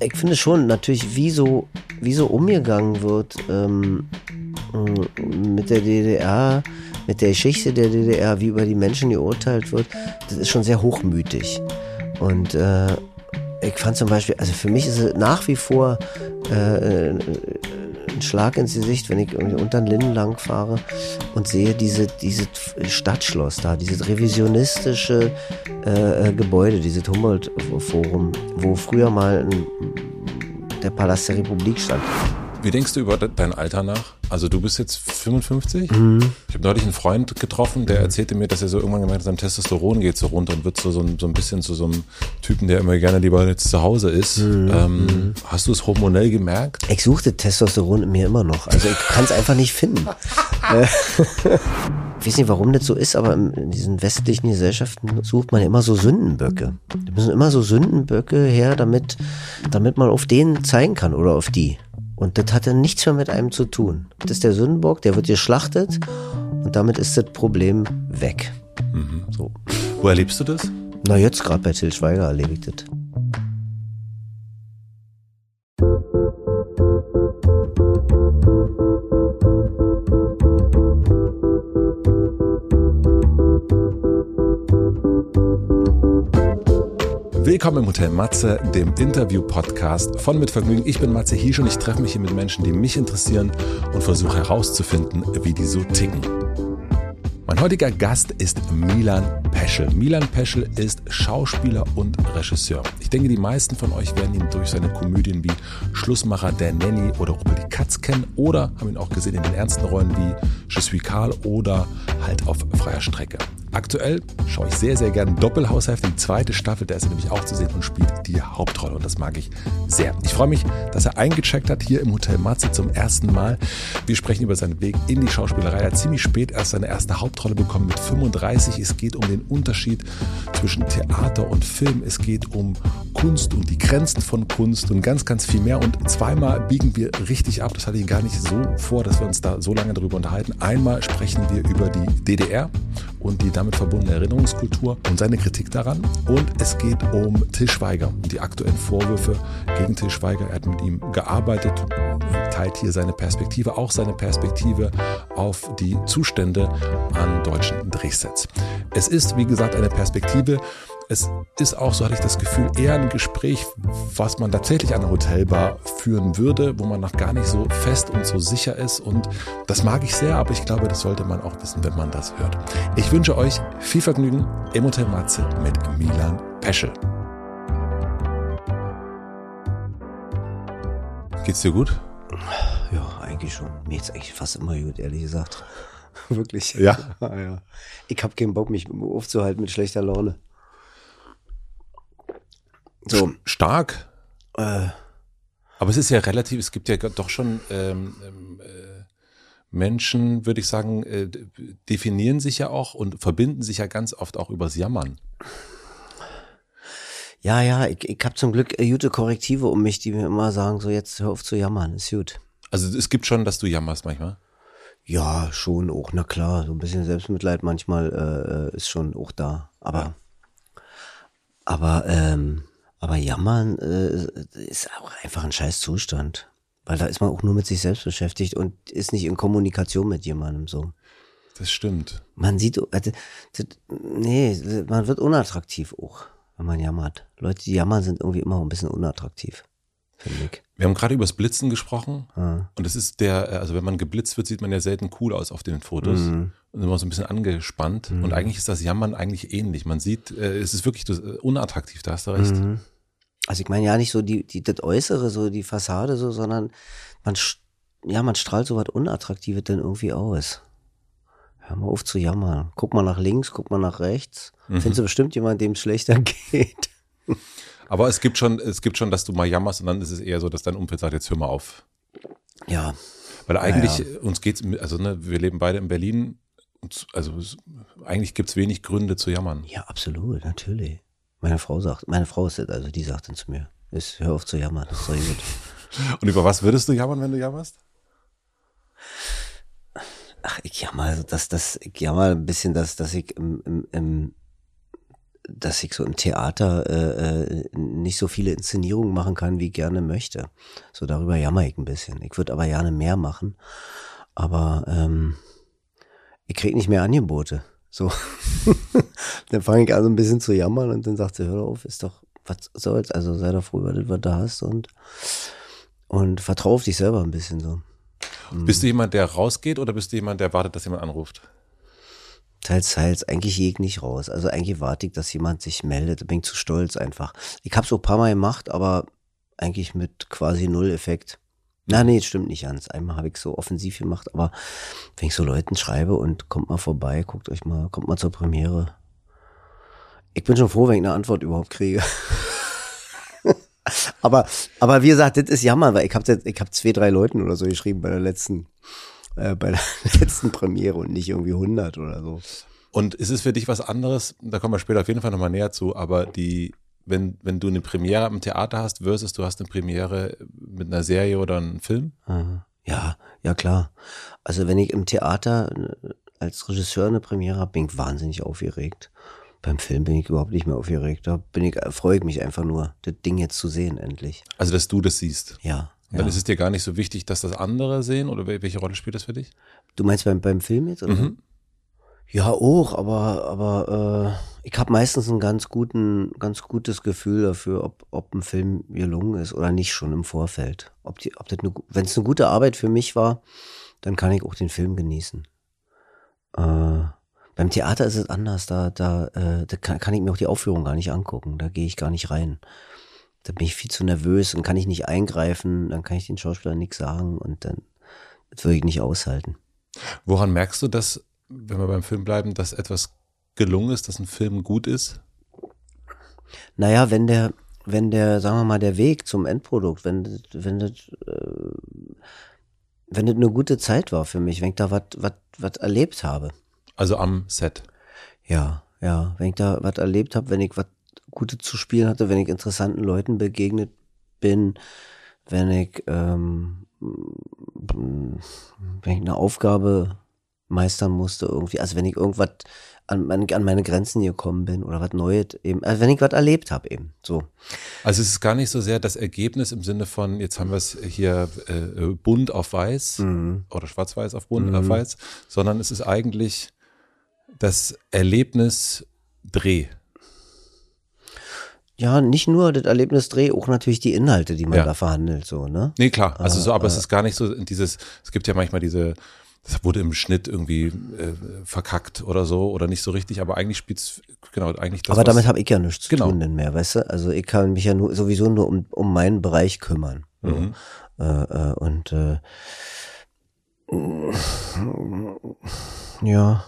ich finde schon natürlich, wie so, wie so umgegangen wird ähm, mit der DDR, mit der Geschichte der DDR, wie über die Menschen geurteilt wird, das ist schon sehr hochmütig. Und äh, ich fand zum Beispiel, also für mich ist es nach wie vor äh, ein Schlag ins Gesicht, wenn ich irgendwie unter den Linden lang fahre und sehe diese, dieses Stadtschloss da, dieses revisionistische äh, Gebäude, dieses Humboldt-Forum, wo früher mal ein, der Palast der Republik stand. Wie denkst du über dein Alter nach? Also du bist jetzt 55? Mhm. Ich habe neulich einen Freund getroffen, der erzählte mir, dass er so irgendwann gemerkt hat, sein Testosteron geht so runter und wird so, so, ein, so ein bisschen zu so einem Typen, der immer gerne lieber jetzt zu Hause ist. Mhm. Ähm, mhm. hast du es hormonell gemerkt? Ich suchte Testosteron in mir immer noch. Also ich kann es einfach nicht finden. Äh, ich weiß nicht, warum das so ist, aber in diesen westlichen Gesellschaften sucht man immer so Sündenböcke. Da müssen immer so Sündenböcke her, damit, damit man auf den zeigen kann oder auf die. Und das hat dann nichts mehr mit einem zu tun. Das ist der Sündenbock, der wird geschlachtet und damit ist das Problem weg. Mhm. So. Wo erlebst du das? Na, jetzt gerade bei Till Schweiger erlebe ich das. Willkommen im Hotel Matze, dem Interview-Podcast von Mit Vergnügen. Ich bin Matze Hiesch und ich treffe mich hier mit Menschen, die mich interessieren und versuche herauszufinden, wie die so ticken. Mein heutiger Gast ist Milan Peschel. Milan Peschel ist Schauspieler und Regisseur. Ich denke, die meisten von euch werden ihn durch seine Komödien wie Schlussmacher der Nanny oder Ruppel die Katz kennen oder haben ihn auch gesehen in den ernsten Rollen wie Je suis Karl oder halt auf freier Strecke. Aktuell schaue ich sehr, sehr gerne Doppelhaushälfte, die zweite Staffel, da ist er nämlich auch zu sehen und spielt die Hauptrolle und das mag ich sehr. Ich freue mich, dass er eingecheckt hat hier im Hotel Matze zum ersten Mal. Wir sprechen über seinen Weg in die Schauspielerei. Er hat ziemlich spät erst seine erste Hauptrolle bekommen mit 35. Es geht um den Unterschied zwischen Theater und Film. Es geht um Kunst und die Grenzen von Kunst und ganz, ganz viel mehr. Und zweimal biegen wir richtig ab. Das hatte ich gar nicht so vor, dass wir uns da so lange darüber unterhalten. Einmal sprechen wir über die DDR und die damit verbundene Erinnerungskultur und seine Kritik daran. Und es geht um Til Schweiger die aktuellen Vorwürfe gegen Til. Er hat mit ihm gearbeitet, teilt hier seine Perspektive, auch seine Perspektive auf die Zustände an deutschen Drehsets. Es ist, wie gesagt, eine Perspektive, es ist auch, so hatte ich das Gefühl, eher ein Gespräch, was man tatsächlich an einer Hotelbar führen würde, wo man noch gar nicht so fest und so sicher ist. Und das mag ich sehr, aber ich glaube, das sollte man auch wissen, wenn man das hört. Ich wünsche euch viel Vergnügen im Hotel Matze mit Milan Peschel. Geht's dir gut? Ja, eigentlich schon. Mir geht's eigentlich fast immer gut, ehrlich gesagt. Wirklich. Ja. ja. Ich habe keinen Bock, mich aufzuhalten mit schlechter Laune. So. Stark. Äh. Aber es ist ja relativ, es gibt ja doch schon ähm, ähm, äh, Menschen, würde ich sagen, äh, definieren sich ja auch und verbinden sich ja ganz oft auch übers Jammern. Ja, ja, ich, ich habe zum Glück äh, gute Korrektive um mich, die mir immer sagen, so jetzt hör auf zu jammern, ist gut. Also es gibt schon, dass du jammerst manchmal? Ja, schon auch, na klar, so ein bisschen Selbstmitleid manchmal äh, äh ist schon auch da. Aber, ja. aber ähm, aber jammern äh, ist auch einfach ein scheiß Zustand. Weil da ist man auch nur mit sich selbst beschäftigt und ist nicht in Kommunikation mit jemandem so. Das stimmt. Man sieht, also, nee, man wird unattraktiv auch, wenn man jammert. Leute, die jammern, sind irgendwie immer ein bisschen unattraktiv, finde ich. Wir haben gerade über das Blitzen gesprochen. Ah. Und das ist der, also wenn man geblitzt wird, sieht man ja selten cool aus auf den Fotos. Mhm. Und immer so ein bisschen angespannt. Mhm. Und eigentlich ist das Jammern eigentlich ähnlich. Man sieht, äh, es ist wirklich äh, unattraktiv, da hast du recht. Mhm. Also ich meine ja nicht so die, die, das Äußere, so die Fassade so, sondern man, ja, man strahlt so was Unattraktives denn irgendwie aus. Hör mal auf zu jammern. Guck mal nach links, guck mal nach rechts. Mhm. Findest du bestimmt jemanden, dem es schlechter geht. Aber es gibt schon, es gibt schon, dass du mal jammerst und dann ist es eher so, dass dein Umfeld sagt, jetzt hör mal auf. Ja. Weil eigentlich, ja, uns geht's, also ne, wir leben beide in Berlin, und, also eigentlich gibt's wenig Gründe zu jammern. Ja, absolut, natürlich. Meine Frau sagt, meine Frau ist das, also die sagt dann zu mir, ist, hör auf zu jammern, das ist doch gut. Und über was würdest du jammern, wenn du jammerst? Ach, ich jammer, also das, das, ich jammer ein bisschen, dass, dass ich im, im, im dass ich so im Theater äh, äh, nicht so viele Inszenierungen machen kann, wie ich gerne möchte. So darüber jammer ich ein bisschen. Ich würde aber gerne mehr machen. Aber ähm, ich krieg nicht mehr Angebote. So. dann fange ich an, so ein bisschen zu jammern und dann sagt sie, hör auf, ist doch, was soll's, also sei doch froh über das, was du hast und, und vertrau auf dich selber ein bisschen so. Bist du jemand, der rausgeht oder bist du jemand, der wartet, dass jemand anruft? Teils, teils, eigentlich gehe ich nicht raus. Also eigentlich warte ich, dass jemand sich meldet. Da bin ich zu stolz einfach. Ich habe so ein paar Mal gemacht, aber eigentlich mit quasi null Effekt. Na, nee, stimmt nicht ganz. Einmal habe ich so offensiv gemacht, aber wenn ich so Leuten schreibe und kommt mal vorbei, guckt euch mal, kommt mal zur Premiere. Ich bin schon froh, wenn ich eine Antwort überhaupt kriege. aber, aber wie gesagt, das ist Jammer, weil ich habe hab zwei, drei Leuten oder so geschrieben bei der letzten, äh, bei der letzten Premiere und nicht irgendwie 100 oder so. Und ist es für dich was anderes? Da kommen wir später auf jeden Fall nochmal näher zu, aber die, wenn, wenn du eine Premiere im Theater hast versus du hast eine Premiere mit einer Serie oder einem Film? Ja, ja klar. Also wenn ich im Theater äh, als Regisseur eine Premiere habe, bin ich wahnsinnig aufgeregt. Beim Film bin ich überhaupt nicht mehr aufgeregt. Da bin ich, freue ich mich einfach nur, das Ding jetzt zu sehen, endlich. Also, dass du das siehst. Ja. Dann ja. ist es dir gar nicht so wichtig, dass das andere sehen oder welche Rolle spielt das für dich? Du meinst beim, beim Film jetzt? Oder? Mhm. Ja, auch, aber, aber äh, ich habe meistens ein ganz guten, ganz gutes Gefühl dafür, ob, ob ein Film gelungen ist oder nicht schon im Vorfeld. Ob die, ob das wenn es eine gute Arbeit für mich war, dann kann ich auch den Film genießen. Äh, beim Theater ist es anders, da, da, äh, da kann, kann ich mir auch die Aufführung gar nicht angucken, da gehe ich gar nicht rein. Da bin ich viel zu nervös und kann ich nicht eingreifen, dann kann ich den Schauspieler nichts sagen und dann das würde ich nicht aushalten. Woran merkst du, dass wenn wir beim Film bleiben, dass etwas gelungen ist, dass ein Film gut ist? Naja, wenn der, wenn der, sagen wir mal, der Weg zum Endprodukt, wenn, wenn das, äh, wenn das eine gute Zeit war für mich, wenn ich da was erlebt habe. Also am Set. Ja, ja, wenn ich da was erlebt habe, wenn ich was Gutes zu spielen hatte, wenn ich interessanten Leuten begegnet bin, wenn ich, ähm, wenn ich eine Aufgabe meistern musste irgendwie, also wenn ich irgendwas an, an meine Grenzen gekommen bin oder was Neues eben, also wenn ich was erlebt habe eben, so. Also es ist gar nicht so sehr das Ergebnis im Sinne von, jetzt haben wir es hier äh, bunt auf weiß Mhm. oder schwarz-weiß auf bunt auf weiß, sondern es ist eigentlich das Erlebnis Dreh. Ja, nicht nur das Erlebnis Dreh, auch natürlich die Inhalte, die man Ja. da verhandelt, so, ne? Nee, klar. Also so, aber es ist gar nicht so dieses, es gibt ja manchmal diese, das wurde im Schnitt irgendwie äh, verkackt oder so oder nicht so richtig, aber eigentlich spielt's, genau, eigentlich das. Aber damit habe ich ja nichts zu Genau. tun denn mehr, weißt du? Also ich kann mich ja nur, sowieso nur um, um meinen Bereich kümmern. So. Mhm. Äh, äh, und äh, ja,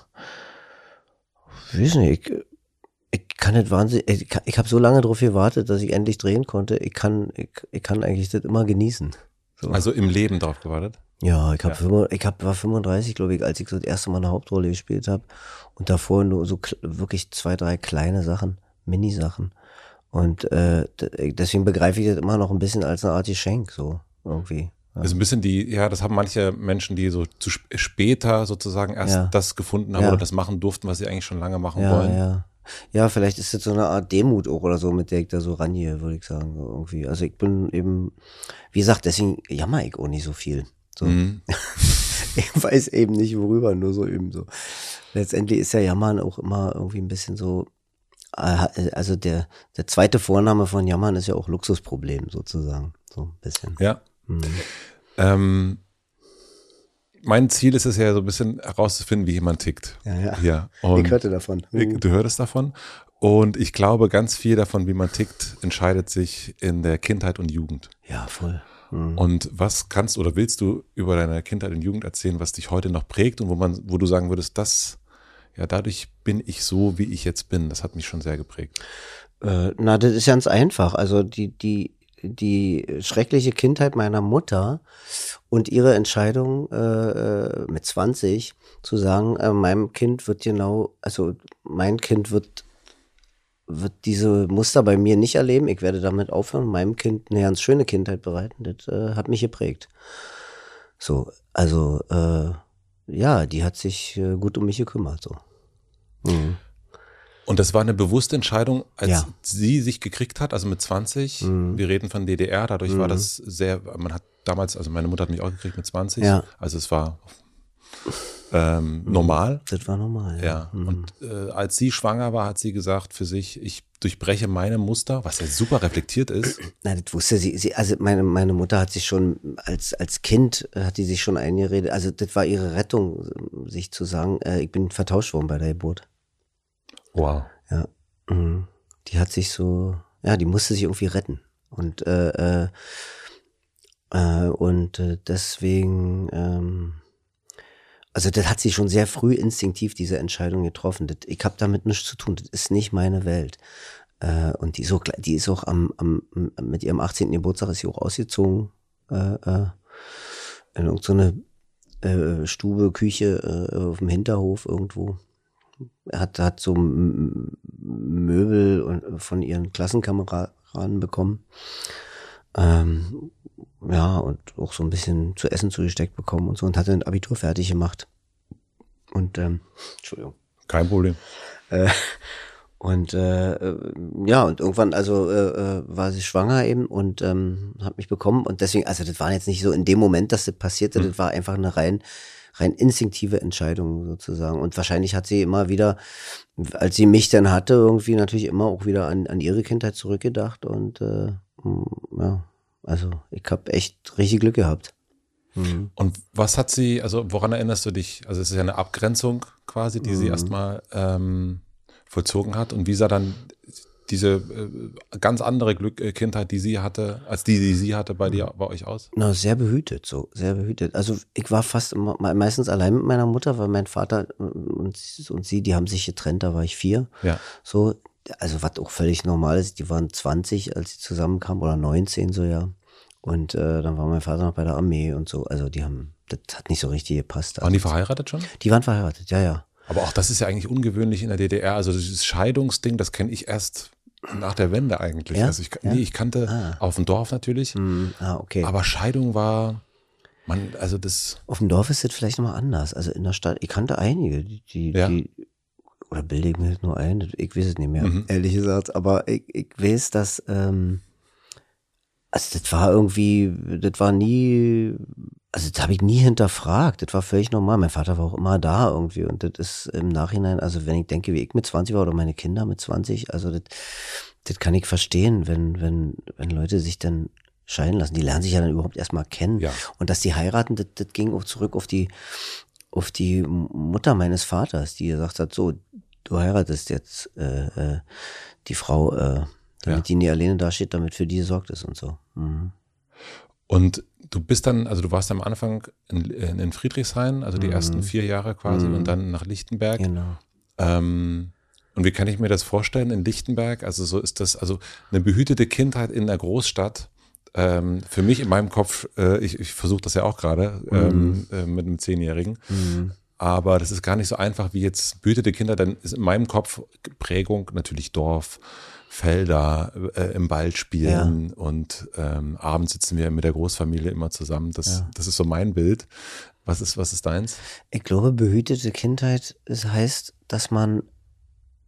weiß nicht, ich, ich kann nicht wahnsinnig, ich, kann- ich habe so lange darauf gewartet, dass ich endlich drehen konnte. Ich kann, ich, ich kann eigentlich das immer genießen. So. Also im Leben drauf gewartet. Ja, ich hab, ja. ich hab, war 35, glaube ich, als ich so das erste Mal eine Hauptrolle gespielt habe. Und davor nur so kl- wirklich zwei, drei kleine Sachen, Mini-Sachen. Und äh, deswegen begreife ich das immer noch ein bisschen als eine Art Geschenk, so irgendwie. Ja. Also ein bisschen die, ja, das haben manche Menschen, die so zu sp später sozusagen erst Ja. das gefunden haben oder das machen durften, was sie eigentlich schon lange machen Ja, wollen. ja. Ja, vielleicht ist das so eine Art Demut auch oder so, mit der ich da so rangehe, würde ich sagen, so irgendwie. Also ich bin eben, wie gesagt, deswegen jammer ich auch nicht so viel. So. Mhm. ich weiß eben nicht worüber, nur so eben so. Letztendlich ist ja Jammern auch immer irgendwie ein bisschen so, äh, also der, der zweite Vorname von Jammern ist ja auch Luxusproblem sozusagen, so ein bisschen. Ja. Mhm. Ähm, mein Ziel ist es ja so ein bisschen herauszufinden, wie jemand tickt. Ja, ja. Ja. Und ich hörte davon. ich- du hörtest davon. Und ich glaube, ganz viel davon, wie man tickt, entscheidet sich in der Kindheit und Jugend. Ja, voll. Mhm. Und was kannst oder willst du über deine Kindheit und Jugend erzählen, was dich heute noch prägt und wo man, wo du sagen würdest, das, ja, dadurch bin ich so, wie ich jetzt bin. Das hat mich schon sehr geprägt. Äh, na, das ist ganz einfach. Also die, die, die schreckliche Kindheit meiner Mutter und ihre Entscheidung äh, äh, mit 20 zu sagen, äh, meinem Kind wird genau, also mein Kind wird wird diese Muster bei mir nicht erleben. Ich werde damit aufhören, meinem Kind eine ganz schöne Kindheit bereiten. Das äh, hat mich geprägt. So, also äh, ja, die hat sich äh, gut um mich gekümmert. So. Mhm. Und das war eine bewusste Entscheidung, als Ja. sie sich gekriegt hat, also mit 20. Mhm. Wir reden von DDR, dadurch war das sehr, man hat damals, also meine Mutter hat mich auch gekriegt mit 20. Ja. Also es war ähm, normal. Das war normal. Ja, Mhm. und äh, als sie schwanger war, hat sie gesagt für sich, ich durchbreche meine Muster, was ja super reflektiert ist. Nein, das wusste sie. sie also meine, meine Mutter hat sich schon als, als Kind, äh, hat die sich schon eingeredet. Also das war ihre Rettung, sich zu sagen, äh, ich bin vertauscht worden bei der Geburt. Wow. Ja. Mhm. Die hat sich so, ja, die musste sich irgendwie retten. Und, äh, äh, äh, und äh, deswegen, ähm, also das hat sie schon sehr früh instinktiv diese Entscheidung getroffen. Das, ich habe damit nichts zu tun. Das ist nicht meine Welt. Äh, und die ist auch, die ist auch am, am, mit ihrem 18. Geburtstag ist sie auch ausgezogen. Äh, äh, in irgendeine äh, Stube, Küche äh, auf dem Hinterhof irgendwo. Hat, hat so Möbel und- von ihren Klassenkameraden bekommen. Ähm, ja, und auch so ein bisschen zu essen zugesteckt bekommen und so und hatte ein Abitur fertig gemacht. Und, ähm, Entschuldigung. Kein Problem. Äh, und äh, äh, ja, und irgendwann also äh, äh, war sie schwanger eben und ähm, hat mich bekommen und deswegen, also das war jetzt nicht so in dem Moment, dass das passierte, das war einfach eine rein rein instinktive Entscheidung sozusagen und wahrscheinlich hat sie immer wieder, als sie mich dann hatte, irgendwie natürlich immer auch wieder an, an ihre Kindheit zurückgedacht und äh, mm, ja, also ich habe echt richtig Glück gehabt. Mhm. Und was hat sie, also woran erinnerst du dich? Also es ist ja eine Abgrenzung quasi, die sie Mhm. erstmal ähm, vollzogen hat. Und wie sah dann diese äh, ganz andere Glück, äh, Kindheit, die sie hatte, als die, die sie hatte bei dir, bei euch aus? Na, sehr behütet, so, sehr behütet. Also ich war fast meistens allein mit meiner Mutter, weil mein Vater äh, und, sie- und sie, die haben sich getrennt, da war ich vier. Ja. So, also was auch völlig normal ist, die waren 20, als sie zusammenkamen, oder 19 so, ja. Und äh, dann war mein Vater noch bei der Armee und so. Also die haben, das hat nicht so richtig gepasst. Waren Also, die verheiratet schon? die waren verheiratet, ja, ja. Aber auch das ist ja eigentlich ungewöhnlich in der DDR. Also dieses Scheidungsding, das kenne ich erst nach der Wende eigentlich. Ja? Also ich, Ja? nee, ich kannte Ah. auf dem Dorf natürlich, Hm, ah, okay. aber Scheidung war, man, also das, Auf dem Dorf ist das vielleicht nochmal anders. Also in der Stadt, ich kannte einige, die, die, Ja. die oder bilde ich mir das nur ein, ich weiß es nicht mehr, Mhm. ehrlich gesagt, aber ich, ich weiß, dass, ähm, also das war irgendwie, das war nie, also das habe ich nie hinterfragt, das war völlig normal. Mein Vater war auch immer da irgendwie und das ist im Nachhinein, also wenn ich denke, wie ich mit 20 war oder meine Kinder mit 20, also das, das kann ich verstehen, wenn, wenn, wenn Leute sich dann scheiden lassen. Die lernen sich ja dann überhaupt erstmal kennen. Ja. Und dass die heiraten, das, das ging auch zurück auf die, auf die Mutter meines Vaters, die gesagt hat, so, du heiratest jetzt äh, äh, die Frau, äh, damit Ja. die nie alleine dasteht, damit für die gesorgt ist und so. Mhm. Und du bist dann, also du warst am Anfang in, in in Friedrichshain, also die Mhm. ersten vier Jahre quasi, Mhm. und dann nach Lichtenberg. Genau. Ähm, und wie kann ich mir das vorstellen in Lichtenberg? Also so ist das, also eine behütete Kindheit in der Großstadt. Ähm, für mich in meinem Kopf, äh, ich, ich versuche das ja auch gerade ähm, äh, mit einem Zehnjährigen, Mhm. aber das ist gar nicht so einfach wie jetzt behütete Kinder. Dann ist in meinem Kopf Prägung natürlich Dorf, Felder, äh, im Wald spielen und ähm, abends sitzen wir mit der Großfamilie immer zusammen. Das, Ja. das ist so mein Bild. Was ist, was ist deins? Ich glaube, behütete Kindheit es heißt, dass man,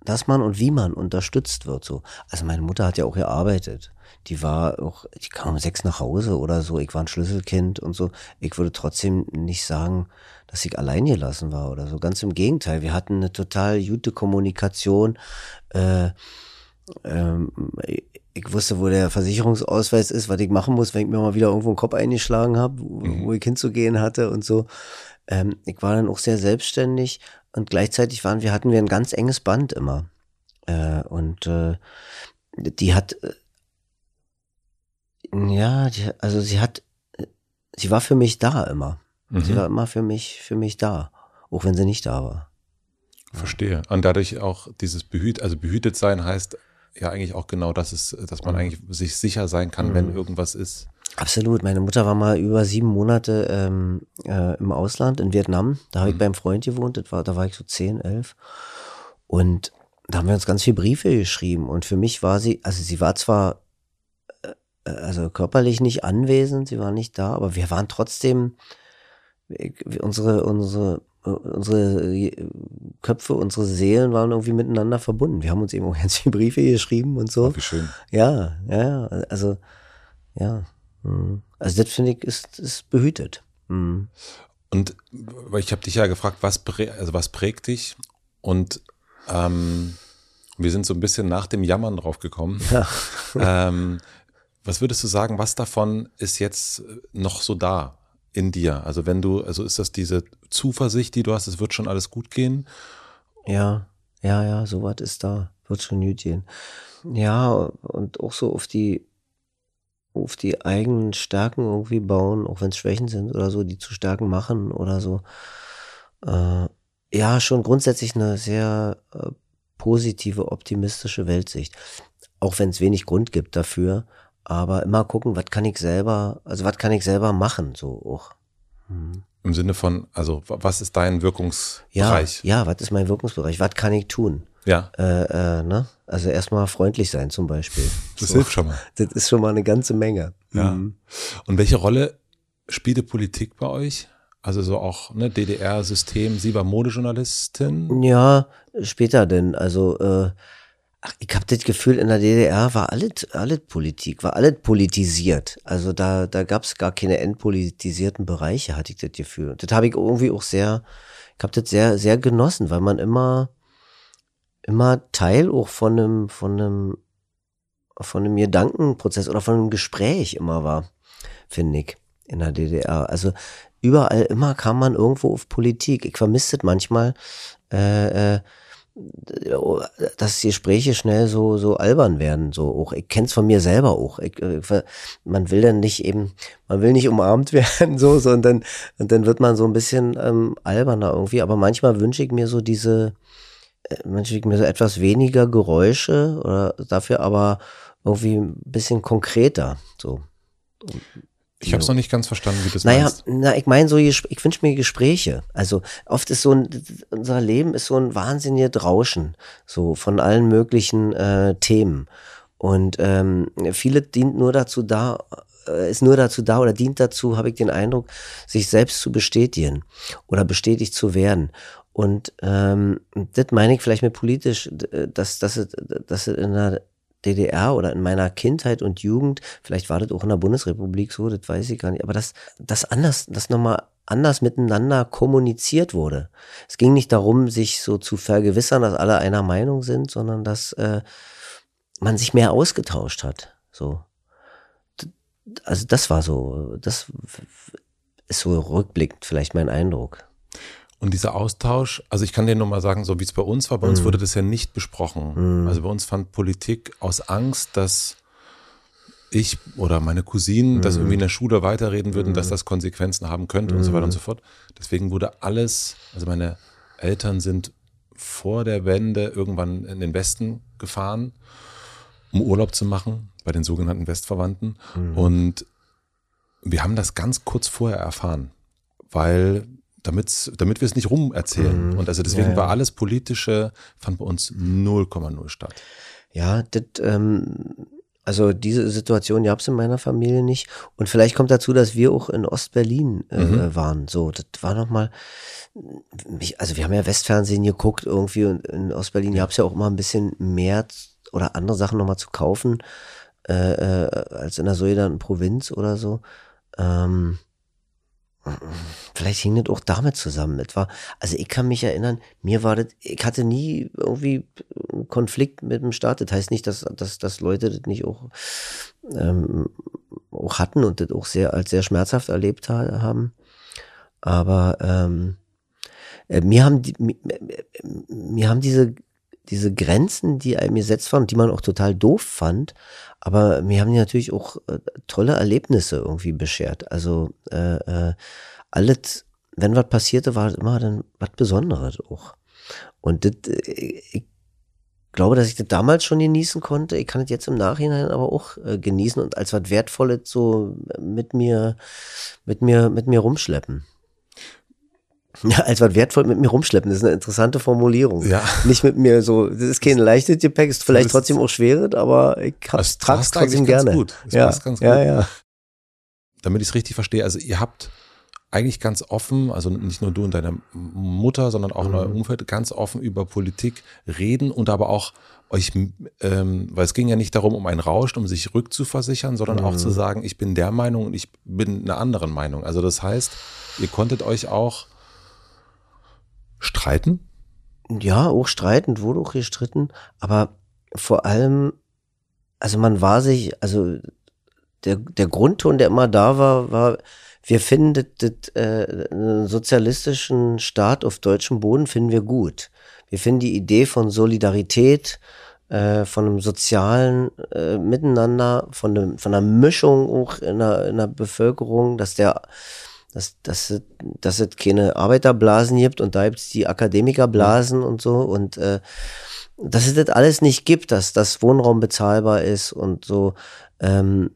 dass man und wie man unterstützt wird. So. Also meine Mutter hat ja auch gearbeitet. Die war auch, die kam um sechs nach Hause oder so. Ich war ein Schlüsselkind und so. Ich würde trotzdem nicht sagen, dass ich allein gelassen war oder so. Ganz im Gegenteil. Wir hatten eine total gute Kommunikation. Äh, ähm, ich wusste, wo der Versicherungsausweis ist, was ich machen muss, wenn ich mir mal wieder irgendwo einen Kopf eingeschlagen habe, wo, Mhm. wo ich hinzugehen hatte und so. Ähm, ich war dann auch sehr selbstständig und gleichzeitig waren wir, hatten wir ein ganz enges Band immer. Äh, und äh, die hat, äh, ja, die, also sie hat, sie war für mich da immer. Sie Mhm. war immer für mich, für mich da, auch wenn sie nicht da war. Verstehe. Und dadurch auch dieses behüt, also behütet sein heißt ja eigentlich auch genau das ist, dass man Mhm. eigentlich sich sicher sein kann, wenn irgendwas ist. Absolut. Meine Mutter war mal über sieben Monate ähm, äh, im Ausland, in Vietnam. Da habe ich Mhm. beim Freund gewohnt. Das war, da war ich so zehn, elf. Und da haben wir uns ganz viele Briefe geschrieben. Und für mich war sie, also sie war zwar äh, also körperlich nicht anwesend, sie war nicht da, aber wir waren trotzdem, unsere, unsere unsere Köpfe, unsere Seelen waren irgendwie miteinander verbunden. Wir haben uns eben auch ganz viele Briefe geschrieben und so. Oh, wie schön. Ja, ja, also, ja. Mhm. Also das finde ich ist, ist behütet. Mhm. Und ich habe dich ja gefragt, was, prä also was prägt dich? Und ähm, wir sind so ein bisschen nach dem Jammern drauf gekommen. Ja. ähm, was würdest du sagen, was davon ist jetzt noch so da in dir? Also wenn du, also ist das diese Zuversicht, die du hast, es wird schon alles gut gehen? Ja, ja, ja, sowas ist da, wird schon gut gehen. Ja, und auch so auf die, auf die eigenen Stärken irgendwie bauen, auch wenn es Schwächen sind oder so, die zu Stärken machen oder so. Äh, ja, schon grundsätzlich eine sehr äh, positive, optimistische Weltsicht. Auch wenn es wenig Grund gibt dafür. Aber immer gucken, was kann ich selber, also was kann ich selber machen, so auch. Mhm. Im Sinne von, also was ist dein Wirkungsbereich? Ja, ja, was ist mein Wirkungsbereich? Was kann ich tun? Ja. Äh, äh, ne? Also erstmal freundlich sein zum Beispiel. Das so. hilft schon mal. Das ist schon mal eine ganze Menge. Ja. Mhm. Und welche Rolle spielte Politik bei euch? Also so auch ne, DDR-System, sie war Modejournalistin? Ja, später denn. Also äh, ach, ich habe das Gefühl, in der DDR war alles, alles Politik, war alles politisiert. Also da, da gab es gar keine entpolitisierten Bereiche, hatte ich das Gefühl. Das habe ich irgendwie auch sehr, ich habe das sehr, sehr genossen, weil man immer, immer Teil auch von einem, von einem, von einem Gedankenprozess oder von einem Gespräch immer war, finde ich, in der DDR. Also überall immer kam man irgendwo auf Politik. Ich vermisse es manchmal, äh, äh, dass die Gespräche schnell so so albern werden so auch. Ich kenn's von mir selber auch. Ich, äh, man will dann nicht eben man will nicht umarmt werden so sondern und dann wird man so ein bisschen ähm, alberner irgendwie. Aber manchmal wünsche ich mir so diese äh, wünsche ich mir so etwas weniger Geräusche oder dafür aber irgendwie ein bisschen konkreter so ich habe es noch nicht ganz verstanden, wie das naja, meinst. Na, ich meine so, ich wünsche mir Gespräche. Also oft ist so ein, unser Leben ist so ein wahnsinniges Rauschen, so von allen möglichen äh, Themen. Und ähm, viele dient nur dazu da, äh, ist nur dazu da oder dient dazu, habe ich den Eindruck, sich selbst zu bestätigen oder bestätigt zu werden. Und ähm, das meine ich vielleicht mit politisch, dass, dass, es, dass es in einer DDR oder in meiner Kindheit und Jugend, vielleicht war das auch in der Bundesrepublik so, das weiß ich gar nicht, aber dass das anders, das nochmal anders miteinander kommuniziert wurde. Es ging nicht darum, sich so zu vergewissern, dass alle einer Meinung sind, sondern dass äh, man sich mehr ausgetauscht hat. So. Also das war so, das ist so rückblickend vielleicht mein Eindruck. Und dieser Austausch, also ich kann dir nur mal sagen, so wie es bei uns war, bei mm. uns mhm. wurde das ja nicht besprochen. Mm. Also bei uns fand Politik aus Angst, dass ich oder meine Cousinen mm. das irgendwie in der Schule weiterreden würden, dass das Konsequenzen haben könnte und so weiter und so fort. Deswegen wurde alles, also meine Eltern sind vor der Wende irgendwann in den Westen gefahren, um Urlaub zu machen bei den sogenannten Westverwandten. Und wir haben das ganz kurz vorher erfahren, weil damit, damit wir es nicht rum erzählen. Mhm. Und also deswegen ja, ja. war alles Politische, fand bei uns 0,0 statt. Ja, das, ähm, also diese Situation gab es in meiner Familie nicht. Und vielleicht kommt dazu, dass wir auch in Ostberlin äh, mhm. waren. So, das war nochmal, also wir haben ja Westfernsehen geguckt irgendwie und in Ostberlin gab es ja auch immer ein bisschen mehr oder andere Sachen nochmal zu kaufen äh, äh, als in der sogenannten Provinz oder so. Ähm, Vielleicht hing das auch damit zusammen. War, also ich kann mich erinnern, mir war das, ich hatte nie irgendwie einen Konflikt mit dem Staat. Das heißt nicht, dass, dass, dass Leute das nicht auch, ähm, auch hatten und das auch sehr als sehr schmerzhaft erlebt haben. Aber ähm, äh, mir haben die, mir, mir haben diese diese Grenzen, die einem gesetzt waren, die man auch total doof fand, aber mir haben die natürlich auch äh, tolle Erlebnisse irgendwie beschert. Also äh, äh, alles, wenn was passierte, war immer dann was Besonderes auch. Und das, äh, ich glaube, dass ich das damals schon genießen konnte. Ich kann es jetzt im Nachhinein aber auch äh, genießen und als was Wertvolles so mit mir, mit mir, mit mir rumschleppen. Ja, als was wertvoll mit mir rumschleppen, das ist eine interessante Formulierung. Ja. Nicht mit mir so, das ist kein leichtes Gepäck, ist vielleicht trotzdem auch schweres, aber ich hab's, trage es trotzdem gerne. Gut. Das ja, passt ganz gut. Ja, ja. Damit ich es richtig verstehe, also ihr habt eigentlich ganz offen, also nicht nur du und deine Mutter, sondern auch mhm. in eurem Umfeld, ganz offen über Politik reden und aber auch euch, ähm, weil es ging ja nicht darum, um ein Rausch, um sich rückzuversichern, sondern mhm. auch zu sagen, ich bin der Meinung und ich bin einer anderen Meinung. Also das heißt, ihr konntet euch auch streiten? Ja, auch streiten, wurde auch gestritten, aber vor allem, also man war sich, also der, der Grundton, der immer da war, war, wir finden das, äh, einen sozialistischen Staat auf deutschem Boden finden wir gut. Wir finden die Idee von Solidarität, äh, von einem sozialen äh, Miteinander, von, dem, von einer Mischung auch in der, in der Bevölkerung, dass der dass, dass, dass es keine Arbeiterblasen gibt und da gibt es die Akademikerblasen und so und äh, dass es das alles nicht gibt, dass das Wohnraum bezahlbar ist und so. Ähm,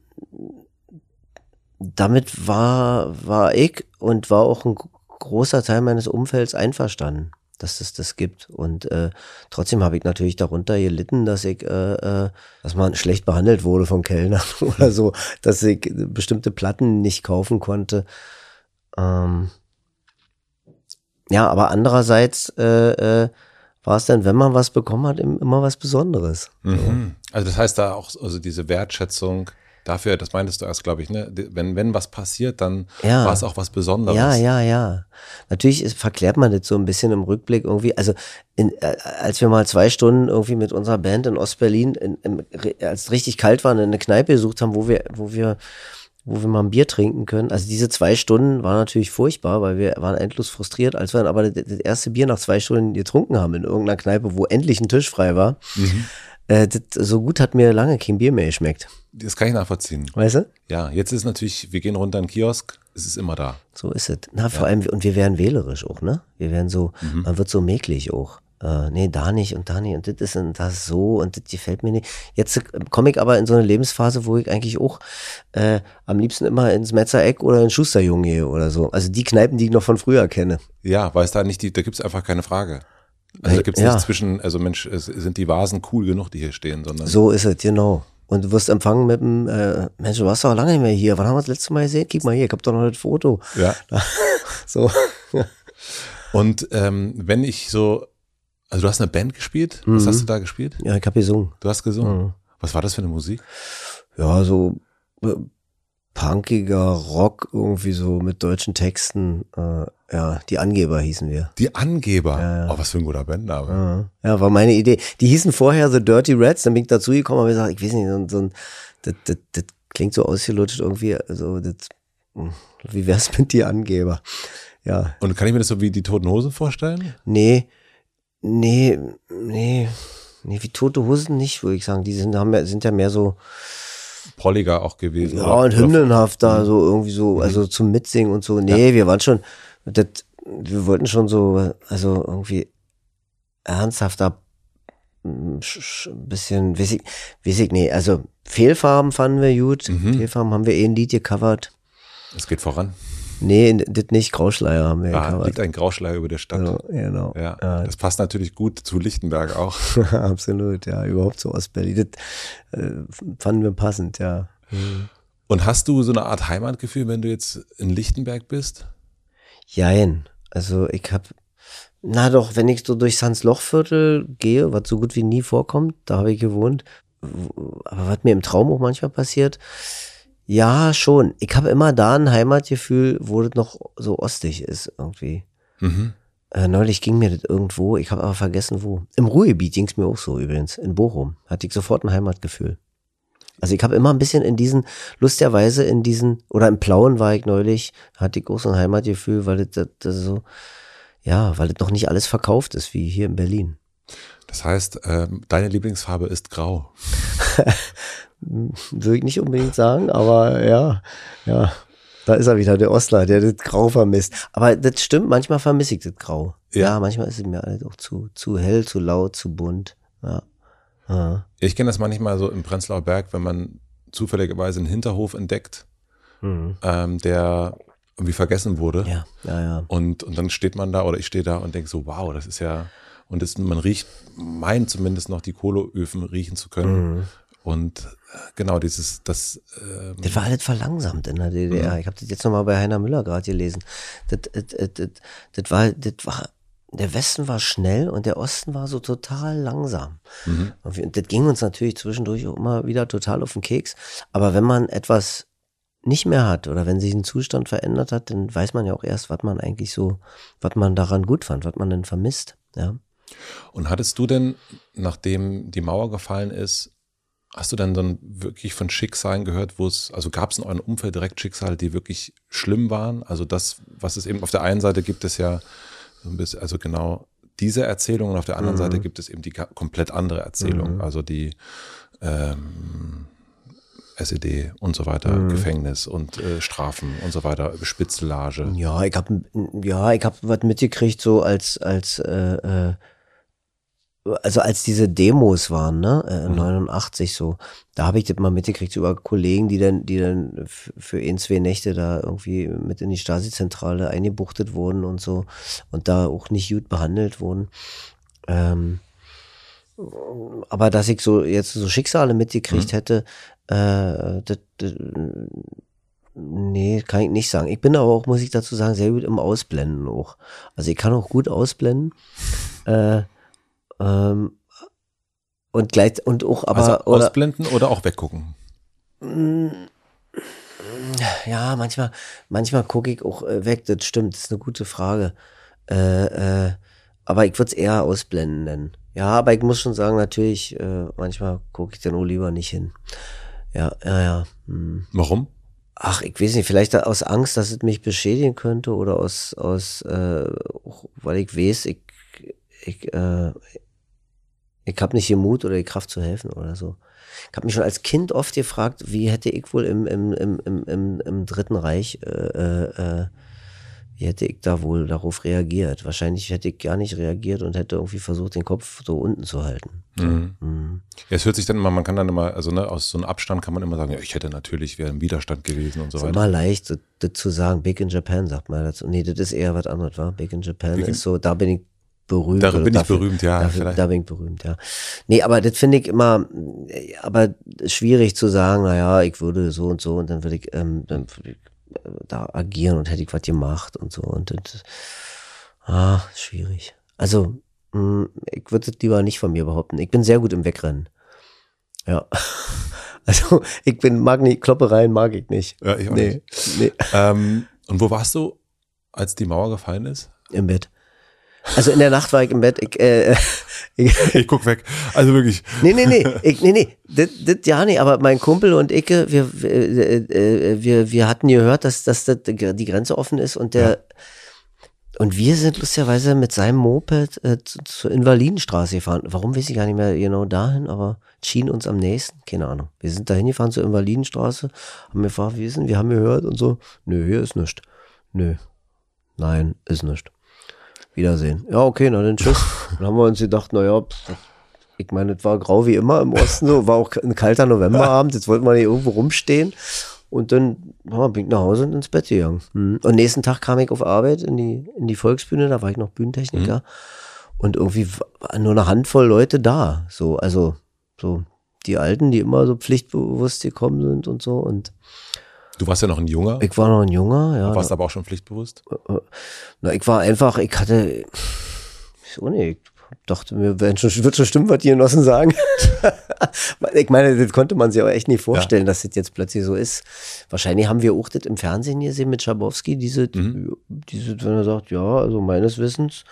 damit war, war ich und war auch ein großer Teil meines Umfelds einverstanden dass es das gibt. Und äh, trotzdem habe ich natürlich darunter gelitten, dass ich, äh, äh, dass man schlecht behandelt wurde vom Kellner oder so, dass ich bestimmte Platten nicht kaufen konnte. Ähm, ja, aber andererseits äh, äh, war es dann, wenn man was bekommen hat, immer was Besonderes. Mhm. Also das heißt da auch, also diese Wertschätzung dafür, das meintest du erst, glaube ich, ne? Wenn, wenn was passiert, dann ja. war es auch was Besonderes. Ja, ja, ja. Natürlich ist, verklärt man das so ein bisschen im Rückblick irgendwie. Also in, äh, als wir mal zwei Stunden irgendwie mit unserer Band in Ostberlin, in, in, als es richtig kalt war, eine Kneipe besucht haben, wo wir, wo wir wo wir mal ein Bier trinken können. Also diese zwei Stunden war natürlich furchtbar, weil wir waren endlos frustriert, als wir dann aber das, erste Bier nach zwei Stunden getrunken haben in irgendeiner Kneipe, wo endlich ein Tisch frei war. Mhm. Äh, das, so gut hat mir lange kein Bier mehr geschmeckt. Das kann ich nachvollziehen. Weißt du? Ja, jetzt ist natürlich, wir gehen runter in den Kiosk, es ist immer da. So ist es. Na, vor ja. allem, und wir werden wählerisch auch, ne? Wir werden so, mhm. man wird so mäglich auch. Äh, nee, da nicht und da nicht und das ist und das so und das gefällt mir nicht. Jetzt äh, komme ich aber in so eine Lebensphase, wo ich eigentlich auch äh, am liebsten immer ins Metzereck oder in Schusterjungen gehe oder so. Also die Kneipen, die ich noch von früher kenne. Ja, weil es da nicht die, da gibt es einfach keine Frage. Also da gibt es ja. nicht zwischen, also Mensch, sind die Vasen cool genug, die hier stehen, sondern. So ist es, genau. Und du wirst empfangen mit dem, äh, Mensch, du warst doch lange nicht mehr hier. Wann haben wir das letzte Mal gesehen? Gib mal hier, ich hab doch noch das Foto. Ja. so. Und ähm, wenn ich so, also du hast eine Band gespielt? Was mhm. hast du da gespielt? Ja, ich hab gesungen. Du hast gesungen? Mhm. Was war das für eine Musik? Ja, so äh, punkiger Rock irgendwie so mit deutschen Texten. Äh, ja, die Angeber hießen wir. Die Angeber? Ja, ja. Oh, was für ein guter Bandname. Ja, ja, war meine Idee. Die hießen vorher The Dirty Rats, dann bin ich dazugekommen und habe gesagt, ich weiß nicht, so, so ein, das, das, das klingt so ausgelutscht irgendwie, also das, hm, wie wär's mit die Angeber? Ja. Und kann ich mir das so wie die Toten Hosen vorstellen? Nee, nee, nee, nee, wie Tote Hosen nicht, würde ich sagen. Die sind, haben, sind ja mehr so, Polliger auch gewesen. Ja, und hymnenhafter, mhm. so irgendwie so, also mhm. zum Mitsingen und so. Nee, ja. wir waren schon, das, wir wollten schon so, also irgendwie ernsthafter, ein mm, bisschen, weiß ich, weiß ich, nee, also Fehlfarben fanden wir gut. Mhm. Fehlfarben haben wir eh ein Lied gecovert. Es geht voran. Nee, das nicht, Grauschleier haben wir ah, liegt ein Grauschleier über der Stadt. Also, genau. Ja, ja, das passt natürlich gut zu Lichtenberg auch. Absolut, ja, überhaupt zu Ostberlin. Das äh, fanden wir passend, ja. Mhm. Und hast du so eine Art Heimatgefühl, wenn du jetzt in Lichtenberg bist? Jein. Also ich habe, na doch, wenn ich so durch Lochviertel gehe, was so gut wie nie vorkommt, da habe ich gewohnt, aber was mir im Traum auch manchmal passiert, ja, schon. Ich habe immer da ein Heimatgefühl, wo das noch so ostig ist irgendwie. Mhm. Äh, neulich ging mir das irgendwo, ich habe aber vergessen wo. Im Ruhrgebiet ging es mir auch so übrigens. In Bochum hatte ich sofort ein Heimatgefühl. Also ich habe immer ein bisschen in diesen, lustigerweise in diesen, oder im Plauen war ich neulich, hatte ich auch so ein Heimatgefühl, weil das, das, das so, ja, weil das noch nicht alles verkauft ist, wie hier in Berlin. Das heißt, ähm, deine Lieblingsfarbe ist grau. Würde ich nicht unbedingt sagen, aber ja, ja. Da ist er wieder, der Ostler, der das Grau vermisst. Aber das stimmt, manchmal vermisse ich das Grau. Ja, ja manchmal ist es mir halt auch zu, zu hell, zu laut, zu bunt. Ja. ja. Ich kenne das manchmal so im Prenzlauer Berg, wenn man zufälligerweise einen Hinterhof entdeckt, mhm. ähm, der irgendwie vergessen wurde. Ja, ja, ja. Und, und dann steht man da oder ich stehe da und denke so, wow, das ist ja, und das, man riecht, meint zumindest noch die Kohleöfen riechen zu können. Mhm. Und äh, genau, dieses, das. Ähm das war alles verlangsamt in der DDR. Mhm. Ich habe das jetzt nochmal bei Heiner Müller gerade gelesen. Das, das, das, das, das, war, das war, der Westen war schnell und der Osten war so total langsam. Mhm. Und das ging uns natürlich zwischendurch auch immer wieder total auf den Keks. Aber wenn man etwas nicht mehr hat oder wenn sich ein Zustand verändert hat, dann weiß man ja auch erst, was man eigentlich so, was man daran gut fand, was man denn vermisst. Ja. Und hattest du denn, nachdem die Mauer gefallen ist, Hast du dann dann wirklich von Schicksalen gehört, wo es, also gab es in eurem Umfeld direkt Schicksale, die wirklich schlimm waren? Also das, was es eben auf der einen Seite gibt es ja so ein bisschen, also genau diese Erzählung und auf der anderen mhm. Seite gibt es eben die komplett andere Erzählung, mhm. also die ähm, SED und so weiter, mhm. Gefängnis und äh, Strafen und so weiter, Spitzellage. Ja, ich habe ja, ich habe was mitgekriegt so als als äh, äh, also als diese Demos waren, ne, äh, mhm. 89 so, da habe ich das mal mitgekriegt über Kollegen, die dann, die dann für ein, zwei Nächte da irgendwie mit in die Stasi-Zentrale eingebuchtet wurden und so und da auch nicht gut behandelt wurden. Ähm, aber dass ich so jetzt so Schicksale mitgekriegt mhm. hätte, äh, das, das, nee, kann ich nicht sagen. Ich bin aber auch, muss ich dazu sagen, sehr gut im Ausblenden auch. Also ich kann auch gut ausblenden. äh, ähm, und gleich und auch aber also ausblenden oder, oder auch weggucken. Mm, ja, manchmal, manchmal gucke ich auch äh, weg. Das stimmt, das ist eine gute Frage. Äh, äh, aber ich würde es eher ausblenden nennen. Ja, aber ich muss schon sagen, natürlich, äh, manchmal gucke ich dann auch lieber nicht hin. Ja, ja, ja. Hm. Warum? Ach, ich weiß nicht, vielleicht aus Angst, dass es mich beschädigen könnte oder aus, aus äh, weil ich weiß, ich, ich, äh, ich habe nicht den Mut oder die Kraft zu helfen oder so. Ich habe mich schon als Kind oft gefragt, wie hätte ich wohl im, im, im, im, im Dritten Reich, äh, äh, äh, wie hätte ich da wohl darauf reagiert? Wahrscheinlich hätte ich gar nicht reagiert und hätte irgendwie versucht, den Kopf so unten zu halten. Mhm. Mhm. Ja, es hört sich dann immer, man kann dann immer, also ne, aus so einem Abstand kann man immer sagen, ja, ich hätte natürlich, wäre im Widerstand gewesen und so weiter. Es ist immer leicht, das, das, zu sagen, Big in Japan, sagt man dazu. Nee, das ist eher was anderes, war. Big in Japan Big in ist so, da bin ich berühmt. Darin bin dafür, ich berühmt, ja. Dafür, da bin ich berühmt, ja. Nee, aber das finde ich immer, aber schwierig zu sagen, naja, ich würde so und so und dann würde ich, ähm, dann würde ich äh, da agieren und hätte ich was gemacht und so und das, ah, schwierig. Also, mh, hm, ich würde es lieber nicht von mir behaupten. Ich bin sehr gut im Wegrennen. Ja. Also, ich bin, mag nicht, Kloppereien mag ich nicht. Ja, ich auch nee, nicht. Nee. Ähm, und wo warst du, als die Mauer gefallen ist? Im Bett. Also in der Nacht war ich im Bett. Ich, äh, ich, ich guck weg. Also wirklich. Nee, nee, nee. Ich, nee, nee. Das, das ja nicht, aber mein Kumpel und ich, wir, wir, wir, wir hatten gehört, dass, dass das die Grenze offen ist und der. Ja. Und wir sind lustigerweise mit seinem Moped äh, zur Invalidenstraße gefahren. Warum weiß ich gar nicht mehr genau dahin, aber schien uns am nächsten. Keine Ahnung. Wir sind dahin gefahren zur Invalidenstraße, haben gefragt, wie ist denn, wir haben gehört und so. Nö, hier ist nichts. Nö. Nein, ist nichts. Wiedersehen. Ja, okay, na dann tschüss. dann haben wir uns gedacht, naja, ich meine, es war grau wie immer im Osten, so war auch ein kalter Novemberabend, jetzt wollten wir nicht irgendwo rumstehen. Und dann ja, bin ich nach Hause und ins Bett gegangen. Mhm. Und nächsten Tag kam ich auf Arbeit in die, in die Volksbühne, da war ich noch Bühnentechniker. Mhm. Und irgendwie war nur eine Handvoll Leute da. So, also, so die Alten, die immer so pflichtbewusst gekommen sind und so. Und Du warst ja noch ein Junger. Ich war noch ein Junger, ja. Du warst aber auch schon pflichtbewusst? Äh, äh, na, ich war einfach, ich hatte, so nee, ich dachte mir, wird schon, wird schon stimmen, was die Genossen sagen. ich meine, das konnte man sich aber echt nicht vorstellen, ja. dass das jetzt plötzlich so ist. Wahrscheinlich haben wir auch das im Fernsehen gesehen mit Schabowski, diese, mhm. diese, wenn er sagt, ja, also meines Wissens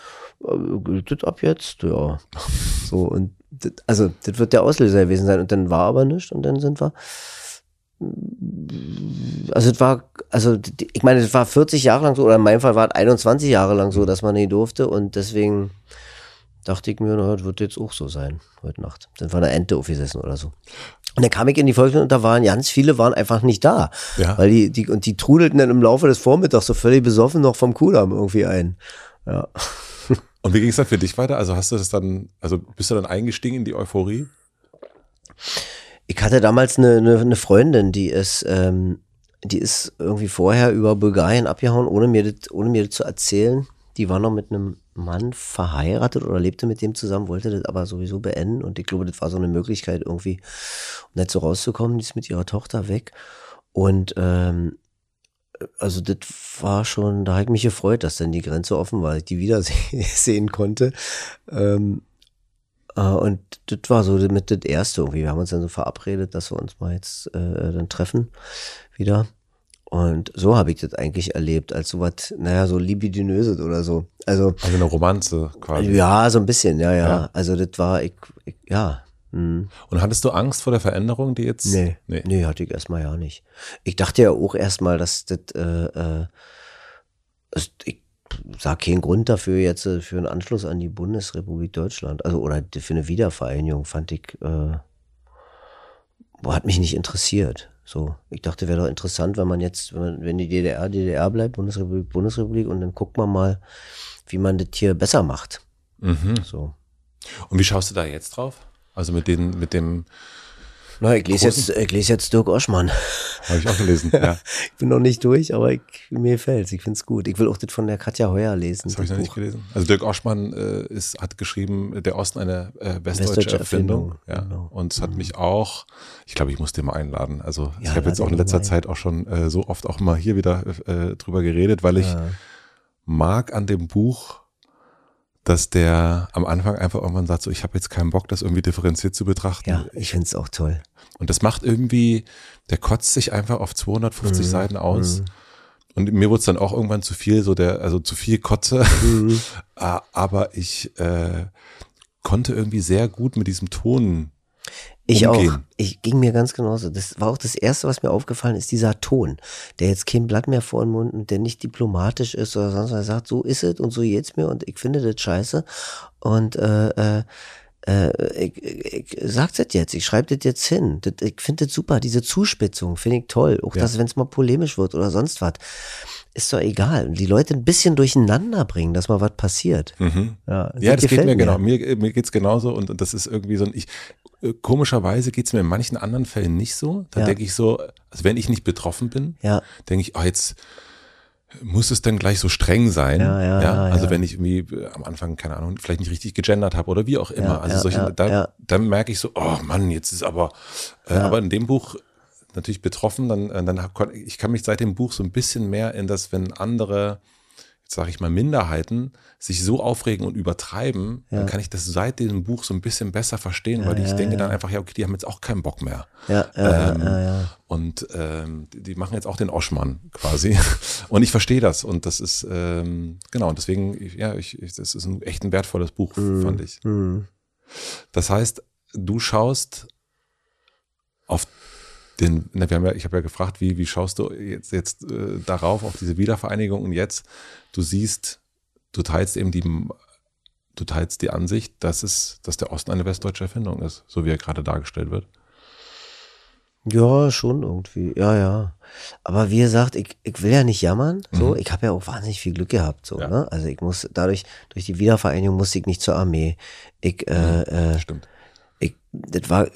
äh, gilt das ab jetzt, ja. So, und das, also, das wird der Auslöser gewesen sein. Und dann war aber nichts und dann sind wir also es war, also ich meine, es war 40 Jahre lang so, oder in meinem Fall war es 21 Jahre lang so, dass man nicht durfte und deswegen dachte ich mir, na, das wird jetzt auch so sein, heute Nacht. Sind wir an der Ente aufgesessen oder so. Und dann kam ich in die Folge und da waren ganz viele waren einfach nicht da. Ja. Weil die, die, und die trudelten dann im Laufe des Vormittags so völlig besoffen noch vom Kudamm irgendwie ein. Ja. Und wie ging es dann für dich weiter? Also hast du das dann, also bist du dann eingestiegen in die Euphorie? Ich hatte damals eine, eine, eine Freundin, die ist, ähm, die ist irgendwie vorher über Bulgarien abgehauen, ohne mir das, ohne mir das zu erzählen. Die war noch mit einem Mann verheiratet oder lebte mit dem zusammen, wollte das aber sowieso beenden. Und ich glaube, das war so eine Möglichkeit, irgendwie nicht so rauszukommen. Die ist mit ihrer Tochter weg. Und ähm, also das war schon, da habe ich mich gefreut, dass dann die Grenze offen war, ich die wiedersehen konnte. Ähm, äh, und das war so mit das erste irgendwie. Wir haben uns dann so verabredet, dass wir uns mal jetzt äh, dann treffen wieder. Und so habe ich das eigentlich erlebt, als so was, naja, so libidinöses oder so. Also, also eine Romanze quasi. Ja, so ein bisschen, ja, ja. ja. Also das war, ich, ich ja. Hm. Und hattest du Angst vor der Veränderung, die jetzt? Nee, nee, nee hatte ich erstmal ja nicht. Ich dachte ja auch erstmal, dass das, äh, äh, ich sah keinen Grund dafür jetzt äh, für einen Anschluss an die Bundesrepublik Deutschland. Also, oder für eine Wiedervereinigung fand ich, äh, hat mich nicht interessiert. So, ich dachte, wäre doch interessant, wenn man jetzt, wenn, man, wenn die DDR DDR bleibt, Bundesrepublik Bundesrepublik, und dann guckt man mal, wie man das hier besser macht. Mhm. So. Und wie schaust du da jetzt drauf? Also mit den, mit dem na, ich lese, jetzt, ich lese jetzt Dirk Oschmann. Habe ich auch gelesen, ja. ich bin noch nicht durch, aber ich, mir fällt es. Ich finde es gut. Ich will auch das von der Katja Heuer lesen. Das habe ich noch nicht gelesen. Also Dirk Oschmann äh, ist, hat geschrieben, Der Osten eine äh, westdeutsche, westdeutsche Erfindung. Erfindung. Ja. Genau. Und es hat mhm. mich auch, ich glaube, ich muss den mal einladen. Also ja, ich habe jetzt auch in letzter. Zeit auch schon äh, so oft auch mal hier wieder äh, drüber geredet, weil ich ja. mag an dem Buch dass der am Anfang einfach irgendwann sagt, so ich habe jetzt keinen Bock, das irgendwie differenziert zu betrachten. Ja, ich finde es auch toll. Und das macht irgendwie, der kotzt sich einfach auf 250 mhm. Seiten aus. Mhm. Und mir wurde es dann auch irgendwann zu viel, so der, also zu viel Kotze. Mhm. Ah, aber ich äh, konnte irgendwie sehr gut mit diesem Ton ich umgehen. auch. Ich ging mir ganz genauso. Das war auch das Erste, was mir aufgefallen ist, dieser Ton, der jetzt kein Blatt mehr vor den Mund und der nicht diplomatisch ist oder sonst was. Er sagt, so ist es und so jetzt mir und ich finde das scheiße. Und äh, äh, äh, ich, ich, sag's das jetzt, ich schreibe das jetzt hin. Das, ich finde das super, diese Zuspitzung finde ich toll. Auch ja. dass, wenn es mal polemisch wird oder sonst was, ist doch egal. Die Leute ein bisschen durcheinander bringen, dass mal was passiert. Mhm. Ja, das, ja, das geht mir, genau. Mir, mir geht's genauso und, und das ist irgendwie so ein, ich, äh, komischerweise geht's mir in manchen anderen Fällen nicht so. Da ja. denke ich so, also wenn ich nicht betroffen bin, ja. denke ich, oh, jetzt muss es denn gleich so streng sein? Ja, ja, ja, also wenn ich irgendwie äh, am Anfang, keine Ahnung, vielleicht nicht richtig gegendert habe oder wie auch immer. also solche, da, dann merke ich so, oh Mann, jetzt ist aber, äh, aber in dem Buch natürlich betroffen, dann, äh, dann ich kann mich seit dem Buch so ein bisschen mehr in das, wenn andere sage ich mal, Minderheiten sich so aufregen und übertreiben, ja. dann kann ich das seit diesem Buch so ein bisschen besser verstehen, ja, weil ich ja, denke dann einfach, ja, okay, die haben jetzt auch keinen Bock mehr. Ja, ähm, Und ähm, die machen jetzt auch den Oschmann quasi. und ich verstehe das. Und das ist, ähm, genau, und deswegen, ja, ich, ich, das ist ein echt ein wertvolles Buch, mhm. fand ich. Mhm. Das heißt, du schaust auf den, na, wir haben ja, ich habe ja gefragt, wie, wie schaust du jetzt, jetzt äh, darauf, auf diese Wiedervereinigung und jetzt, du siehst, du teilst eben die, du teilst die Ansicht, dass es, dass der Osten eine westdeutsche Erfindung ist, so wie er gerade dargestellt wird. Ja, schon irgendwie. Ja, ja. Aber wie gesagt, ich, ich will ja nicht jammern. So, mhm. ich habe ja auch wahnsinnig viel Glück gehabt. So, ja. ne? Also ich muss dadurch durch die Wiedervereinigung musste ich nicht zur Armee. Ich, äh, mhm. äh, Stimmt. Ich, das war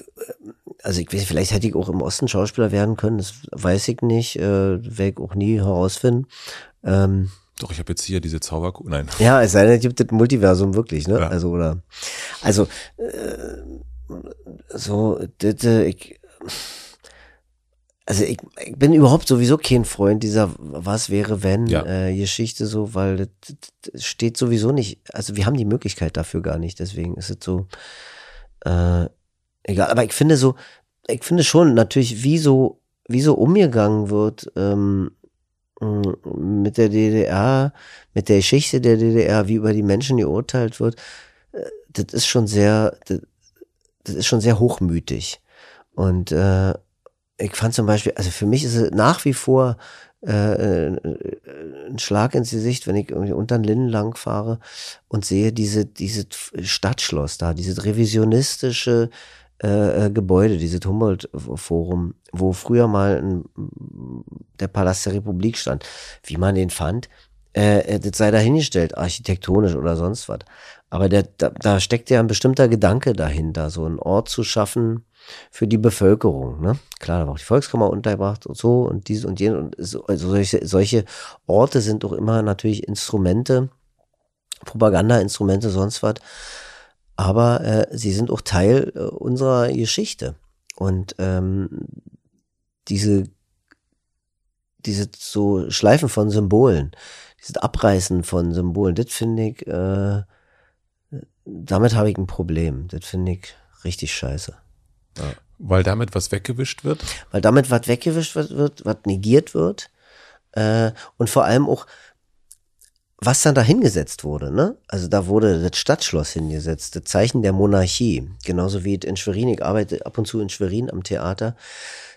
also ich weiß, vielleicht hätte ich auch im Osten Schauspieler werden können, das weiß ich nicht, äh, werde ich auch nie herausfinden. Ähm, Doch, ich habe jetzt hier diese Zauberkugel, nein. Ja, es sei denn, es gibt das Multiversum wirklich, ne? Ja. Also, oder, also, äh, so, das, äh, ich, also ich, ich bin überhaupt sowieso kein Freund dieser Was wäre wenn ja. äh, Geschichte so, weil das, das steht sowieso nicht, also wir haben die Möglichkeit dafür gar nicht, deswegen ist es so, äh, egal. Aber ich finde so, ich finde schon natürlich, wie so, wie so umgegangen wird ähm, mm, mit der DDR, mit der Geschichte der DDR, wie über die Menschen geurteilt wird, äh, das ist schon sehr, das, das, ist schon sehr hochmütig. Und äh, ich fand zum Beispiel, also für mich ist es nach wie vor äh, äh ein Schlag ins Gesicht, wenn ich irgendwie unter den Linden lang fahre und sehe diese, diese Stadtschloss da, diese revisionistische äh, äh, Gebäude, dieses Humboldt-Forum, wo früher mal ein, der Palast der Republik stand. Wie man den fand, äh, äh, das sei dahingestellt, architektonisch oder sonst was. Aber der, da, da steckt ja ein bestimmter Gedanke dahinter, so einen Ort zu schaffen für die Bevölkerung. Ne? Klar, da war auch die Volkskammer untergebracht und so und dies und jenes. Und so, also solche, solche Orte sind doch immer natürlich Instrumente, Propagandainstrumente, sonst was. Aber äh, sie sind auch Teil äh, unserer Geschichte. Und ähm, diese, diese so Schleifen von Symbolen, dieses Abreißen von Symbolen, das finde ich, äh, damit habe ich ein Problem. Das finde ich richtig scheiße. Ja. Weil damit was weggewischt wird? Weil damit was weggewischt wird, wird was negiert wird. Äh, und vor allem auch, was dann da hingesetzt wurde, ne? Also da wurde das Stadtschloss hingesetzt, das Zeichen der Monarchie. Genauso wie in Schwerin, ich arbeite ab und zu in Schwerin am Theater,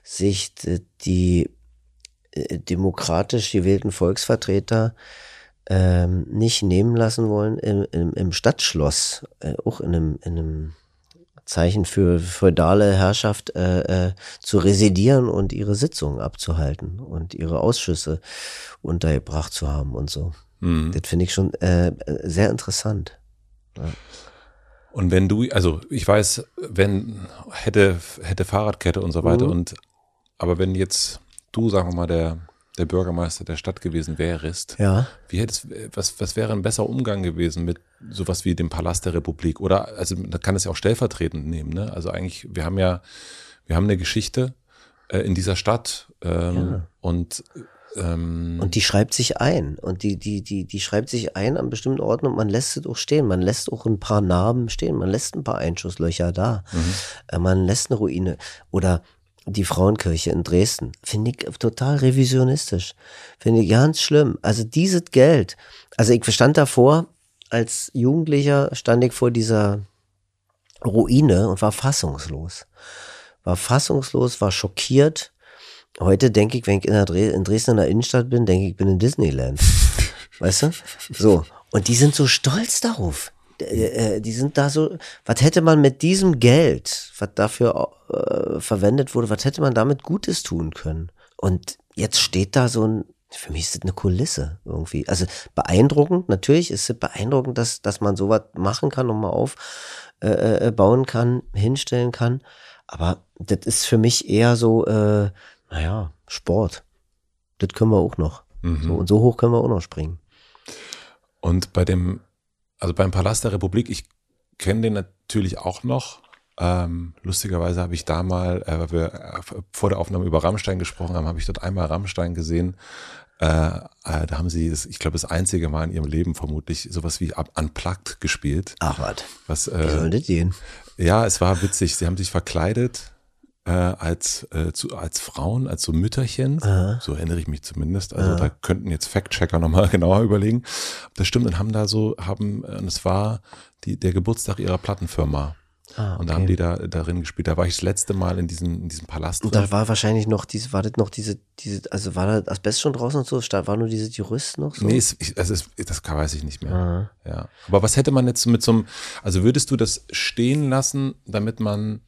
sich die äh, demokratisch gewählten Volksvertreter ähm, nicht nehmen lassen wollen, im, im, im Stadtschloss, äh, auch in einem, in einem Zeichen für feudale Herrschaft äh, äh, zu residieren und ihre Sitzungen abzuhalten und ihre Ausschüsse untergebracht zu haben und so. Mhm. Das finde ich schon äh, sehr interessant. Ja. Und wenn du, also ich weiß, wenn hätte hätte Fahrradkette und so weiter mhm. und aber wenn jetzt du, sagen wir mal, der der Bürgermeister der Stadt gewesen wärst, ja. wie hättest, was, was wäre ein besser Umgang gewesen mit sowas wie dem Palast der Republik? Oder, also man kann es ja auch stellvertretend nehmen, ne? Also eigentlich, wir haben ja, wir haben eine Geschichte äh, in dieser Stadt ähm, ja. und ähm, und die schreibt sich ein und die, die, die, die schreibt sich ein an bestimmten Orten und man lässt es auch stehen. Man lässt auch ein paar Narben stehen, man lässt ein paar Einschusslöcher da, mhm. Äh, man lässt eine Ruine oder die Frauenkirche in Dresden. Finde ich total revisionistisch. Finde ich ganz schlimm. Also dieses Geld. Also ich stand davor, als Jugendlicher stand ich vor dieser Ruine und war fassungslos. War fassungslos, war schockiert. Heute denke ich, wenn ich in, der Dres in Dresden in der Innenstadt bin, denke ich, ich bin in Disneyland. weißt du? So. Und die sind so stolz darauf. Äh, äh, die sind da so, was hätte man mit diesem Geld, was dafür äh, verwendet wurde, was hätte man damit Gutes tun können? Und jetzt steht da so ein, für mich ist das eine Kulisse irgendwie. Also beeindruckend, natürlich ist es beeindruckend, dass, dass man sowas machen kann und mal aufbauen äh, kann, hinstellen kann. Aber das ist für mich eher so, äh, naja, Sport. Das können wir auch noch. Mhm. So, und so hoch können wir auch noch springen. Und bei dem also beim Palast der Republik, ich kenne den natürlich auch noch. Ähm, lustigerweise habe ich da mal, äh, weil wir äh, vor der Aufnahme über Rammstein gesprochen haben, habe ich dort einmal Rammstein gesehen. Äh, äh, da haben sie, das, ich glaube, das einzige Mal in ihrem Leben vermutlich sowas wie Unplugged gespielt. Ach was. Was, äh, wie soll das gehen? Ja, es war witzig. Sie haben sich verkleidet äh, als, äh, zu, als Frauen, als so Mütterchen. Aha. So erinnere ich mich zumindest. Also Aha. da könnten jetzt Fact-Checker nochmal genauer überlegen. Das stimmt und haben da so, haben, und es war die, der Geburtstag ihrer Plattenfirma. Ah, okay. Und da haben die da darin gespielt. Da war ich das letzte Mal in diesem, in diesem Palast. Und da war wahrscheinlich noch diese, war das noch diese, diese, also war da Asbest schon draußen und so? War nur diese Gerüst noch so? Nee, es, also es, das weiß ich nicht mehr. Aha. Ja. Aber was hätte man jetzt mit so einem, also würdest du das stehen lassen, damit man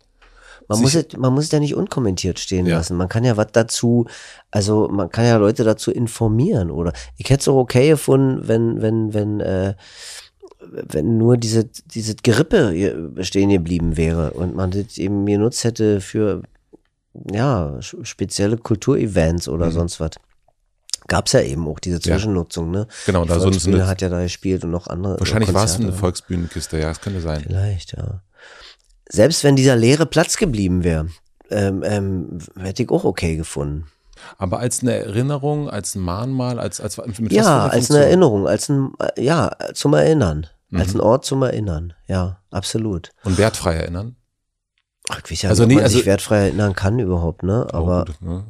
man muss, es, man muss es ja nicht unkommentiert stehen ja. lassen. Man kann ja was dazu, also man kann ja Leute dazu informieren oder ich hätte es auch okay gefunden, wenn, wenn, wenn, äh, wenn nur diese, diese Gerippe stehen geblieben wäre und man das eben genutzt hätte für ja, spezielle Kulturevents oder mhm. sonst was. Gab es ja eben auch diese Zwischennutzung, ja. ne? Genau, Die da so eine hat ja da gespielt und noch andere. Wahrscheinlich war es eine Volksbühnenkiste, ja, es könnte sein. Vielleicht, ja selbst wenn dieser leere Platz geblieben wäre, ähm, ähm, hätte ich auch okay gefunden. Aber als eine Erinnerung, als ein Mahnmal, als, als mit Ja, als eine Erinnerung, als ein, ja, zum Erinnern. Mhm. Als ein Ort zum Erinnern. Ja, absolut. Und wertfrei erinnern? Ach, ich weiß ja also nicht, man also, sich wertfrei erinnern kann überhaupt, ne? Aber. Gut, ne?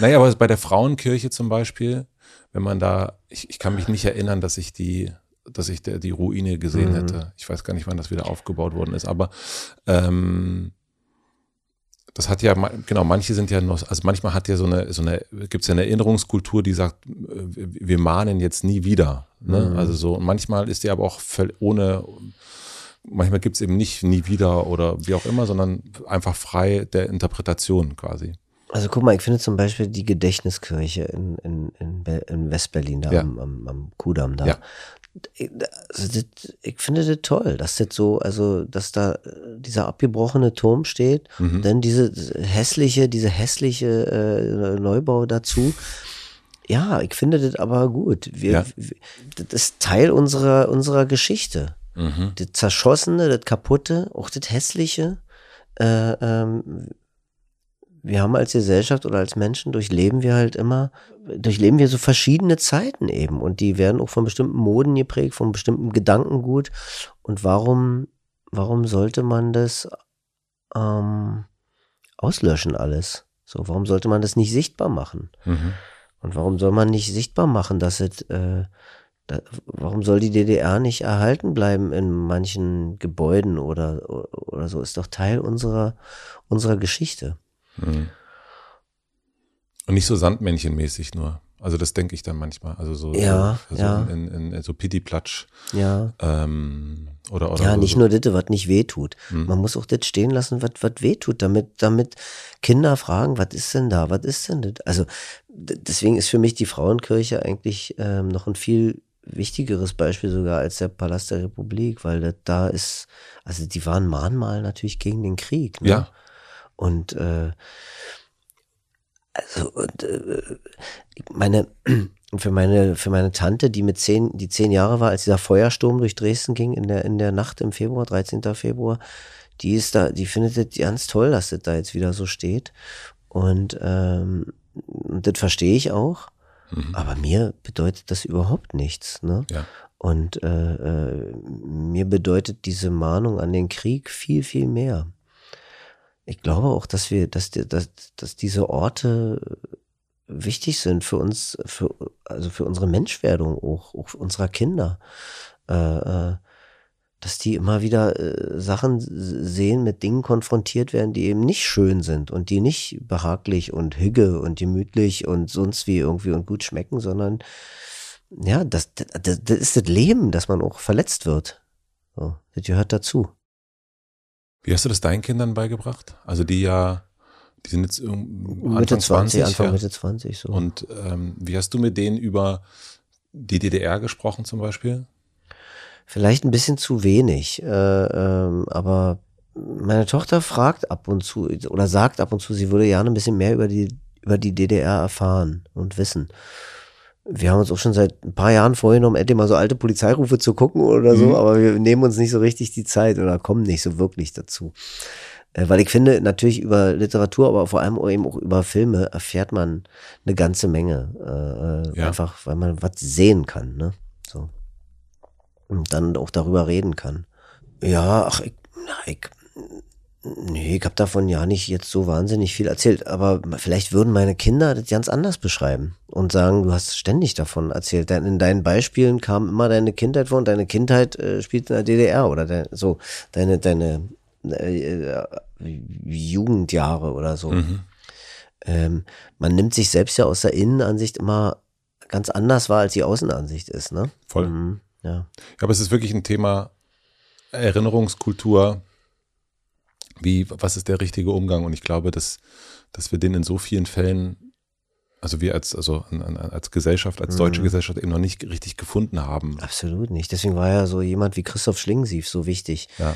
naja, aber bei der Frauenkirche zum Beispiel, wenn man da, ich, ich kann mich nicht erinnern, dass ich die dass ich der, die Ruine gesehen mhm. hätte. Ich weiß gar nicht, wann das wieder aufgebaut worden ist, aber ähm, das hat ja, genau, manche sind ja noch, also manchmal hat ja so eine, so eine, gibt es ja eine Erinnerungskultur, die sagt, wir mahnen jetzt nie wieder. Ne? Mhm. Also so, und manchmal ist die aber auch ohne, manchmal gibt es eben nicht nie wieder oder wie auch immer, sondern einfach frei der Interpretation quasi. Also guck mal, ich finde zum Beispiel die Gedächtniskirche in, in, in, in Westberlin, da ja. am, am, am Kudamm da. Ja also das, ich finde das toll, dass das so, also dass da dieser abgebrochene Turm steht, mhm. dann diese hässliche, diese hässliche äh, Neubau dazu. Ja, ich finde das aber gut. Wir, ja. das ist Teil unserer, unserer Geschichte. Mhm. Das Zerschossene, das Kaputte, auch das Hässliche. Äh, ähm, wir haben als Gesellschaft oder als Menschen durchleben wir halt immer, durchleben wir so verschiedene Zeiten eben und die werden auch von bestimmten Moden geprägt, von bestimmten Gedankengut. Und warum, warum sollte man das ähm, auslöschen alles? So, warum sollte man das nicht sichtbar machen? Mhm. Und warum soll man nicht sichtbar machen, dass es, äh, da, warum soll die DDR nicht erhalten bleiben in manchen Gebäuden oder, oder so? Ist doch Teil unserer, unserer Geschichte. Mhm. Und nicht so Sandmännchenmäßig nur. Also das denke ich dann manchmal. Also so, ja, so, ja. In, in, in so Pitti-Platsch. Ja. Ähm, oder, oder ja, so. nicht nur das, was nicht wehtut. Hm. Man muss auch das stehen lassen, was, was wehtut, damit, damit Kinder fragen, was ist denn da, was ist denn das? Also deswegen ist für mich die Frauenkirche eigentlich ähm, noch ein viel wichtigeres Beispiel sogar als der Palast der Republik, weil das da ist, also die waren Mahnmal natürlich gegen den Krieg. Ne? Ja. Und äh, also und, äh, meine für meine für meine Tante, die mit zehn die zehn Jahre war, als dieser Feuersturm durch Dresden ging in der in der Nacht im Februar, 13. Februar, die ist da, die findet es ganz toll, dass das da jetzt wieder so steht und ähm, das verstehe ich auch. Mhm. Aber mir bedeutet das überhaupt nichts. Ne? Ja. Und äh, äh, mir bedeutet diese Mahnung an den Krieg viel, viel mehr ich glaube auch, dass wir, dass, dass, dass diese Orte wichtig sind für uns, für, also für unsere Menschwerdung auch, auch unserer Kinder. Äh, äh, dass die immer wieder äh, Sachen sehen, mit Dingen konfrontiert werden, die eben nicht schön sind und die nicht behaglich und hüge und gemütlich und sonst wie irgendwie und gut schmecken, sondern ja, das, das, das ist das Leben, dass man auch verletzt wird. So, das gehört dazu. Wie hast du das deinen Kindern beigebracht? Also die ja, die sind jetzt Anfang Mitte 20, 20 Anfang ja. Mitte 20 so. Und ähm, wie hast du mit denen über die DDR gesprochen zum Beispiel? Vielleicht ein bisschen zu wenig, äh, ähm, aber meine Tochter fragt ab und zu oder sagt ab und zu, sie würde gerne ein bisschen mehr über die über die DDR erfahren und wissen wir haben uns auch schon seit ein paar Jahren vorgenommen, endlich mal so alte Polizeirufe zu gucken oder so, mhm. aber wir nehmen uns nicht so richtig die Zeit oder kommen nicht so wirklich dazu. Äh, weil ich finde, natürlich über Literatur, aber vor allem eben auch über Filme erfährt man eine ganze Menge. Äh, äh, ja. Einfach, weil man was sehen kann, ne? So. Und dann auch darüber reden kann. Ja, ach, ich, na, ich Nee, ich habe davon ja nicht jetzt so wahnsinnig viel erzählt, aber vielleicht würden meine Kinder das ganz anders beschreiben und sagen, du hast ständig davon erzählt. Denn in deinen Beispielen kam immer deine Kindheit vor und deine Kindheit äh, spielt in der DDR oder de, so deine deine äh, Jugendjahre oder so. Mhm. Ähm, man nimmt sich selbst ja aus der Innenansicht immer ganz anders wahr, als die Außenansicht ist, ne? Voll. Mhm, ja. ja, aber es ist wirklich ein Thema Erinnerungskultur wie, was ist der richtige Umgang? Und ich glaube, dass, dass wir den in so vielen Fällen, also wir als, also als Gesellschaft, als deutsche mhm. Gesellschaft eben noch nicht richtig gefunden haben. Absolut nicht. Deswegen war ja so jemand wie Christoph Schlingensief so wichtig. Ja.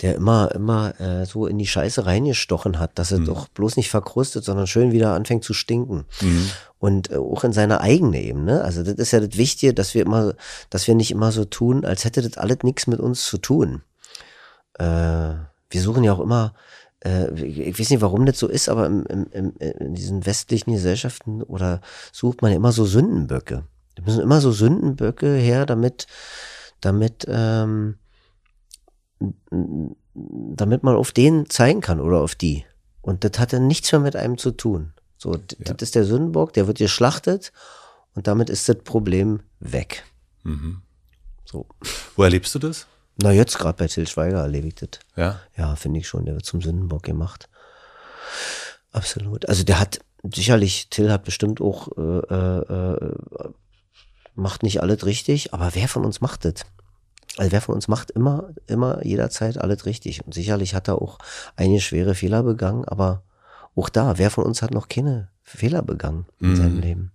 Der immer, immer äh, so in die Scheiße reingestochen hat, dass er mhm. doch bloß nicht verkrustet, sondern schön wieder anfängt zu stinken. Mhm. Und äh, auch in seiner eigenen Ebene. Also das ist ja das Wichtige, dass wir immer, dass wir nicht immer so tun, als hätte das alles nichts mit uns zu tun. Äh, wir suchen ja auch immer, äh, ich weiß nicht, warum das so ist, aber im, im, im, in diesen westlichen Gesellschaften oder sucht man ja immer so Sündenböcke. Da müssen immer so Sündenböcke her, damit, damit, ähm, damit man auf den zeigen kann oder auf die. Und das hat ja nichts mehr mit einem zu tun. So, ja. das ist der Sündenbock, der wird geschlachtet und damit ist das Problem weg. Mhm. So. Wo erlebst du das? Na, jetzt gerade bei Till Schweiger erlebe ich das. Ja? Ja, finde ich schon. Der wird zum Sündenbock gemacht. Absolut. Also der hat sicherlich, Till hat bestimmt auch, äh, äh, macht nicht alles richtig, aber wer von uns macht das? Also wer von uns macht immer, immer jederzeit alles richtig. Und sicherlich hat er auch einige schwere Fehler begangen, aber auch da, wer von uns hat noch keine Fehler begangen in mhm. seinem Leben?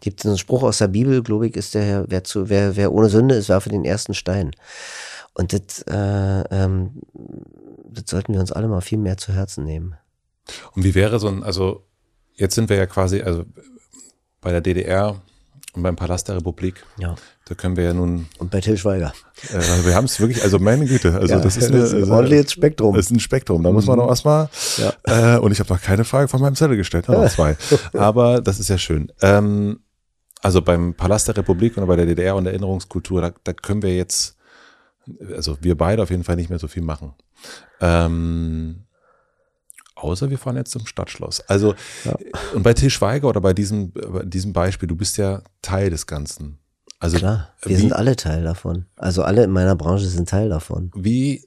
Gibt es einen Spruch aus der Bibel, glaube ich, ist der, wer, zu, wer, wer ohne Sünde ist, werfe den ersten Stein. Und das, äh, ähm, das sollten wir uns alle mal viel mehr zu Herzen nehmen. Und wie wäre so ein, also jetzt sind wir ja quasi, also bei der DDR und beim Palast der Republik. Ja. Da können wir ja nun. Und bei Till Schweiger. Äh, wir haben es wirklich, also meine Güte, also Ja, das ist, das ist ein also, ordentliches Spektrum. Das ist ein Spektrum. Da muss man noch erstmal. Ja. Äh, und ich habe noch keine Frage von meinem Zettel gestellt, nur noch zwei. Aber das ist ja schön. Ähm, also beim Palast der Republik und bei der DDR und der Erinnerungskultur, da, da können wir jetzt, also wir beide auf jeden Fall nicht mehr so viel machen. Ähm, außer wir fahren jetzt zum Stadtschloss. Also, und bei Til Schweiger oder bei diesem, bei diesem Beispiel, du bist ja Teil des Ganzen. Also, Klar, wir wie, sind alle Teil davon. Also alle in meiner Branche sind Teil davon. wie,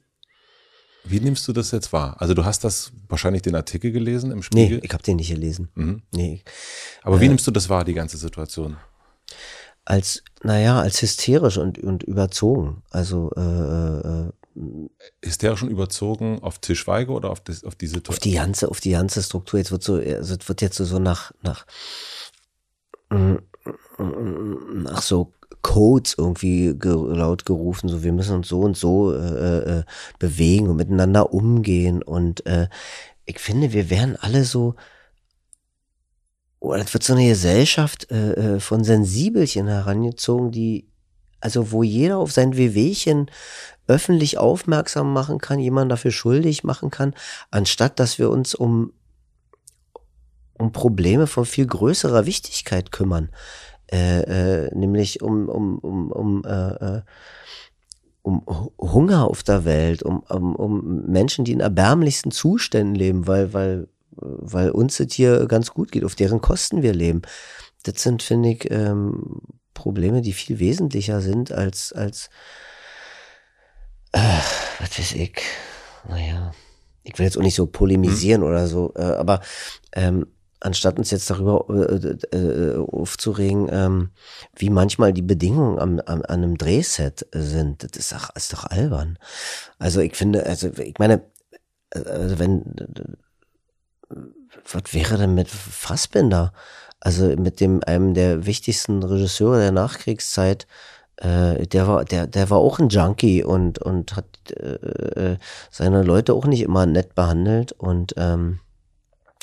wie nimmst du das jetzt wahr? Also, du hast das wahrscheinlich den Artikel gelesen im Nee, Spiegel. ich habe den nicht gelesen. Mhm. Nee. Aber wie nimmst du das wahr, die ganze Situation? Als, naja, als hysterisch und, und überzogen. Also äh, äh, Hysterisch schon überzogen auf Til Schweiger oder auf, das, auf die auf die ganze, auf die ganze Struktur. Jetzt wird so, also es wird jetzt so, nach, nach, nach so Codes irgendwie ge laut gerufen, so wir müssen uns so und so äh, äh, bewegen und miteinander umgehen. Und äh, ich finde, wir wären alle so, oder es wird so eine Gesellschaft äh, äh, von Sensibelchen herangezogen, die, also wo jeder auf sein Wehwehchen öffentlich aufmerksam machen kann, jemanden dafür schuldig machen kann, anstatt dass wir uns um, um Probleme von viel größerer Wichtigkeit kümmern. Äh, äh, nämlich um, um, um, um, äh, äh, um Hu- Hunger auf der Welt, um, um, um Menschen, die in erbärmlichsten Zuständen leben, weil, weil, weil uns das hier ganz gut geht, auf deren Kosten wir leben. Das sind, finde ich, ähm, Probleme, die viel wesentlicher sind als, als äh, was weiß ich, naja, ich will jetzt auch nicht so polemisieren oder so, äh, aber ähm, anstatt uns jetzt darüber äh, äh, aufzuregen, ähm, wie manchmal die Bedingungen am, am, an einem Drehset sind, das ist doch, ist doch albern. Also ich finde, also ich meine, äh, also wenn, was wäre denn mit Fassbinder? Also mit dem einem der wichtigsten Regisseure der Nachkriegszeit, äh, der war, der, der war auch ein Junkie und und hat äh, äh, seine Leute auch nicht immer nett behandelt und ähm,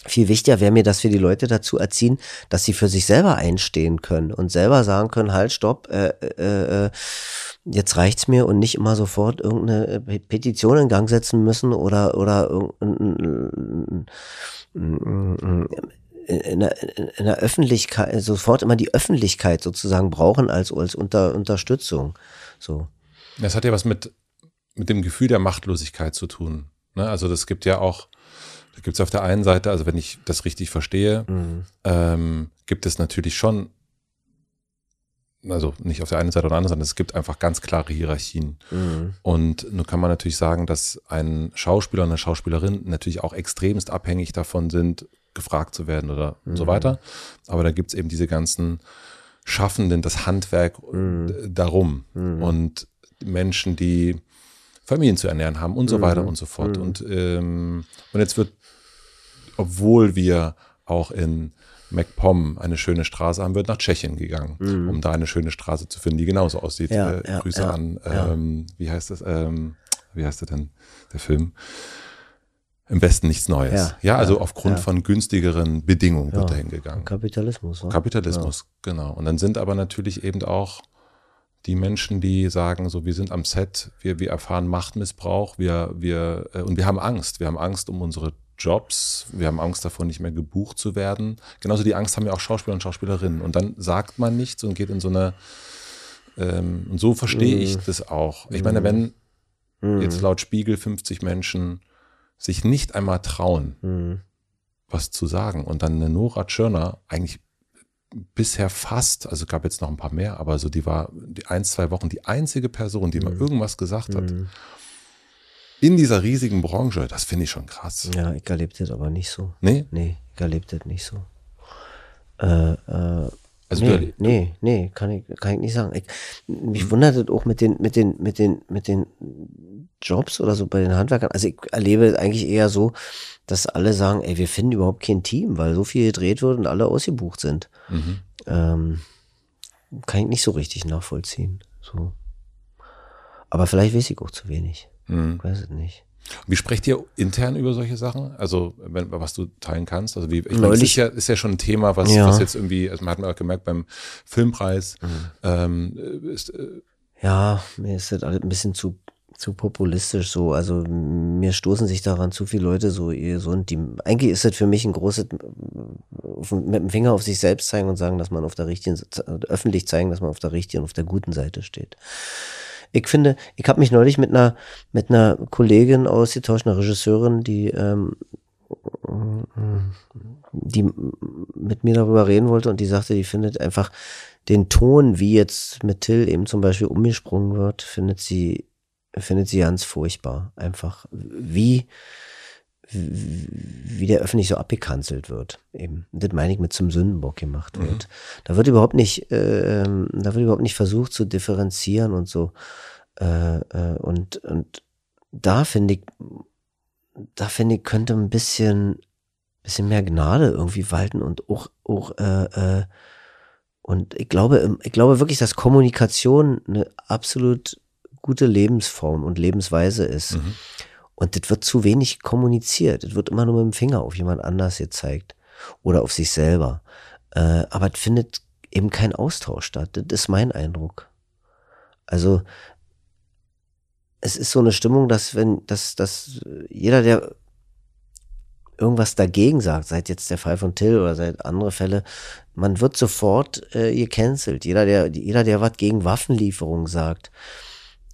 viel wichtiger wäre mir, dass wir die Leute dazu erziehen, dass sie für sich selber einstehen können und selber sagen können, halt, stopp, äh, äh, äh, jetzt reicht's mir und nicht immer sofort irgendeine äh, Pe- Petition in Gang setzen müssen oder oder irgendein in der, in der Öffentlichkeit sofort immer die Öffentlichkeit sozusagen brauchen als als unter, Unterstützung. So. Das hat ja was mit, mit dem Gefühl der Machtlosigkeit zu tun. Ne? Also das gibt ja auch, da gibt es auf der einen Seite, also wenn ich das richtig verstehe, Mhm. ähm, gibt es natürlich schon, also nicht auf der einen Seite oder anderen Seite, es gibt einfach ganz klare Hierarchien. Mhm. Und nun kann man natürlich sagen, dass ein Schauspieler und eine Schauspielerin natürlich auch extremst abhängig davon sind, gefragt zu werden oder so weiter. Aber da gibt es eben diese ganzen Schaffenden, das Handwerk d- darum und Menschen, die Familien zu ernähren haben und so weiter und so fort. Und, ähm, und jetzt wird, obwohl wir auch in MacPom eine schöne Straße haben, wird nach Tschechien gegangen, um da eine schöne Straße zu finden, die genauso aussieht. Ja, äh, ja, Grüße ja, an, ähm, wie heißt das, ähm, wie heißt der denn, der Film? Im Westen nichts Neues. Ja, also aufgrund von günstigeren Bedingungen wird dahin gegangen. Kapitalismus. wa? Kapitalismus, genau. Und dann sind aber natürlich eben auch die Menschen, die sagen, so wir sind am Set, wir, wir erfahren Machtmissbrauch, wir, wir, äh, und wir haben Angst. Wir haben Angst um unsere Jobs, wir haben Angst davor, nicht mehr gebucht zu werden. Genauso die Angst haben ja auch Schauspieler und Schauspielerinnen. Und dann sagt man nichts und geht in so eine, ähm, und so verstehe ich das auch. Ich meine, wenn jetzt laut Spiegel 50 Menschen sich nicht einmal trauen, Mhm. was zu sagen. Und dann eine Nora Tschirner eigentlich bisher fast, also gab jetzt noch ein paar mehr, aber so die war die ein, zwei Wochen die einzige Person, die mal irgendwas gesagt hat. In dieser riesigen Branche, das finde ich schon krass. Ja, ich erlebe das aber nicht so. Nee? Nee, ich erlebe das nicht so. Äh, äh, Also nee, nee, nee, kann ich, kann ich nicht sagen. Ich, mich wundert es auch mit den, mit den, mit den, mit den Jobs oder so bei den Handwerkern. Also ich erlebe eigentlich eher so, dass alle sagen, ey, wir finden überhaupt kein Team, weil so viel gedreht wird und alle ausgebucht sind. mhm. Ähm, kann ich nicht so richtig nachvollziehen. So. Aber vielleicht weiß ich auch zu wenig. Mhm. Ich weiß es nicht. Wie sprecht ihr intern über solche Sachen? Also, wenn, was du teilen kannst? Also, wie, ich meine, Neulich- das ist ja, ist ja schon ein Thema, was, Ja. was jetzt irgendwie, also man hat auch gemerkt beim Filmpreis, ähm, ist, äh, Ja, mir ist das alles ein bisschen zu, zu populistisch so. Also mir stoßen sich daran zu viele Leute so gesund. Die, eigentlich ist das für mich ein großes mit dem Finger auf sich selbst zeigen und sagen, dass man auf der richtigen, öffentlich zeigen, dass man auf der richtigen, auf der guten Seite steht. Ich finde, ich habe mich neulich mit einer mit einer Kollegin ausgetauscht, einer Regisseurin, die ähm, die mit mir darüber reden wollte und die sagte, die findet einfach den Ton, wie jetzt mit Till eben zum Beispiel umgesprungen wird, findet sie, findet sie ganz furchtbar. Einfach wie, wie der öffentlich so abgekanzelt wird. Eben. Das meine ich mit zum Sündenbock gemacht wird. Da wird überhaupt nicht, äh, ähm, da wird überhaupt nicht versucht zu differenzieren und so. Äh, äh, und, und da finde ich, da finde ich, könnte ein bisschen, bisschen mehr Gnade irgendwie walten und auch, auch äh, äh, und ich glaube, im- ich glaube wirklich, dass Kommunikation eine absolut gute Lebensform und Lebensweise ist. Mhm. Und das wird zu wenig kommuniziert. Es wird immer nur mit dem Finger auf jemand anders gezeigt oder auf sich selber. Äh, aber es findet eben kein Austausch statt. Das ist mein Eindruck. Also es ist so eine Stimmung, dass wenn, dass, dass jeder, der irgendwas dagegen sagt, seit jetzt der Fall von Till oder seit andere Fälle, man wird sofort äh, gecancelt. Jeder, der, jeder, der was gegen Waffenlieferungen sagt,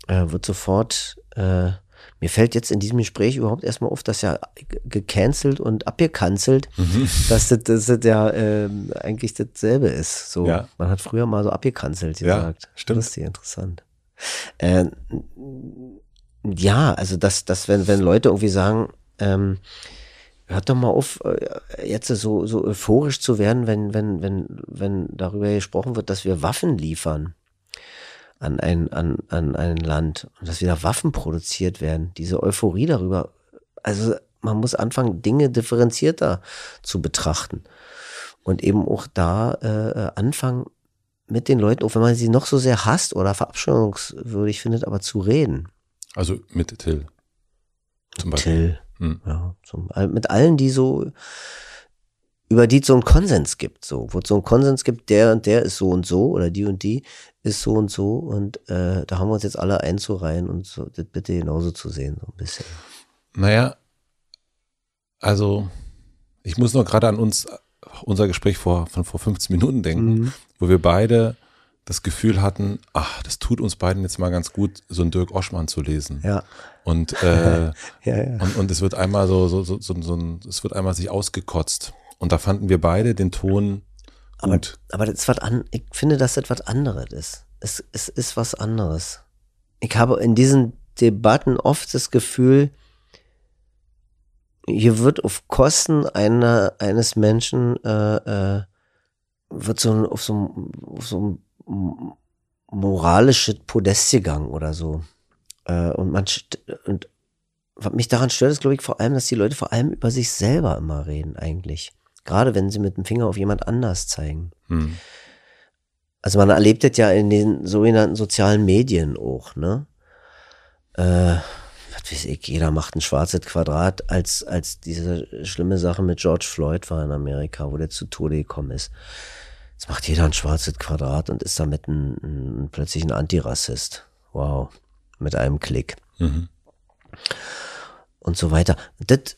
äh, wird sofort, äh, mir fällt jetzt in diesem Gespräch überhaupt erstmal auf, dass ja ge- gecancelt und abgekanzelt, dass das, dass das ja ähm, eigentlich dasselbe ist. So, Ja. man hat früher mal so abgekanzelt Ja, gesagt. stimmt. Lustig, interessant. Äh, ja, also dass, dass wenn, wenn Leute irgendwie sagen, ähm, hört doch mal auf, äh, jetzt so, so euphorisch zu werden, wenn, wenn, wenn, wenn darüber gesprochen wird, dass wir Waffen liefern an ein, an, an ein Land und dass wieder Waffen produziert werden. Diese Euphorie darüber, also man muss anfangen, Dinge differenzierter zu betrachten und eben auch da äh, anfangen, mit den Leuten, auch wenn man sie noch so sehr hasst oder verabscheuungswürdig findet, aber zu reden. also mit Till. Zum Beispiel. Till. Hm. Ja, zum, mit allen, die so, über die es so einen Konsens gibt, so, wo es so einen Konsens gibt, der und der ist so und so oder die und die ist so und so und äh, da haben wir uns jetzt alle einzureihen und so, das bitte genauso zu sehen, so ein bisschen. Naja, also ich muss nur gerade an uns, unser Gespräch vor, von vor 15 Minuten denken, wo wir beide das Gefühl hatten, ach, das tut uns beiden jetzt mal ganz gut, so einen Dirk Oschmann zu lesen. Ja, Und, äh, ja, ja. und, und es wird einmal so, so, so, so, so es wird einmal sich ausgekotzt. Und da fanden wir beide den Ton Aber, gut. aber das ist was an, ich finde, dass das was anderes ist. Es, es ist was anderes. Ich habe in diesen Debatten oft das Gefühl, hier wird auf Kosten einer, eines Menschen, äh, äh, wird so ein, auf so ein, auf so ein moralisches Podest gegangen oder so. Äh, und man, und was mich daran stört, ist, glaube ich, vor allem, dass die Leute vor allem über sich selber immer reden, eigentlich. Gerade wenn sie mit dem Finger auf jemand anders zeigen. Hm. Also man erlebt das ja in den sogenannten sozialen Medien auch, ne? Äh, was weiß ich, jeder macht ein schwarzes Quadrat, als, als diese schlimme Sache mit George Floyd war in Amerika, wo der zu Tode gekommen ist. Jetzt macht jeder ein schwarzes Quadrat und ist damit ein, ein, plötzlich ein Antirassist. Wow. Mit einem Klick. Mhm. und so weiter. Das,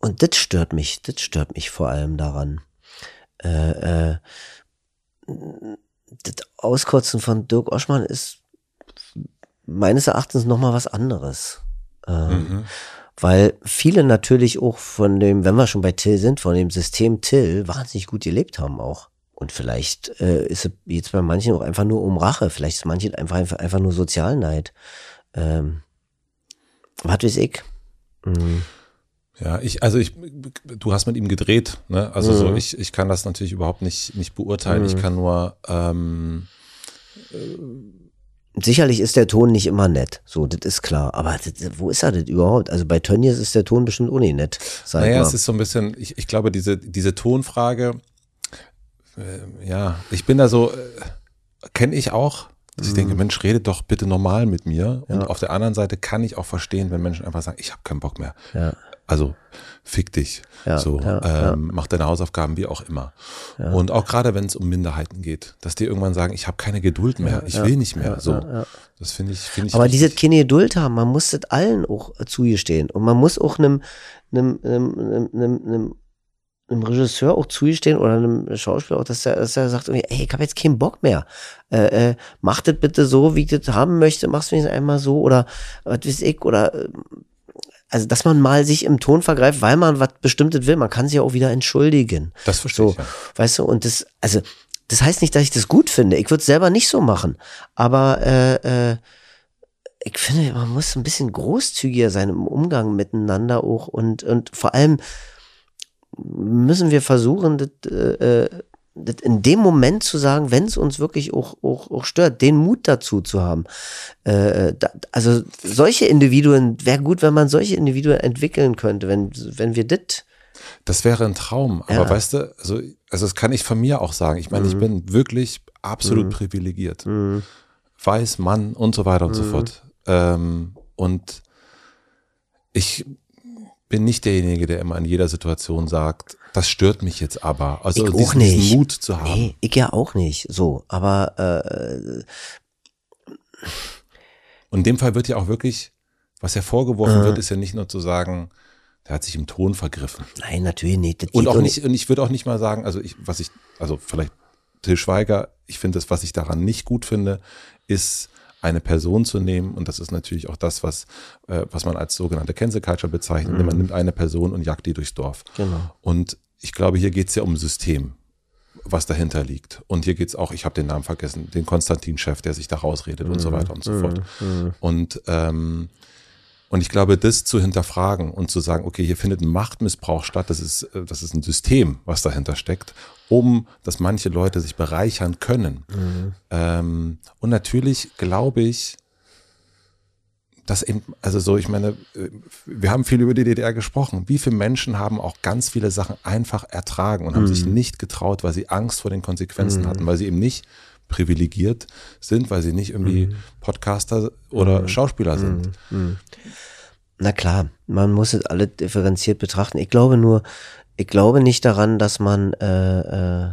und das stört mich, das stört mich vor allem daran. Äh, äh, das Auskotzen von Dirk Oschmann ist meines Erachtens nochmal was anderes. Ähm, Mhm. Weil viele natürlich auch von dem, wenn wir schon bei Till sind, von dem System Till wahnsinnig gut gelebt haben auch. Und vielleicht äh, ist es jetzt bei manchen auch einfach nur um Rache. Vielleicht ist manchen einfach, einfach, einfach nur Sozialneid. Ähm, was weiß ich. Mhm. Ja, ich, also ich, du hast mit ihm gedreht, ne? Also so, Mhm. ich, ich kann das natürlich überhaupt nicht, nicht beurteilen. Ich Mhm. kann nur, ähm, Sicherlich ist der Ton nicht immer nett. So, das ist klar. Aber das, wo ist er denn überhaupt? Also bei Tönnies ist der Ton bestimmt nicht nett. Naja, mal. es ist so ein bisschen, ich, ich glaube, diese, diese Tonfrage, äh, ja, ich bin da so, äh, kenne ich auch Dass ich denke, Mensch, redet doch bitte normal mit mir. Und Ja. auf der anderen Seite kann ich auch verstehen, wenn Menschen einfach sagen, ich habe keinen Bock mehr. Ja. Also fick dich. Ja, so, ja, ähm, mach deine Hausaufgaben, wie auch immer. Und auch gerade wenn es um Minderheiten geht, dass die irgendwann sagen, ich habe keine Geduld mehr, ich will nicht mehr. so, das finde ich, finde ich. Aber diese keine Geduld haben, man muss das allen auch äh, zugestehen. Und man muss auch einem, einem, einem, einem, einem, einem, Regisseur auch zugestehen oder einem Schauspieler auch, dass er, dass er sagt, irgendwie, ey, ich habe jetzt keinen Bock mehr. Äh, äh, mach das bitte so, wie ich das haben möchte, mach's wenigstens einmal so oder was weiß ich, oder äh, also dass man mal sich im Ton vergreift, weil man was Bestimmtes will. Man kann sich ja auch wieder entschuldigen. Das verstehe So, ich, ja. weißt du, und das, also, das heißt nicht, dass ich das gut finde. Ich würde es selber nicht so machen. Aber äh, äh, ich finde, man muss ein bisschen großzügiger sein im Umgang miteinander auch und, und vor allem müssen wir versuchen, das, äh, äh, in dem Moment zu sagen, wenn es uns wirklich auch, auch, auch stört, den Mut dazu zu haben. Äh, da, also solche Individuen, wäre gut, wenn man solche Individuen entwickeln könnte, wenn, wenn wir das Das wäre ein Traum. Aber Ja. weißt du, also, also das kann ich von mir auch sagen. Ich meine, ich bin wirklich absolut privilegiert. Weiß, Mann und so weiter und so fort. Ähm, und ich bin nicht derjenige, der immer in jeder Situation sagt, das stört mich jetzt aber. Also Ich auch diesen, nicht. diesen Mut zu haben. Nee, ich ja auch nicht. So, aber äh, Und in dem Fall wird ja auch wirklich, was hervorgeworfen wird, ist ja nicht nur zu sagen, der hat sich im Ton vergriffen. nein, natürlich nicht. Das Und auch nicht, und ich würde auch nicht mal sagen, also ich, was ich, also vielleicht Till Schweiger, ich finde das, was ich daran nicht gut finde, ist eine Person zu nehmen, und das ist natürlich auch das, was, äh, was man als sogenannte Cancel Culture bezeichnet. Man nimmt eine Person und jagt die durchs Dorf. Genau. Und ich glaube, hier geht es ja um ein System, was dahinter liegt. Und hier geht es auch, ich habe den Namen vergessen, den Konstantin-Chef, der sich da rausredet und so weiter und so fort. Und ähm, und ich glaube, das zu hinterfragen und zu sagen, okay, hier findet ein Machtmissbrauch statt, das ist, äh, das ist ein System, was dahinter steckt, um dass manche Leute sich bereichern können. Ähm, und natürlich glaube ich, dass eben, also so, ich meine, äh, wir haben viel über die DDR gesprochen. Wie viele Menschen haben auch ganz viele Sachen einfach ertragen und haben sich nicht getraut, weil sie Angst vor den Konsequenzen hatten, weil sie eben nicht privilegiert sind, weil sie nicht irgendwie Podcaster oder Schauspieler sind. Na klar, man muss es alle differenziert betrachten. Ich glaube nur, ich glaube nicht daran, dass man, äh, äh,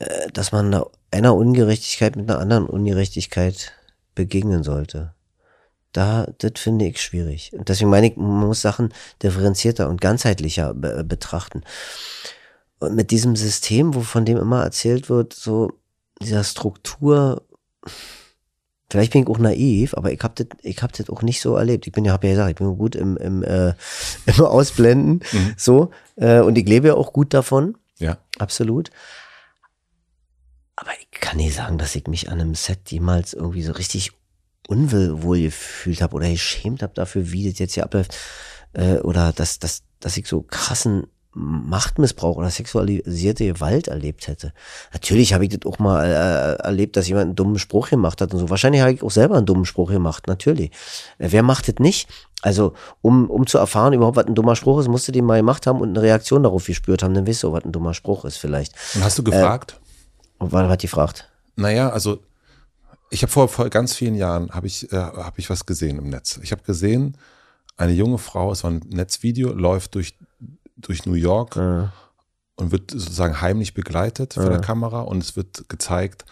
äh, dass man einer- Ungerechtigkeit mit einer anderen Ungerechtigkeit begegnen sollte. Da, das finde ich schwierig. Und deswegen meine ich, man muss Sachen differenzierter und ganzheitlicher be betrachten. Und mit diesem System, wo von dem immer erzählt wird, so dieser Struktur, vielleicht bin ich auch naiv, aber ich hab das, ich hab das auch nicht so erlebt. Ich bin ja, hab ja gesagt, ich bin gut im, im, äh, im Ausblenden, so, äh, und ich lebe ja auch gut davon, Ja. absolut. Aber ich kann nicht sagen, dass ich mich an einem Set jemals irgendwie so richtig unwohl gefühlt habe oder geschämt habe dafür, wie das jetzt hier abläuft, äh, oder dass, dass, dass ich so krassen Machtmissbrauch oder sexualisierte Gewalt erlebt hätte. Natürlich habe ich das auch mal äh, erlebt, dass jemand einen dummen Spruch gemacht hat und so. Wahrscheinlich habe ich auch selber einen dummen Spruch gemacht, natürlich. Äh, wer macht das nicht? Also, um, um zu erfahren überhaupt, was ein dummer Spruch ist, musst du den mal gemacht haben und eine Reaktion darauf gespürt haben, dann weißt du, was ein dummer Spruch ist vielleicht. Und hast du gefragt? Und was hat die gefragt? Naja, also ich habe vor, vor ganz vielen Jahren habe ich, äh, hab ich was gesehen im Netz. Ich habe gesehen, eine junge Frau, es war ein Netzvideo, läuft durch, durch New York und wird sozusagen heimlich begleitet von der Kamera und es wird gezeigt,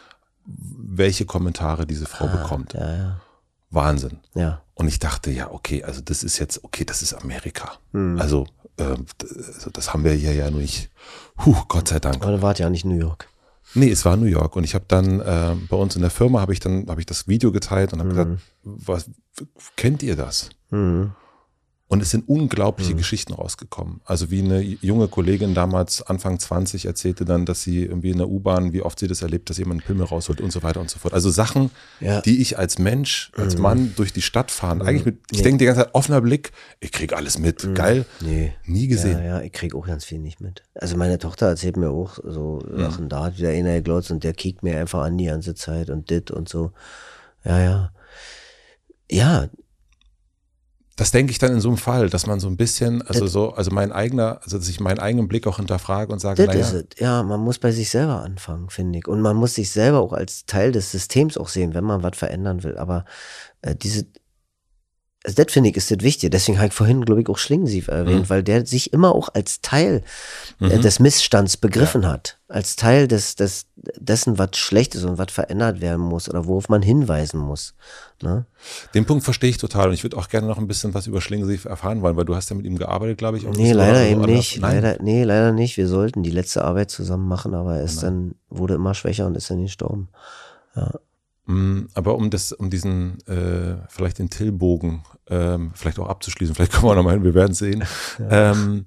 welche Kommentare diese Frau bekommt. Ja, ja, Wahnsinn. ja. Und ich dachte, ja, okay, also das ist jetzt, okay, das ist Amerika. Hm. Also, also das haben wir hier ja nicht. Puh, Gott sei Dank. Aber du wart ja nicht in New York. Nee, es war New York und ich habe dann äh, bei uns in der Firma habe ich dann habe ich das Video geteilt und habe gesagt, was kennt ihr das? Mhm. Und es sind unglaubliche Geschichten rausgekommen. Also wie eine junge Kollegin damals Anfang 20 erzählte dann, dass sie irgendwie in der U-Bahn, wie oft sie das erlebt, dass jemand einen Pimmel rausholt und so weiter und so fort. Also Sachen, Ja. die ich als Mensch, als Mann durch die Stadt fahren, eigentlich mit, ich denke die ganze Zeit offener Blick, ich krieg alles mit, geil, Nee. nie gesehen. Ja, ja, ich krieg auch ganz viel nicht mit. Also meine Tochter erzählt mir auch so Sachen, da hat wieder einer geglotzt und der kickt mir einfach an die ganze Zeit und dit und so. Ja, ja. Ja, das denke ich dann in so einem Fall, dass man so ein bisschen, also das, so, also mein eigener, also dass ich meinen eigenen Blick auch hinterfrage und sage, naja. Ja, man muss bei sich selber anfangen, finde ich. Und man muss sich selber auch als Teil des Systems auch sehen, wenn man was verändern will. Aber äh, diese, also das finde ich ist das Wichtige. Deswegen habe ich vorhin, glaube ich, auch Schlingensief erwähnt, mhm. weil der sich immer auch als Teil äh, mhm. des Missstands begriffen ja. hat. Als Teil des, des, dessen, was schlecht ist und was verändert werden muss oder worauf man hinweisen muss. Ne? Den Punkt verstehe ich total und ich würde auch gerne noch ein bisschen was über Schlingensief erfahren wollen, weil du hast ja mit ihm gearbeitet, glaube ich. Nee, leider eben nicht. Leider, nee, leider nicht. Wir sollten die letzte Arbeit zusammen machen, aber er ist Nein. dann, wurde immer schwächer und ist dann gestorben. Ja. Mm, aber um das, um diesen, äh, vielleicht den Tillbogen, ähm, vielleicht auch abzuschließen, vielleicht kommen wir nochmal hin, wir werden sehen. Ja. Ähm,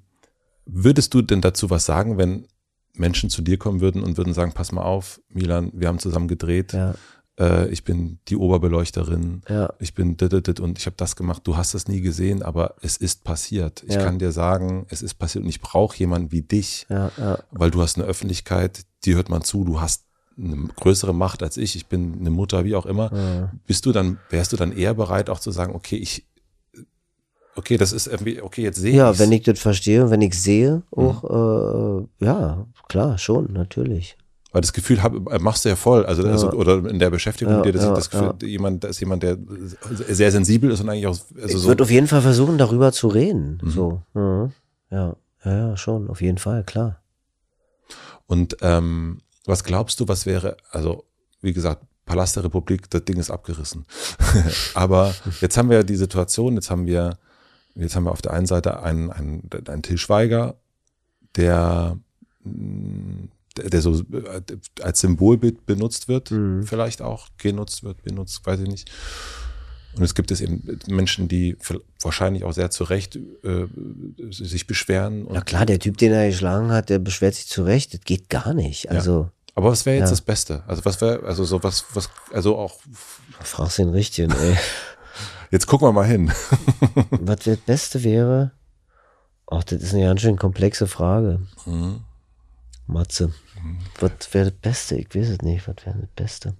würdest du denn dazu was sagen, wenn Menschen zu dir kommen würden und würden sagen, pass mal auf, Milan, wir haben zusammen gedreht, ja. äh, ich bin die Oberbeleuchterin, ja. ich bin dit, dit, dit, und ich habe das gemacht, du hast es nie gesehen, aber es ist passiert. Ich kann dir sagen, es ist passiert und ich brauche jemanden wie dich, weil du hast eine Öffentlichkeit, die hört man zu, du hast eine größere Macht als ich, ich bin eine Mutter, wie auch immer, ja. bist du dann, wärst du dann eher bereit auch zu sagen, okay, ich, okay, das ist irgendwie, okay, jetzt sehe ich. Ja, wenn ich das verstehe, wenn ich sehe, auch, mhm. äh, ja, klar, schon, natürlich. Weil das Gefühl hab, machst du ja voll, also, ja. also oder in der Beschäftigung ja, dir das, ja, das Gefühl, ja. jemand, ist jemand, der sehr sensibel ist und eigentlich auch. Also ich so würde auf jeden Fall versuchen, darüber zu reden. Mhm. So, ja, ja, ja, schon, auf jeden Fall, klar. Und ähm, was glaubst du, was wäre, also wie gesagt, Palast der Republik, das Ding ist abgerissen. Aber jetzt haben wir die Situation, jetzt haben wir, jetzt haben wir auf der einen Seite einen, einen, einen Till Schweiger, der, der so als Symbolbild benutzt wird, mhm. vielleicht auch genutzt wird, benutzt, weiß ich nicht. Und es gibt es eben Menschen, die wahrscheinlich auch sehr zu Recht äh, sich beschweren. Na klar, der Typ, den er geschlagen hat, der beschwert sich zu Recht. Das geht gar nicht. Also. Ja. Aber was wäre jetzt ja. das Beste? Also was wäre, also so was, was, also auch. Fragst den Richtigen, ey. Jetzt gucken wir mal hin. was das Beste wäre? Ach, das ist eine ganz schön komplexe Frage. Mhm. Matze. Mhm. Was wäre das Beste? Ich weiß es nicht. Was wäre das Beste?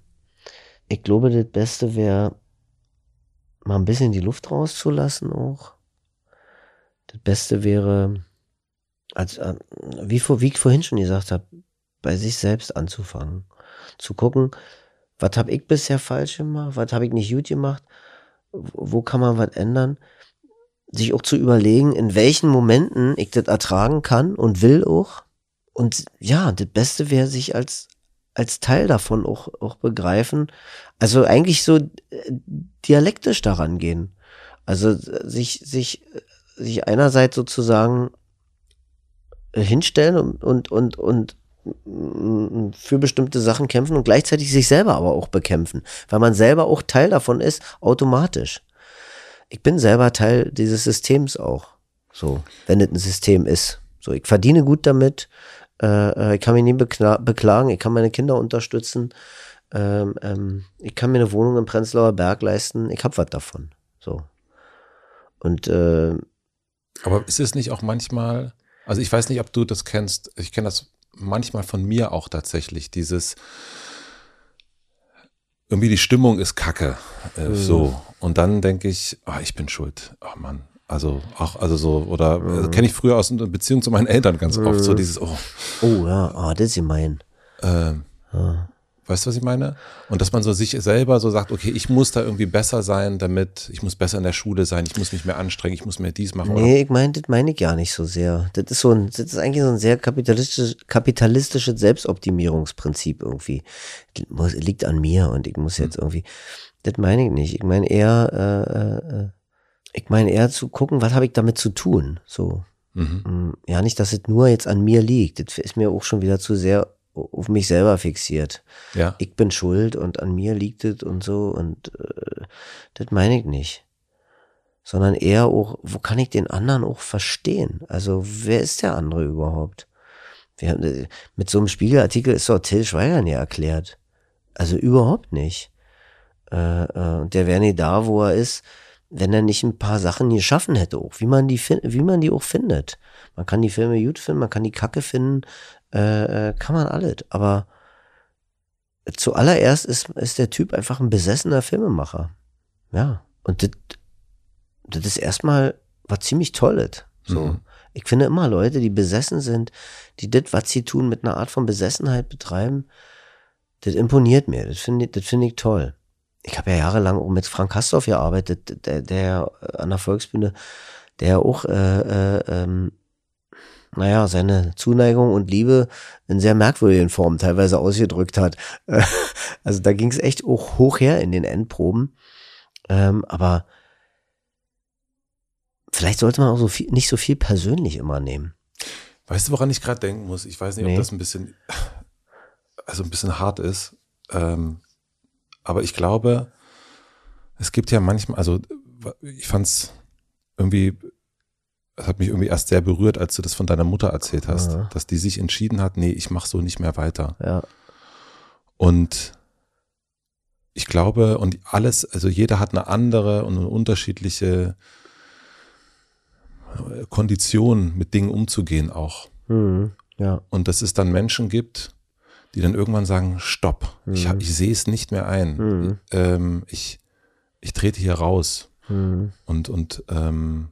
Ich glaube, das Beste wäre, mal ein bisschen die Luft rauszulassen auch. Das Beste wäre, als, äh, wie, vor, wie ich vorhin schon gesagt habe, bei sich selbst anzufangen. Zu gucken, was habe ich bisher falsch gemacht, was habe ich nicht gut gemacht, wo kann man was ändern. Sich auch zu überlegen, in welchen Momenten ich das ertragen kann und will auch. Und ja, das Beste wäre, sich als, als Teil davon auch, auch begreifen. Also eigentlich so äh, dialektisch daran gehen. Also sich, sich, sich einerseits sozusagen hinstellen und, und, und, und für bestimmte Sachen kämpfen und gleichzeitig sich selber aber auch bekämpfen, weil man selber auch Teil davon ist, automatisch. Ich bin selber Teil dieses Systems auch, so, wenn es ein System ist. So, ich verdiene gut damit, äh, äh ich kann mich nie beklagen, ich kann meine Kinder unterstützen, ähm, ähm, ich kann mir eine Wohnung im Prenzlauer Berg leisten, ich habe was davon. So. Und äh, aber ist es nicht auch manchmal, also ich weiß nicht, ob du das kennst, ich kenne das manchmal von mir auch tatsächlich, dieses irgendwie die Stimmung ist kacke. Äh, mhm. So. Und dann denke ich, oh, ich bin schuld. Oh Mann. Also auch, also so, oder mhm. kenne ich früher aus einer Beziehung zu meinen Eltern ganz mhm. oft, so mhm. dieses, oh. Oh ja, ah, das ist gemein. Ähm, ja. Weißt du, was ich meine? Und dass man so sich selber so sagt, okay, ich muss da irgendwie besser sein, damit, ich muss besser in der Schule sein, ich muss mich mehr anstrengen, ich muss mehr dies machen. Nee, oder? ich meine, das meine ich gar nicht so sehr. Das ist so ein, das ist eigentlich so ein sehr kapitalistisch, kapitalistisches Selbstoptimierungsprinzip irgendwie. Das liegt an mir und ich muss jetzt hm. irgendwie, das meine ich nicht. Ich meine eher, äh, äh, ich meine eher zu gucken, was habe ich damit zu tun, so. Mhm. Hm, ja, nicht, dass es nur jetzt an mir liegt. Das ist mir auch schon wieder zu sehr auf mich selber fixiert. Ja. Ich bin schuld und an mir liegt es und so und äh, das meine ich nicht. Sondern eher auch, wo kann ich den anderen auch verstehen? Also, wer ist der andere überhaupt? Wir haben, äh, mit so einem Spiegelartikel ist doch Till Schweiger nie erklärt. Also überhaupt nicht. Äh, äh, der wäre nie da, wo er ist, wenn er nicht ein paar Sachen geschaffen hätte, auch wie man die, wie man die auch findet. Man kann die Filme gut finden, man kann die Kacke finden, äh, äh, kann man alles. Aber zuallererst ist, ist der Typ einfach ein besessener Filmemacher. Ja. Und das, das ist erstmal was ziemlich Tolles. So. Mhm. Ich finde immer Leute, die besessen sind, die das, was sie tun, mit einer Art von Besessenheit betreiben, das imponiert mir. Das finde ich, das finde ich toll. Ich habe ja jahrelang auch mit Frank Kastorf gearbeitet, der, der an der Volksbühne, der auch, äh, äh, ähm, naja, seine Zuneigung und Liebe in sehr merkwürdigen Formen teilweise ausgedrückt hat. Also da ging es echt auch hoch her in den Endproben. Ähm, aber vielleicht sollte man auch so viel, nicht so viel persönlich immer nehmen. Weißt du, woran ich gerade denken muss? Ich weiß nicht, Nee. ob das ein bisschen, also ein bisschen hart ist. Ähm, aber ich glaube, es gibt ja manchmal, also ich fand's irgendwie, es hat mich irgendwie erst sehr berührt, als du das von deiner Mutter erzählt hast, Ja. dass die sich entschieden hat, nee, ich mache so nicht mehr weiter. Ja. Und ich glaube, und alles, also jeder hat eine andere und eine unterschiedliche äh, Kondition, mit Dingen umzugehen auch. Mhm. Ja. Und dass es dann Menschen gibt, die dann irgendwann sagen, stopp, ich, hab- ich sehe es nicht mehr ein. Mhm. Ähm, ich, ich trete hier raus. Mhm. Und, und, ähm,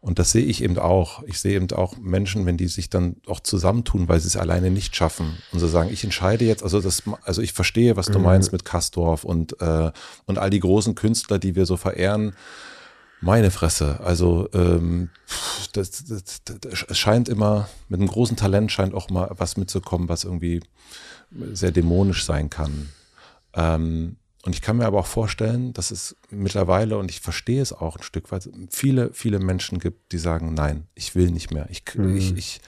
und das sehe ich eben auch. Ich sehe eben auch Menschen, wenn die sich dann auch zusammentun, weil sie es alleine nicht schaffen und so sagen, ich entscheide jetzt, also das, also ich verstehe, was du meinst mit Kastorf und, äh, und all die großen Künstler, die wir so verehren. Meine Fresse, also ähm, das, das, das, es scheint immer, mit einem großen Talent scheint auch mal was mitzukommen, was irgendwie sehr dämonisch sein kann. Ähm, und ich kann mir aber auch vorstellen, dass es mittlerweile, und ich verstehe es auch ein Stück weit, viele, viele Menschen gibt, die sagen, nein, ich will nicht mehr. Ich, ich, ich,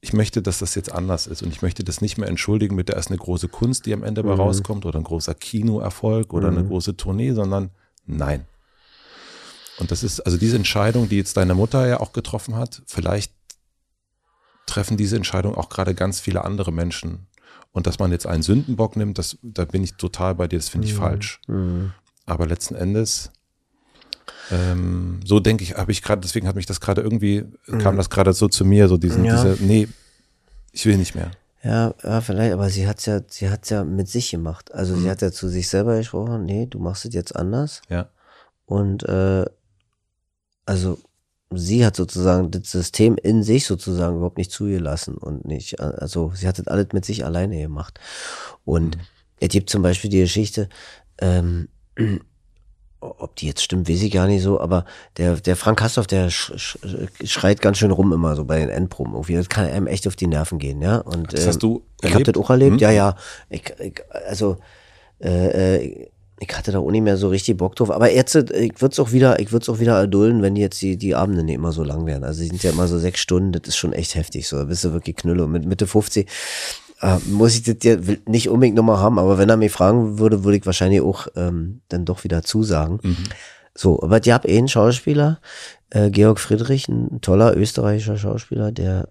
ich möchte, dass das jetzt anders ist. Und ich möchte das nicht mehr entschuldigen mit, da ist eine große Kunst, die am Ende bei rauskommt, oder ein großer Kinoerfolg oder eine große Tournee, sondern nein. Und das ist, also diese Entscheidung, die jetzt deine Mutter ja auch getroffen hat, vielleicht treffen diese Entscheidung auch gerade ganz viele andere Menschen. Und dass man jetzt einen Sündenbock nimmt, das, da bin ich total bei dir, das finde ich falsch. Mhm. Aber letzten Endes, ähm, so denke ich, habe ich gerade, deswegen hat mich das gerade irgendwie, kam das gerade so zu mir, so diesen, Ja. diese, nee, ich will nicht mehr. Ja, ja, vielleicht, aber sie hat's ja, sie hat's ja mit sich gemacht. Also sie hat ja zu sich selber gesprochen, nee, du machst es jetzt anders. Ja. Und äh, also sie hat sozusagen das System in sich sozusagen überhaupt nicht zugelassen und nicht, also sie hat das alles mit sich alleine gemacht. Und es gibt zum Beispiel die Geschichte, ähm, ob die jetzt stimmt, weiß ich gar nicht so, aber der, der Frank Hastorf, der sch, sch, schreit ganz schön rum immer so bei den Endproben. Irgendwie, das kann einem echt auf die Nerven gehen, ja. Und, Das hast du Ich habe erlebt? das auch erlebt, Hm? ja, ja. Ich, ich, also, äh, äh, ich hatte da auch nicht mehr so richtig Bock drauf. Aber jetzt, äh, ich würde es auch wieder, ich würde es auch wieder erdulden, wenn jetzt die, die Abende nicht immer so lang wären. Also, die sind ja immer so sechs Stunden, das ist schon echt heftig. So, da bist du wirklich Knülle. Und mit Mitte 50 äh, muss ich das ja nicht unbedingt nochmal haben. Aber wenn er mich fragen würde, würde ich wahrscheinlich auch ähm, dann doch wieder zusagen. So, aber die hab eh einen Schauspieler, äh, Georg Friedrich, ein toller österreichischer Schauspieler, der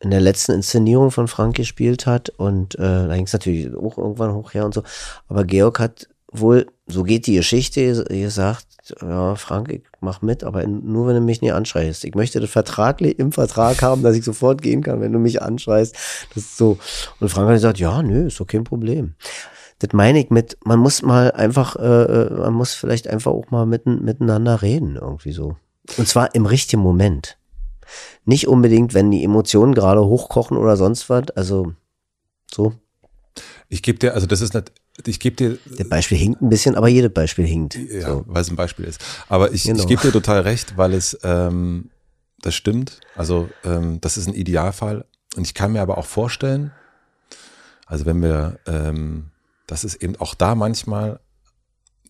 in der letzten Inszenierung von Frank gespielt hat und äh, da ging es natürlich auch irgendwann hoch her und so. Aber Georg hat wohl, so geht die Geschichte, gesagt, ja, Frank, ich mach mit, aber nur wenn du mich nicht anschreist. Ich möchte das vertraglich im Vertrag haben, dass ich sofort gehen kann, wenn du mich anschreist. Das ist so. Und Frank hat gesagt, ja, nö, ist doch kein Problem. Das meine ich mit, man muss mal einfach, äh, äh, man muss vielleicht einfach auch mal mitten, miteinander reden, irgendwie so. Und zwar im richtigen Moment. Nicht unbedingt, wenn die Emotionen gerade hochkochen oder sonst was. Also so. Ich gebe dir, also das ist nicht, ich gebe dir, Das Beispiel hinkt ein bisschen, aber jedes Beispiel hinkt. ja, So. weil es ein Beispiel ist. Aber ich, Genau. ich gebe dir total recht, weil es, ähm, das stimmt. Also ähm, das ist ein Idealfall. Und ich kann mir aber auch vorstellen, also wenn wir, ähm, das ist eben auch da manchmal,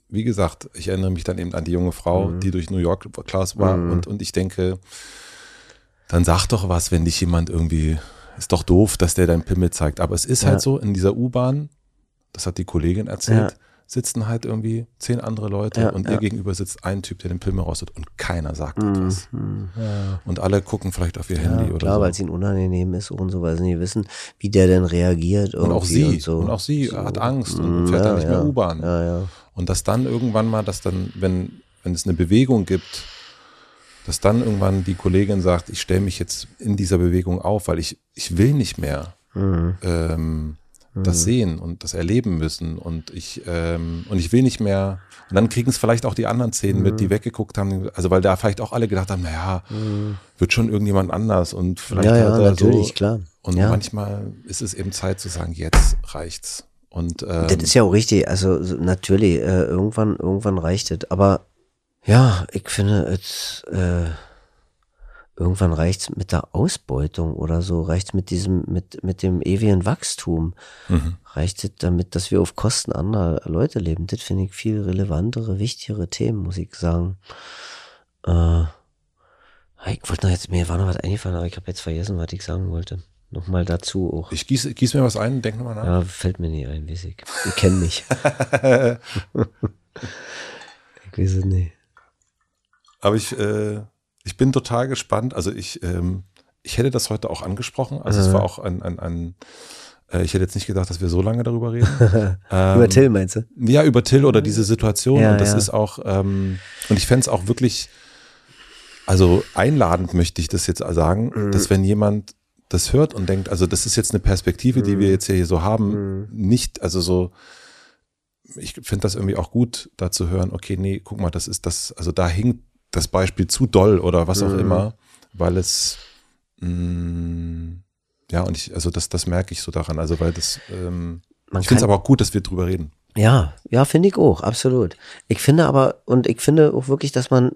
wie gesagt, ich erinnere mich dann eben an die junge Frau, Mhm. die durch New York Klaus war und, und ich denke, dann sag doch was, wenn dich jemand irgendwie, ist doch doof, dass der dein Pimmel zeigt. Aber es ist Ja. halt so, in dieser U-Bahn, das hat die Kollegin erzählt, Ja. sitzen halt irgendwie zehn andere Leute Ja, und ihr gegenüber sitzt ein Typ, der den Pimmel rostet und keiner sagt etwas. Mhm, ja. Und alle gucken vielleicht auf ihr Handy oder klar, so. weil es ihnen unangenehm ist und so, weil sie nicht wissen, wie der denn reagiert. Und auch sie, Und, so. und auch sie so. hat Angst und Mm, fährt dann nicht mehr. U-Bahn. Und dass dann irgendwann mal, dass dann, wenn, wenn es eine Bewegung gibt, dass dann irgendwann die Kollegin sagt, ich stelle mich jetzt in dieser Bewegung auf, weil ich, ich will nicht mehr. Mhm. Ähm, das Mhm. sehen und das erleben müssen und ich ähm, und ich will nicht mehr und dann kriegen es vielleicht auch die anderen mit, Mhm. die weggeguckt haben, also weil da vielleicht auch alle gedacht haben, naja, wird schon irgendjemand anders und vielleicht Mhm. Ja, hat ja, er natürlich, so klar. und ja. manchmal ist es eben Zeit zu sagen, jetzt reicht's und ähm, Das ist ja auch richtig. Also so, natürlich, äh, irgendwann, irgendwann reicht es. Aber ja, ich finde, es, äh, irgendwann reicht's mit der Ausbeutung oder so, reicht's mit diesem, mit, mit dem ewigen Wachstum. Mhm. Reicht es damit, dass wir auf Kosten anderer Leute leben? Das finde ich viel relevantere, wichtigere Themen, muss ich sagen. Äh, ich wollte noch jetzt, mir war noch was eingefallen, aber ich habe jetzt vergessen, was ich sagen wollte. Nochmal dazu auch. ich gieße gieß mir was ein, denk nochmal nach. Ja, fällt mir nicht ein, weiß ich. Ihr kennt mich. ich weiß es nicht. Aber ich, äh, ich bin total gespannt. Also ich, ähm, ich hätte das heute auch angesprochen. Also es Aha. war auch ein, ein, ein äh, ich hätte jetzt nicht gedacht, dass wir so lange darüber reden. ähm, Über Till meinst du? Ja, über Till oder diese Situation. Ja, und das ja. ist auch, ähm, und ich fände es auch wirklich, also einladend möchte ich das jetzt sagen, Mhm. dass wenn jemand das hört und denkt, also das ist jetzt eine Perspektive, die Mhm. wir jetzt hier so haben, nicht, also so, ich finde das irgendwie auch gut, da zu hören, okay, nee, guck mal, das ist das, also da hinkt das Beispiel zu doll oder was auch Mhm. immer, weil es, mh, ja, und ich, also das, das merke ich so daran, also weil das, ähm, Man ich finde es aber auch gut, dass wir drüber reden. Ja, ja, finde ich auch, absolut. Ich finde aber, und ich finde auch wirklich, dass man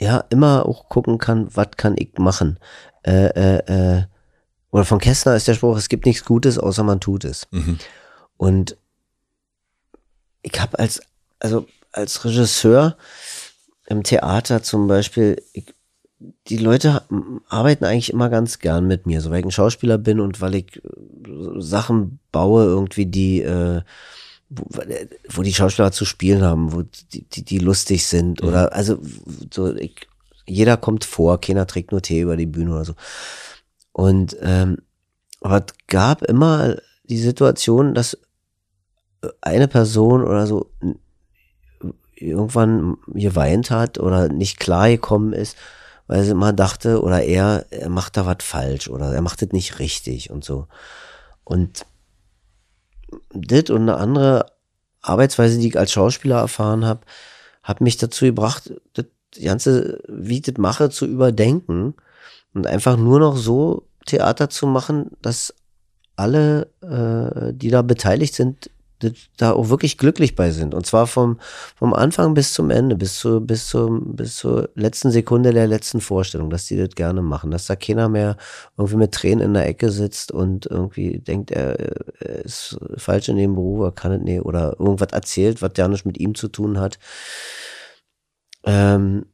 ja immer auch gucken kann, was kann ich machen. Äh, äh, äh, oder von Kästner ist der Spruch, es gibt nichts Gutes, außer man tut es. Mhm. Und ich habe als, also als Regisseur im Theater zum Beispiel, ich, die Leute arbeiten eigentlich immer ganz gern mit mir, so weil ich ein Schauspieler bin und weil ich äh, Sachen baue, irgendwie, die, äh, wo, wo die Schauspieler zu spielen haben, wo die, die, die lustig sind oder also so, ich, jeder kommt vor, keiner trägt nur Tee über die Bühne oder so. Und ähm, aber es gab immer die Situation, dass eine Person oder so irgendwann geweint hat oder nicht klar gekommen ist, weil sie immer dachte oder er, er macht da was falsch oder er macht das nicht richtig und so. Und das und eine andere Arbeitsweise, die ich als Schauspieler erfahren habe, hat mich dazu gebracht, das Ganze, wie ich das mache, zu überdenken und einfach nur noch so Theater zu machen, dass alle, äh, die da beteiligt sind, da auch wirklich glücklich bei sind. Und zwar vom, vom Anfang bis zum Ende, bis, zu, bis, zum, bis zur letzten Sekunde der letzten Vorstellung, dass die das gerne machen. Dass da keiner mehr irgendwie mit Tränen in der Ecke sitzt und irgendwie denkt, er, er ist falsch in dem Beruf, er kann es nicht, oder irgendwas erzählt, was ja nicht mit ihm zu tun hat. Ähm,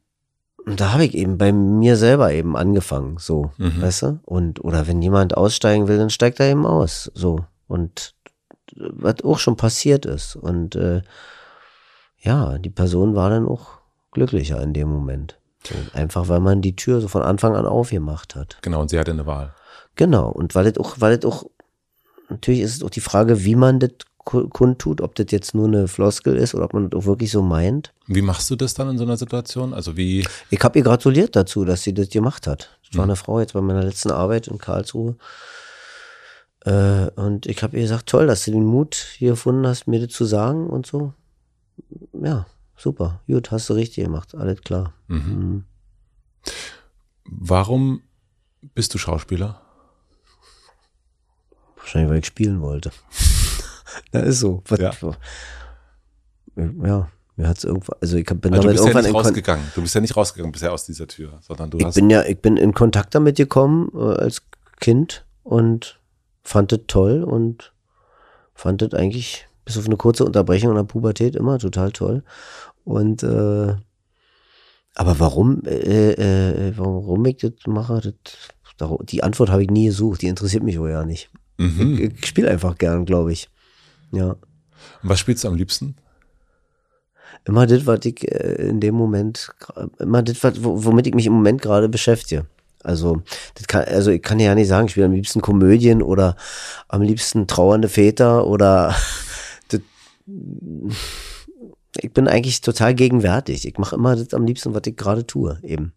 und da habe ich eben bei mir selber eben angefangen, so, Mhm. weißt du? Und, oder wenn jemand aussteigen will, dann steigt er eben aus, so. Und was auch schon passiert ist. Und äh, ja, die Person war dann auch glücklicher in dem Moment. Einfach weil man die Tür so von Anfang an aufgemacht hat. Genau, und sie hatte eine Wahl. Genau. Und weil das auch, weil das auch, natürlich ist es auch die Frage, wie man das ku- kundtut, ob das jetzt nur eine Floskel ist oder ob man das auch wirklich so meint. Wie machst du das dann in so einer Situation? Also wie, Ich habe ihr gratuliert dazu, dass sie das gemacht hat. Das war eine Frau jetzt bei meiner letzten Arbeit in Karlsruhe. Äh, und ich habe ihr gesagt, toll, dass du den Mut hier gefunden hast, mir das zu sagen und so. Ja, super. Gut, hast du richtig gemacht. Alles klar. mhm. Mhm. warum bist du Schauspieler? Wahrscheinlich, weil ich spielen wollte. Na, ist so. Ja. ja, mir hat's irgendwann, also ich bin Also du damit bist ja irgendwann nicht in Kon rausgegangen. Du bist ja nicht rausgegangen bisher aus dieser Tür, sondern du ich hast. bin ja, ich bin in Kontakt damit gekommen äh, als Kind und fand es toll und fand es eigentlich bis auf eine kurze Unterbrechung in der Pubertät immer total toll. Und äh, aber warum, äh, äh, warum ich das mache, das, die Antwort habe ich nie gesucht. Die interessiert mich wohl ja nicht. mhm. Ich, ich spiele einfach gern, glaube ich. Ja. Und was spielst du am liebsten? Immer das, was ich äh, in dem Moment, immer das, womit ich mich im Moment gerade beschäftige. Also, das kann, also ich kann ja nicht sagen, ich spiele am liebsten Komödien oder am liebsten trauernde Väter oder das, ich bin eigentlich total gegenwärtig. Ich mache immer das am liebsten, was ich gerade tue, eben.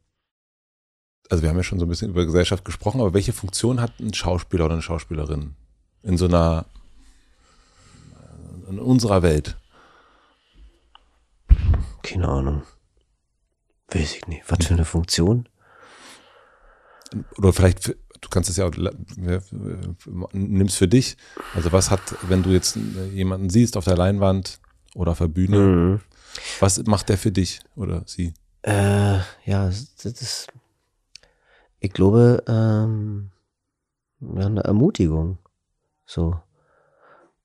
Also wir haben ja schon so ein bisschen über Gesellschaft gesprochen, aber welche Funktion hat ein Schauspieler oder eine Schauspielerin in so einer in unserer Welt? Keine Ahnung. Weiß ich nicht. Was für eine Funktion? Oder vielleicht, du kannst es ja auch, nimmst für dich. Also was hat, wenn du jetzt jemanden siehst auf der Leinwand oder auf der Bühne, Mhm. was macht der für dich oder sie? Äh, ja, das ist, ich glaube, ähm, ja, eine Ermutigung. So.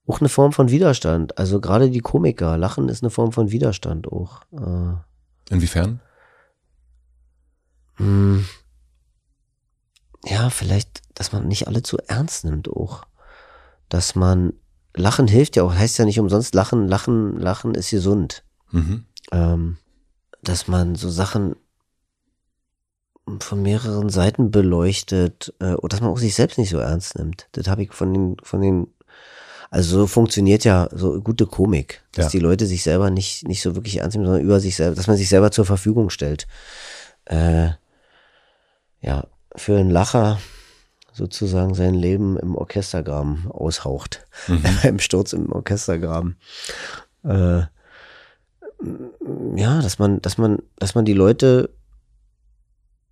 Auch eine Form von Widerstand. Also gerade die Komiker, Lachen ist eine Form von Widerstand auch. Äh, Inwiefern? Hm. Ja, vielleicht, dass man nicht alle zu ernst nimmt auch. Dass man, Lachen hilft ja auch, heißt ja nicht umsonst Lachen, Lachen, Lachen ist gesund. Mhm. Ähm, dass man so Sachen von mehreren Seiten beleuchtet äh, und dass man auch sich selbst nicht so ernst nimmt. Das habe ich von den, von den, also so funktioniert ja so gute Komik, dass Ja. die Leute sich selber nicht, nicht so wirklich ernst nehmen, sondern über sich selber, dass man sich selber zur Verfügung stellt. Äh, ja, für einen Lacher sozusagen sein Leben im Orchestergraben aushaucht. Im Sturz im Orchestergraben. Äh, ja, dass man, dass man, dass man die Leute,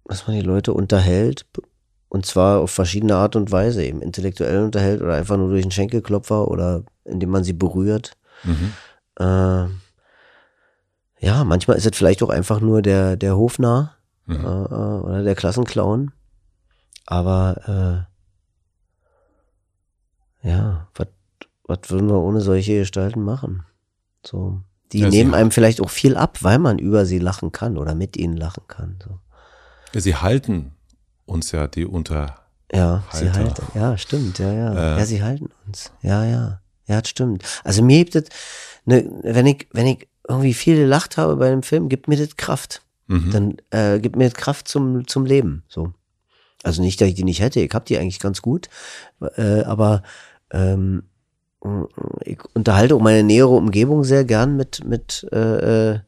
dass man die Leute unterhält und zwar auf verschiedene Art und Weise, eben intellektuell unterhält oder einfach nur durch einen Schenkelklopfer oder indem man sie berührt. Mhm. Äh, ja, manchmal ist es vielleicht auch einfach nur der, der Hofnarr Mhm. äh, äh, oder der Klassenclown. Aber äh, ja, was was würden wir ohne solche Gestalten machen? So, die sie nehmen einem vielleicht auch viel ab, weil man über sie lachen kann oder mit ihnen lachen kann. So. Ja, sie halten uns ja die unter. Ja, sie halten. Ja, stimmt, ja, ja. Äh. Ja, sie halten uns. Ja, ja. Ja, das stimmt. Also mir gibt es, ne, wenn ich, wenn ich irgendwie viel gelacht habe bei einem Film, gibt mir das Kraft. Mhm. Dann äh, gibt mir das Kraft zum, zum Leben. So. Also nicht, dass ich die nicht hätte, ich habe die eigentlich ganz gut. Äh, aber ähm, ich unterhalte auch meine nähere Umgebung sehr gern mit, mit äh, äh,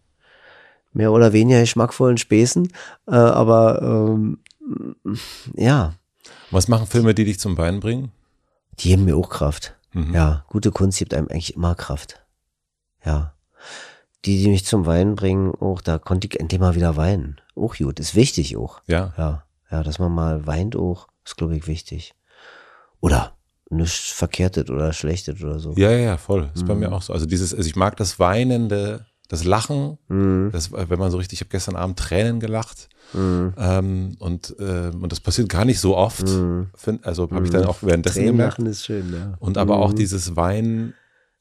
mehr oder weniger geschmackvollen Späßen. Äh, aber ähm, ja, Was machen Filme, die dich zum Weinen bringen? die geben mir auch Kraft. Mhm. Ja, gute Kunst gibt einem eigentlich immer Kraft. Ja. Die, die mich zum Weinen bringen, auch, da konnte ich endlich mal wieder weinen. Auch gut, ist wichtig auch. Ja. Ja, ja, dass man mal weint auch, ist glaube ich wichtig. Oder nichts verkehrtet oder schlechtet oder so. Ja, ja, ja, voll. Ist bei mir Mhm. auch so. Also dieses, also ich mag das Weinende, das Lachen, Mhm. das, wenn man so richtig, ich habe gestern Abend Tränen gelacht. Mhm. Ähm, und, ähm, und das passiert gar nicht so oft. Mhm. Find, also habe ich dann auch währenddessen Tränen gemerkt. lachen ist schön, ja. Und aber auch Mhm. dieses Weinen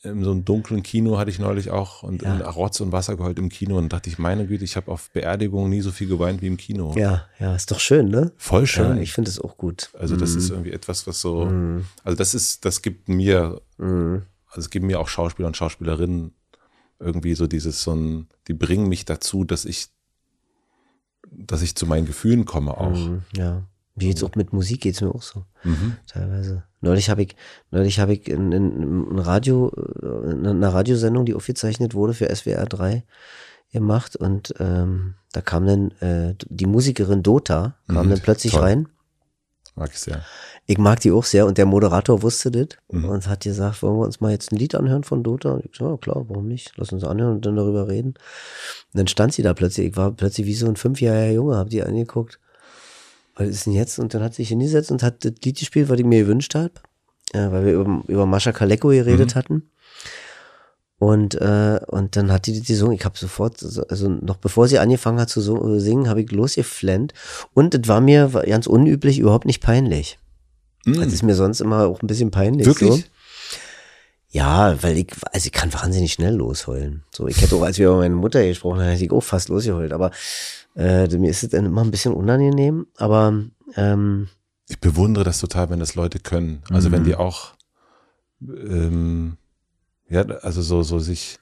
in so einem dunklen Kino hatte ich neulich auch und Ja. in Rotz und Wasser geheult im Kino und dachte ich, meine Güte, ich habe auf Beerdigungen nie so viel geweint wie im Kino. Ja, ja, ist doch schön, ne? Voll schön. Ja, ich finde es auch gut. also das ist irgendwie etwas, was so, Mhm. also das ist, das gibt mir, Mhm. also es gibt mir auch Schauspieler und Schauspielerinnen irgendwie so dieses, so ein, die bringen mich dazu, dass ich, dass ich zu meinen Gefühlen komme auch. Mhm, ja. Wie jetzt auch mit Musik geht's mir auch so. Mhm. teilweise. Neulich habe ich, neulich habe ich in, in, in Radio, äh, in einer Radiosendung, die aufgezeichnet wurde für SWR 3 gemacht und ähm, da kam dann äh, die Musikerin Dota, kam Mhm, dann plötzlich toll. rein. Mag ich sehr. Ich mag die auch sehr und der Moderator wusste das Mhm. und hat gesagt, wollen wir uns mal jetzt ein Lied anhören von Dota? Und ich so, ja klar, warum nicht? Lass uns anhören und dann darüber reden. Und dann stand sie da plötzlich, ich war plötzlich wie so ein fünfjähriger Junge, hab die angeguckt. Was ist denn jetzt? Und dann hat sie sich hingesetzt und hat das Lied gespielt, was ich mir gewünscht habe, äh, weil wir über, über Mascha Kaleko geredet hatten. Und, äh, und dann hat die das gesungen. Ich habe sofort, so- also noch bevor sie angefangen hat zu so, singen, habe ich losgeflennt. Und es war mir ganz unüblich überhaupt nicht peinlich. Mhm. Das ist mir sonst immer auch ein bisschen peinlich. Wirklich? So. Ja, weil ich, also ich kann wahnsinnig schnell losheulen. So, ich hätte auch, als wir über meine Mutter gesprochen haben, hätte ich auch fast losgeheult. Aber äh, mir ist es dann immer ein bisschen unangenehm. Aber ähm, ich bewundere das total, wenn das Leute können. Also wenn Mhm. die auch, ähm, ja, also so, so sich,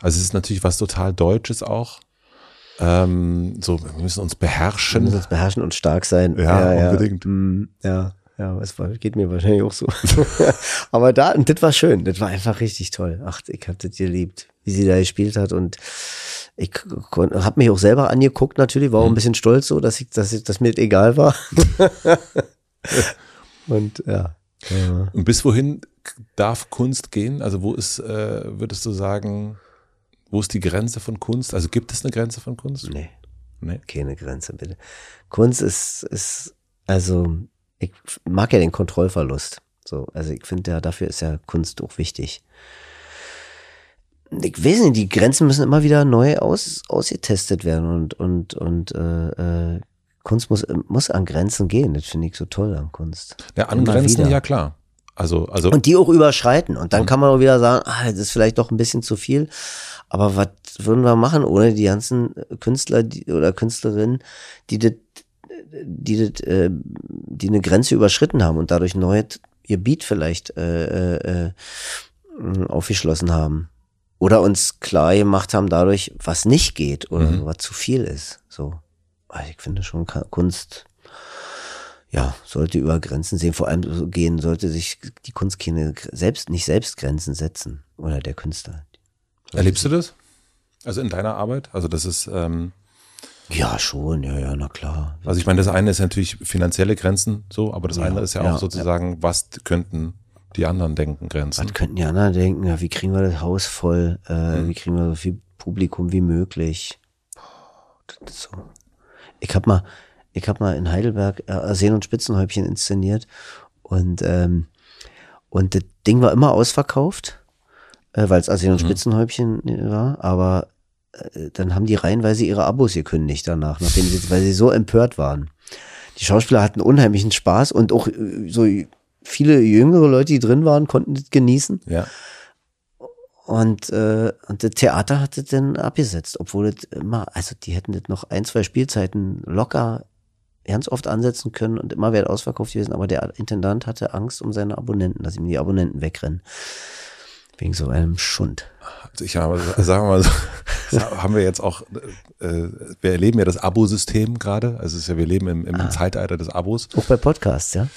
also es ist natürlich was total Deutsches auch. Ähm, so, wir müssen uns wir beherrschen. müssen uns beherrschen und stark sein. Ja, unbedingt. Mm, ja, ja, es war, geht mir wahrscheinlich auch so. aber da, das war schön. Das war einfach richtig toll. Ach, ich hab das geliebt, wie sie da gespielt hat und ich habe mich auch selber angeguckt natürlich, war auch ein bisschen stolz so, dass ich, dass ich, dass mir das egal war. und ja. ja. Und bis wohin darf Kunst gehen? Also wo ist, äh, würdest du sagen, wo ist die Grenze von Kunst? Also gibt es eine Grenze von Kunst? Nee. Nee. Keine Grenze, bitte. Kunst ist, ist, also, ich mag ja den Kontrollverlust. So, also ich finde ja, dafür ist ja Kunst auch wichtig. Ich weiß nicht, die Grenzen müssen immer wieder neu aus, ausgetestet werden und, und, und äh, äh, Kunst muss, muss an Grenzen gehen. Das finde ich so toll an Kunst. Ja, an Immer Grenzen, wieder. ja klar. Also, also Und die auch überschreiten. Und dann kann man auch wieder sagen, ah, das ist vielleicht doch ein bisschen zu viel. Aber was würden wir machen ohne die ganzen Künstler die, oder Künstlerinnen, die das, die das, äh, die eine Grenze überschritten haben und dadurch neu ihr Beat vielleicht äh, äh, äh, aufgeschlossen haben. Oder uns klar gemacht haben dadurch, was nicht geht oder Mhm. was zu viel ist. So. Also ich finde schon Kunst, ja, sollte über Grenzen sehen. Vor allem gehen, sollte sich die Kunst keine, selbst, nicht selbst Grenzen setzen. Oder der Künstler. erlebst du das? Also in deiner Arbeit? Also das ist, ähm, Ja, schon, ja, ja, na klar. also ich meine, das eine ist natürlich finanzielle Grenzen so, aber das Ja, andere ist ja, ja, auch sozusagen, was könnten die anderen denken, Grenzen. Was könnten die anderen denken? Ja, wie kriegen wir das Haus voll? Äh, Mhm. Wie kriegen wir so viel Publikum wie möglich? So. Ich hab mal, ich hab mal in Heidelberg äh, Arsen und Spitzenhäubchen inszeniert und ähm, und das Ding war immer ausverkauft, äh, weil es Arsen und Mhm. Spitzenhäubchen war, aber äh, dann haben die reihenweise ihre Abos gekündigt danach, nachdem sie, weil sie so empört waren. Die Schauspieler hatten unheimlichen Spaß und auch äh, so viele jüngere Leute, die drin waren, konnten das genießen. Ja. Und, äh, und das Theater hat das dann abgesetzt, obwohl das immer, also die hätten das noch ein, zwei Spielzeiten locker ganz oft ansetzen können und immer wäre ausverkauft gewesen, aber der Intendant hatte Angst um seine Abonnenten, dass ihm die Abonnenten wegrennen. Wegen so einem Schund. Also ich habe, sagen wir mal so, haben wir jetzt auch, äh, wir erleben ja das Abo-System gerade. Also es ist ja, wir leben im, im Ah. Zeitalter des Abos. Auch bei Podcasts, ja?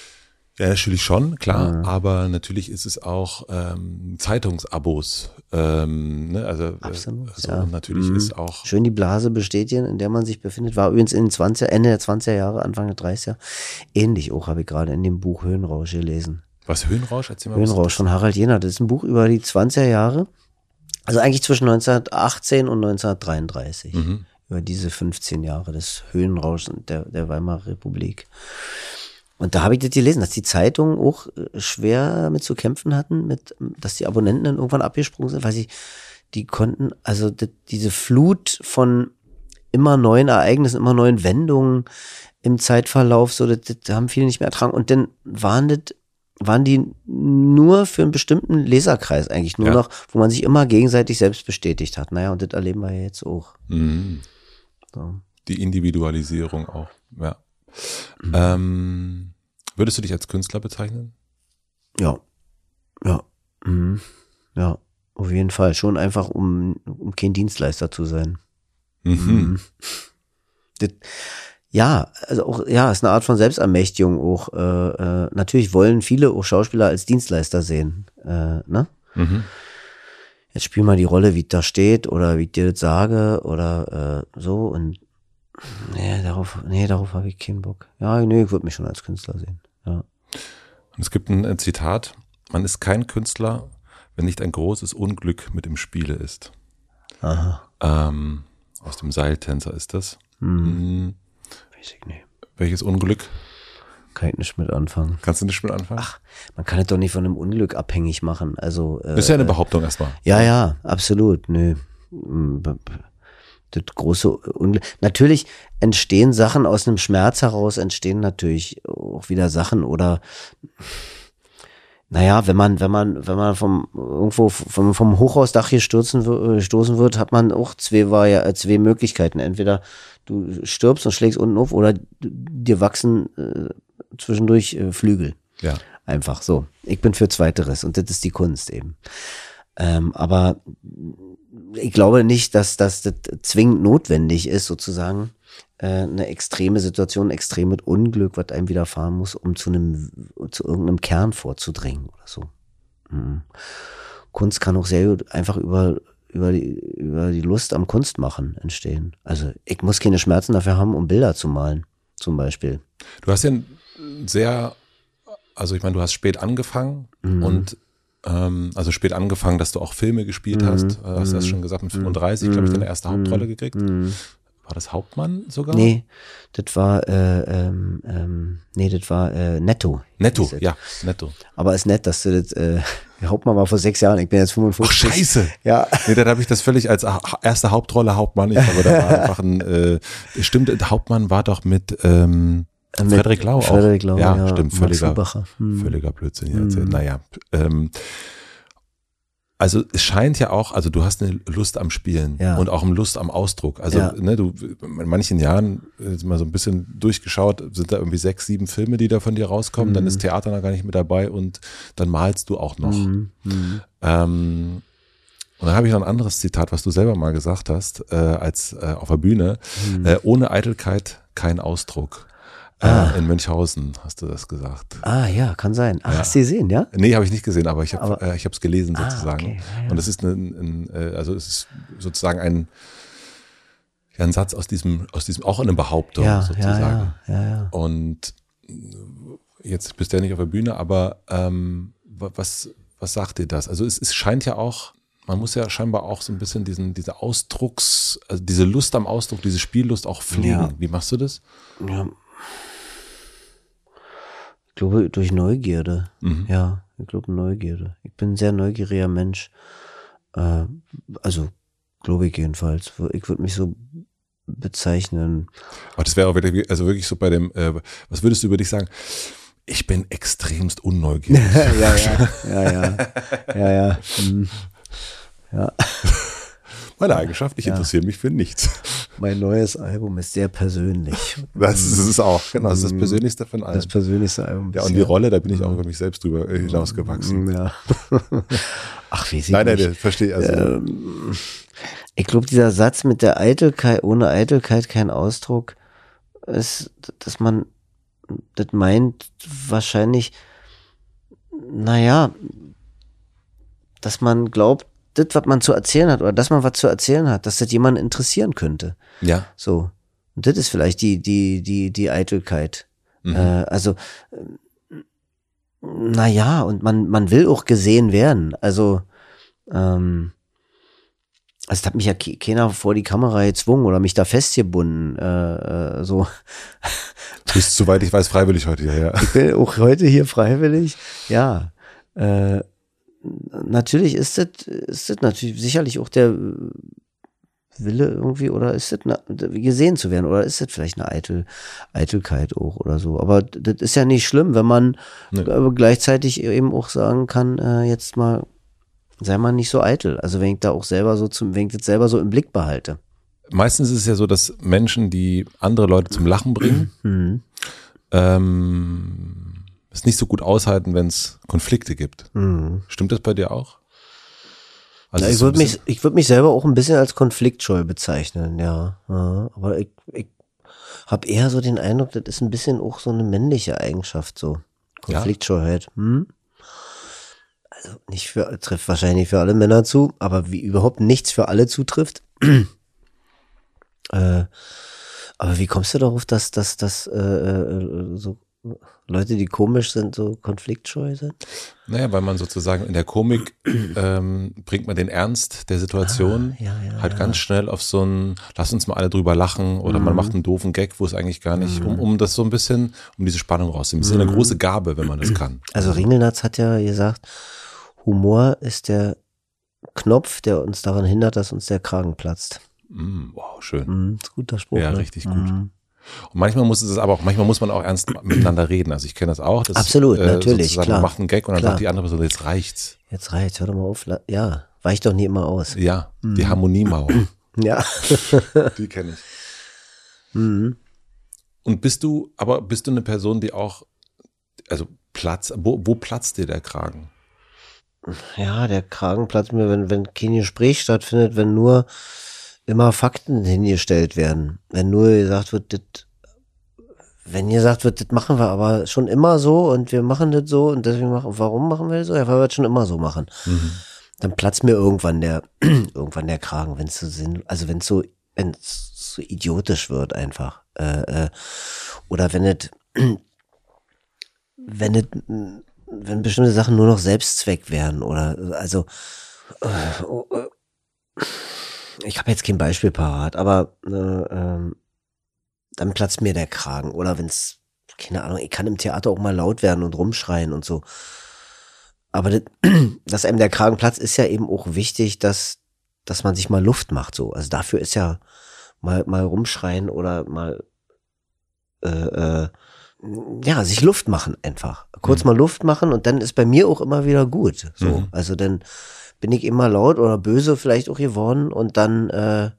Ja, natürlich schon, klar. Ah. Aber natürlich ist es auch ähm, Zeitungsabos. Ähm, ne? Also, äh, Absolut, also ja. natürlich Mhm. ist auch Schön die Blase bestätigen, in der man sich befindet. War übrigens in den 20er, Ende der 20er Jahre, Anfang der 30er. Ähnlich auch, habe ich gerade in dem Buch Höhenrausch gelesen. was Höhenrausch, erzähl mal. Höhenrausch von Harald Jenner. Das ist ein Buch über die 20er Jahre. Also eigentlich zwischen 1918 und 1933. Mhm. Über diese 15 Jahre des Höhenrauschs und der, der Weimarer Republik. Und da habe ich das gelesen, dass die Zeitungen auch äh, schwer mit zu kämpfen hatten, mit, dass die Abonnenten dann irgendwann abgesprungen sind, weil sie, die konnten, also das, diese Flut von immer neuen Ereignissen, immer neuen Wendungen im Zeitverlauf, so, das, das haben viele nicht mehr ertragen. Und dann waren das waren die nur für einen bestimmten Leserkreis eigentlich nur Ja. noch, wo man sich immer gegenseitig selbst bestätigt hat. Naja, und das erleben wir ja jetzt auch. Mhm. So. Die Individualisierung auch, ja. Mhm. Ähm, würdest du dich als Künstler bezeichnen? Ja. Ja. Mhm. Ja. Auf jeden Fall. Schon einfach, um, um kein Dienstleister zu sein. Mhm. Das, ja, also auch, ja, ist eine Art von Selbstermächtigung auch. Äh, äh, natürlich wollen viele auch Schauspieler als Dienstleister sehen. Äh, ne? Mhm. Jetzt spiel mal die Rolle, wie es da steht oder wie ich dir das sage oder äh, so und nee, darauf, nee, darauf habe ich keinen Bock. Ja, nee, ich würde mich schon als Künstler sehen. Ja. Und es gibt ein äh, Zitat, man ist kein Künstler, wenn nicht ein großes Unglück mit im Spiele ist. Aha. Ähm, aus dem Seiltänzer ist das. Hm, Mhm. weiß ich nicht. Welches Unglück? Kann ich nicht mit anfangen. Kannst du nicht mit anfangen? Ach, man kann es doch nicht von einem Unglück abhängig machen. Also äh, das ist ja eine Behauptung erstmal. Ja, ja, absolut. Nö. B- b- Das große Unglück. Natürlich entstehen Sachen aus einem Schmerz heraus, entstehen natürlich auch wieder Sachen oder naja, wenn man, wenn man, wenn man vom irgendwo vom, vom Hochhausdach hier stürzen, äh, stoßen wird, hat man auch zwei, äh, zwei Möglichkeiten. Entweder du stirbst und schlägst unten auf oder dir wachsen äh, zwischendurch äh, Flügel. Ja. Einfach so. Ich bin für Zweiteres und das ist die Kunst eben. Ähm, aber ich glaube nicht, dass, dass das zwingend notwendig ist, sozusagen äh, eine extreme Situation, ein extremes Unglück, was einem widerfahren muss, um zu einem, zu irgendeinem Kern vorzudringen oder so. Mhm. Kunst kann auch sehr gut einfach über, über, die, über die Lust am Kunstmachen entstehen. Also ich muss keine Schmerzen dafür haben, um Bilder zu malen, zum Beispiel. Du hast ja sehr, also ich meine, du hast spät angefangen Mhm. und ähm, also spät angefangen, dass du auch Filme gespielt Mhm. hast. Äh, hast du das schon gesagt, mit 35, glaube ich, deine erste Hauptrolle gekriegt. Mhm. War das Hauptmann sogar? Nee, das war, äh, ähm, ähm, nee, das war äh, Netto. Netto, ja, netto. Aber ist nett, dass du das, äh, der Hauptmann war vor sechs Jahren, ich bin jetzt 55. Ach, scheiße. Ja. Nee, dann habe ich das völlig als ha- erste Hauptrolle Hauptmann. Ich glaube, da war einfach ein, äh, stimmt, der Hauptmann war doch mit, ähm, Mit Frederik Lau auch. Frederik Lau, ja, stimmt, Max völliger. Hm. völliger Blödsinn hier erzählt. Naja, ähm, also es scheint ja auch, also du hast eine Lust am Spielen Ja. und auch eine Lust am Ausdruck. Also Ja. ne, du in manchen Jahren jetzt mal so ein bisschen durchgeschaut, sind da irgendwie sechs, sieben Filme, die da von dir rauskommen. Dann ist Theater noch gar nicht mit dabei und dann malst du auch noch. Mhm. Mhm. Ähm, und dann habe ich noch ein anderes Zitat, was du selber mal gesagt hast, äh, als äh, auf der Bühne. Mhm. Äh, ohne Eitelkeit kein Ausdruck. Äh, Ah. In Münchhausen hast du das gesagt. Ah, ja, kann sein. Ah, hast du gesehen, ja? Nee, habe ich nicht gesehen, aber ich habe äh, es gelesen Ah, sozusagen. okay, ja, ja. Und es ist ein, ein äh, also es ist sozusagen ein ja, ein Satz aus diesem aus diesem auch eine Behauptung Ja, sozusagen. ja, ja, ja, ja. Und äh, jetzt bist du ja nicht auf der Bühne, aber ähm, wa- was, was sagt dir das? Also es, es scheint ja auch, man muss ja scheinbar auch so ein bisschen diesen, diese Ausdrucks, also diese Lust am Ausdruck, diese Spiellust auch pflegen. Ja. Wie machst du das? ja. Ich glaube, durch Neugierde. Mhm. Ja, ich glaube Neugierde. Ich bin ein sehr neugieriger Mensch. Äh, also, glaube ich jedenfalls. Ich würde mich so bezeichnen. Aber das wäre auch wirklich, also wirklich so bei dem, äh, was würdest du über dich sagen? Ich bin extremst unneugierig. ja, ja, ja, ja, ja, ja. Hm. Ja, Meine Eigenschaft, ich Ja. interessiere mich für nichts. mein neues Album ist sehr persönlich. Das ist es auch. Genau, das ist das Persönlichste von allem. Das persönlichste Album. ja, und die. Rolle, da bin ich auch über mich selbst drüber äh, hinausgewachsen. Ja. Ach, wie sie Nein, nein, das verstehe ich. Also, Ähm, ich glaube, dieser Satz mit der Eitelkeit, ohne Eitelkeit kein Ausdruck, ist, dass man das meint wahrscheinlich, naja, dass man glaubt, das, was man zu erzählen hat, oder dass man was zu erzählen hat, dass das jemanden interessieren könnte. ja. So. Und das ist vielleicht die, die, die, die Eitelkeit. Mhm. Äh, also, naja, und man, man will auch gesehen werden. Also, ähm, also es hat mich ja ke- keiner vor die Kamera gezwungen oder mich da festgebunden. Äh, äh, so. Du bist, soweit ich weiß, freiwillig heute hierher. Ich bin auch heute hier freiwillig. Ja. Äh, natürlich ist das, ist das natürlich sicherlich auch der Wille irgendwie, oder ist das gesehen zu werden, oder ist das vielleicht eine Eitel, Eitelkeit auch oder so. Aber das ist ja nicht schlimm, wenn man Nee. gleichzeitig eben auch sagen kann, äh, jetzt mal, sei mal nicht so eitel. Also wenn ich da auch selber so zum, wenn ich das selber so im Blick behalte. Meistens ist es ja so, dass Menschen, die andere Leute zum Lachen bringen, Mhm. ähm, es nicht so gut aushalten, wenn es Konflikte gibt. Mhm. Stimmt das bei dir auch? Also Ja, ist ich würde mich, ich würde mich selber auch ein bisschen als konfliktscheu bezeichnen, ja. ja aber ich, ich habe eher so den Eindruck, das ist ein bisschen auch so eine männliche Eigenschaft, so Ja? Konfliktscheuheit. Hm? Also nicht für trifft wahrscheinlich für alle Männer zu, aber wie überhaupt nichts für alle zutrifft. äh, aber wie kommst du darauf, dass, dass, dass äh, äh, so Leute, die komisch sind, so konfliktscheu sind? Naja, weil man sozusagen in der Komik ähm, bringt man den Ernst der Situation Ah, ja, ja, halt ja. ganz schnell auf so ein, lass uns mal alle drüber lachen oder Mhm. man macht einen doofen Gag, wo es eigentlich gar nicht, um, um das so ein bisschen, um diese Spannung rauszunehmen. Das ist eine große Gabe, wenn man das kann. Mhm. Also Ringelnatz hat ja gesagt, Humor ist der Knopf, der uns daran hindert, dass uns der Kragen platzt. Mm, wow, schön. Mhm, guter Spruch. Ja, ne? richtig gut. Und manchmal muss es aber auch, manchmal muss man auch ernst miteinander reden. Also ich kenne das auch. Das, Absolut, natürlich, sozusagen, klar. Man macht einen Gag und dann Klar. sagt die andere Person, jetzt reicht's. Jetzt reicht, hör doch mal auf. Ja, weich doch nie immer aus. Ja, Mhm. die Harmoniemauer, Ja. die kenne ich. Mhm. Und bist du, aber bist du eine Person, die auch, also Platz, wo, wo platzt dir der Kragen? Ja, der Kragen platzt mir, wenn, wenn kein Gespräch stattfindet, wenn nur immer Fakten hingestellt werden. Wenn nur gesagt wird, das, wenn gesagt wird, das machen wir aber schon immer so und wir machen das so und deswegen machen, warum machen wir das so? Ja, weil wir das schon immer so machen. Dann platzt mir irgendwann der, irgendwann der Kragen, wenn es so sinn, also wenn es so, wenn es so idiotisch wird einfach. Äh, äh, oder wenn es, wenn es wenn bestimmte Sachen nur noch Selbstzweck wären oder also äh, oh, äh, ich habe jetzt kein Beispiel parat, aber äh, ähm, dann platzt mir der Kragen oder wenn es keine Ahnung, ich kann im Theater auch mal laut werden und rumschreien und so. Aber das, dass einem der Kragen platzt, ist ja eben auch wichtig, dass dass man sich mal Luft macht so. Also dafür ist ja mal mal rumschreien oder mal äh, äh, ja, sich Luft machen einfach. Kurz mhm. mal Luft machen und dann ist bei mir auch immer wieder gut. So, mhm. also dann bin ich immer laut oder böse vielleicht auch geworden und dann äh,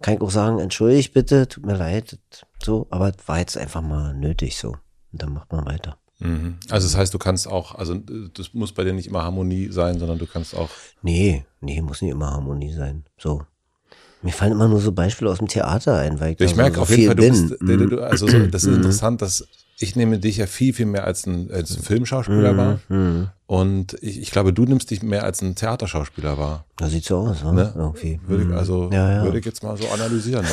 kann ich auch sagen, entschuldigt bitte, tut mir leid, so, aber war jetzt einfach mal nötig so. Und dann macht man weiter. Mhm. Also das heißt, du kannst auch, also das muss bei dir nicht immer Harmonie sein, sondern du kannst auch. Nee, nee, muss nicht immer Harmonie sein. So. Mir fallen immer nur so Beispiele aus dem Theater ein, weil ich, ich merke so auf jeden Fall, du bist, du, also so, das ist mhm. interessant, dass ich nehme dich ja viel, viel mehr als ein, als ein Filmschauspieler mhm. wahr. Mhm. Und ich, ich, glaube, du nimmst dich mehr als ein Theaterschauspieler wahr. Da sieht so aus, ne? ne? Irgendwie. Würde ich, also, ja, ja. würde ich jetzt mal so analysieren.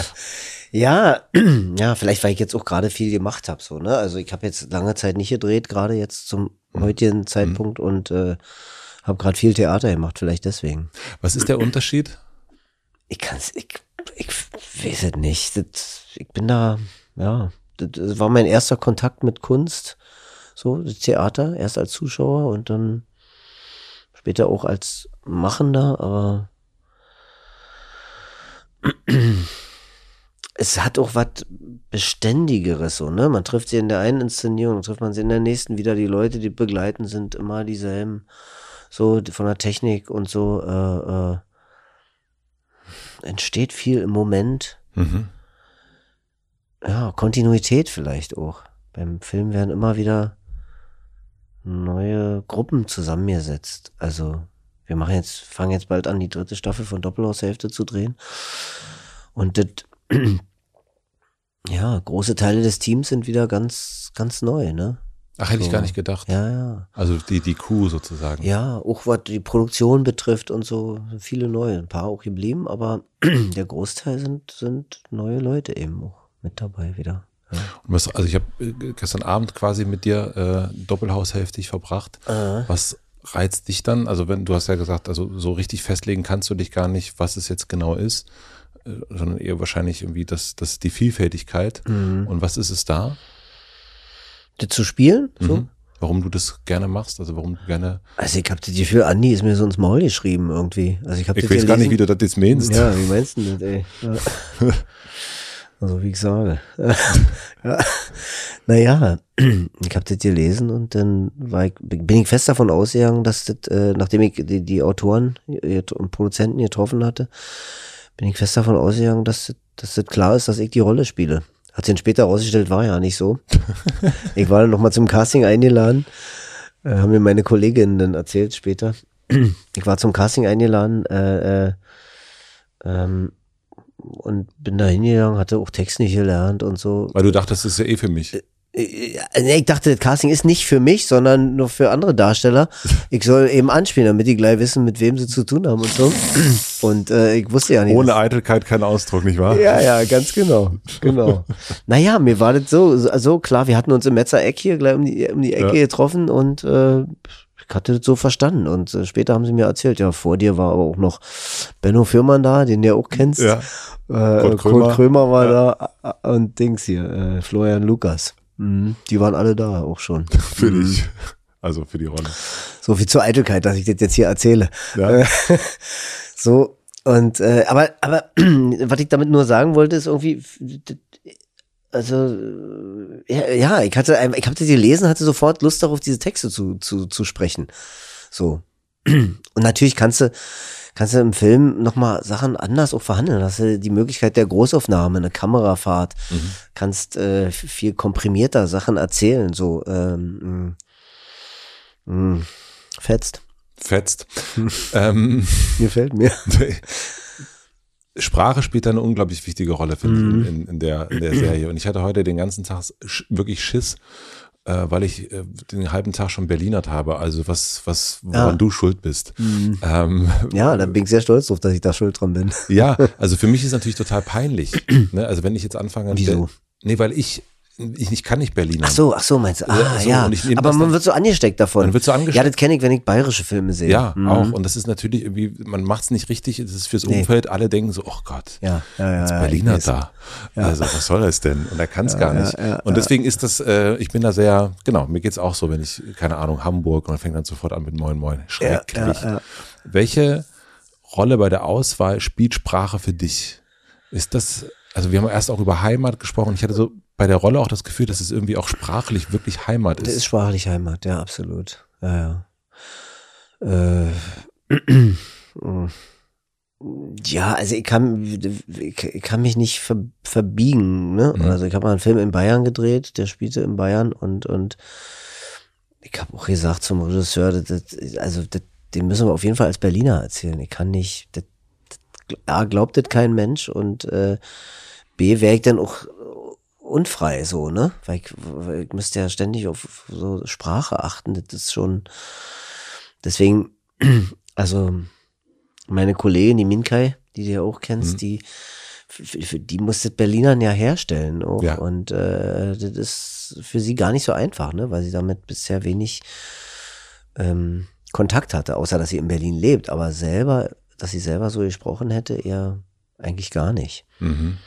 ja, ja, vielleicht, weil ich jetzt auch gerade viel gemacht habe, so, ne? Also ich habe jetzt lange Zeit nicht gedreht, gerade jetzt zum mhm. heutigen Zeitpunkt und äh, habe gerade viel Theater gemacht, vielleicht deswegen. Was ist der Unterschied? Ich kann es, ich, ich weiß es nicht. Das, ich bin da, ja, das war mein erster Kontakt mit Kunst, so Theater, erst als Zuschauer und dann später auch als Machender, aber es hat auch was Beständigeres, so, ne? Man trifft sie in der einen Inszenierung, trifft man sie in der nächsten wieder. Die Leute, die begleiten, sind immer dieselben, so von der Technik und so. Äh, äh, entsteht viel im Moment. Mhm ja, Kontinuität vielleicht auch. Beim Film werden immer wieder neue Gruppen zusammengesetzt. Also wir machen jetzt, fangen jetzt bald an, die dritte Staffel von Doppelhaushälfte zu drehen. Und das, ja, große Teile des Teams sind wieder ganz, ganz neu, ne? Ach, hätte so. ich gar nicht gedacht. Ja, ja. Also die, die Crew sozusagen. Ja, auch was die Produktion betrifft und so, viele neue. Ein paar auch geblieben, aber der Großteil sind, sind neue Leute eben auch mit dabei wieder. Ja. Was, also ich habe äh, gestern Abend quasi mit dir äh, doppelhaushälftig verbracht. Aha. Was reizt dich dann? Also wenn du hast ja gesagt, also so richtig festlegen kannst du dich gar nicht, was es jetzt genau ist, äh, sondern eher wahrscheinlich irgendwie das, das die Vielfältigkeit. Mhm. Und was ist es da? Das zu spielen? So? Mhm. Warum du das gerne machst, also warum du gerne. Also ich hab das Gefühl, Andi ist mir so ins Maul geschrieben irgendwie. Also ich, hab ich weiß gar nicht, wie du das jetzt meinst. Ja, wie meinst du das, ey? Ja. Also wie ich sage. ja. Naja, ich habe das gelesen und dann war ich, bin ich fest davon ausgegangen, dass das, äh, nachdem ich die, die Autoren und Produzenten getroffen hatte, bin ich fest davon ausgegangen, dass das, dass das klar ist, dass ich die Rolle spiele. Hat sich dann später herausgestellt, war ja nicht so. ich war dann nochmal zum Casting eingeladen, äh, haben mir meine Kolleginnen dann erzählt später. ich war zum Casting eingeladen, äh, äh, ähm, und bin da hingegangen, hatte auch Text nicht gelernt und so. Weil du dachtest, das ist ja eh für mich. Äh, äh, ich dachte, das Casting ist nicht für mich, sondern nur für andere Darsteller. Ich soll eben anspielen, damit die gleich wissen, mit wem sie zu tun haben und so. Und äh, ich wusste ja nicht. Ohne Eitelkeit kein Ausdruck, nicht wahr? Ja, ja, ganz genau. Genau. naja, mir war das so, so klar, wir hatten uns im Metzer-Eck hier gleich um die, um die Ecke ja. getroffen und äh, hatte das so verstanden. Und äh, später haben sie mir erzählt, ja, vor dir war aber auch noch Benno Firmann da, den du ja auch kennst. Ja. Äh, Kurt, Krömer. Kurt Krömer war ja. da äh, und Dings hier, äh, Florian Lukas. Mhm. Die waren alle da auch schon. für mhm. dich. Also für die Rolle. So viel zur Eitelkeit, dass ich das jetzt hier erzähle. Ja. Äh, so, und äh, aber, aber was ich damit nur sagen wollte, ist irgendwie, also ja, ja ich hatte, ich habe das gelesen, hatte sofort Lust darauf, diese Texte zu, zu, zu sprechen. So. Und natürlich kannst du, kannst du im Film nochmal Sachen anders auch verhandeln. Hast du die Möglichkeit der Großaufnahme, eine Kamerafahrt, mhm. kannst äh, viel komprimierter Sachen erzählen, so ähm, mh, mm, mm, fetzt. Fetzt. ähm, mir fällt mir. Sprache spielt eine unglaublich wichtige Rolle, finde mhm. ich, in, in, der, in der Serie. Und ich hatte heute den ganzen Tag wirklich Schiss, äh, weil ich äh, den halben Tag schon Berlinert habe. Also was, was, woran ja. du schuld bist. Mhm. Ähm, ja, da bin ich sehr stolz drauf, dass ich da schuld dran bin. Ja, also für mich ist es natürlich total peinlich. ne? Also wenn ich jetzt anfange. Wieso? Nee, weil ich ich, ich kann nicht Berliner. Ach so, ach so, meinst du? Ah, so, ja. Aber das man dann- wird so angesteckt davon. Man wird so angesteckt. Ja, das kenne ich, wenn ich bayerische Filme sehe. Ja, Mhm. auch. Und das ist natürlich irgendwie, man macht es nicht richtig, es ist fürs Nee. Umfeld, alle denken so, oh Gott, Ja, ja, ja. ja, Berliner da. Also was soll das denn? Und er kann es gar ja, nicht. ja, und deswegen ist das, äh, ich bin da sehr, genau, mir geht's auch so, wenn ich, keine Ahnung, Hamburg und man fängt dann sofort an mit Moin Moin. Schrecklich. ja, ja. Welche Rolle bei der Auswahl spielt Sprache für dich? Ist das, also wir haben erst auch über Heimat gesprochen. Ich hatte so bei der Rolle auch das Gefühl, dass es irgendwie auch sprachlich wirklich Heimat Das ist. ist sprachlich Heimat, ja, absolut. Ja, ja. Äh, ja, also ich kann, ich, kann mich nicht ver, verbiegen. Ne? Mhm. Also ich habe mal einen Film in Bayern gedreht, der spielte in Bayern und und ich habe auch gesagt zum Regisseur, das, das, also das, den müssen wir auf jeden Fall als Berliner erzählen. Ich kann nicht, das, A, glaubt das kein Mensch und äh, B, wäre ich dann auch unfrei so, ne? Weil ich, weil ich müsste ja ständig auf so Sprache achten. Das ist schon, deswegen, also meine Kollegin, die Minkai, die du ja auch kennst, Mhm. die für, für die muss das Berlinern ja herstellen auch. Ja. Und äh, das ist für sie gar nicht so einfach, ne? Weil sie damit bisher wenig ähm, Kontakt hatte, außer dass sie in Berlin lebt. Aber selber, dass sie selber so gesprochen hätte, eher eigentlich gar nicht. Mhm.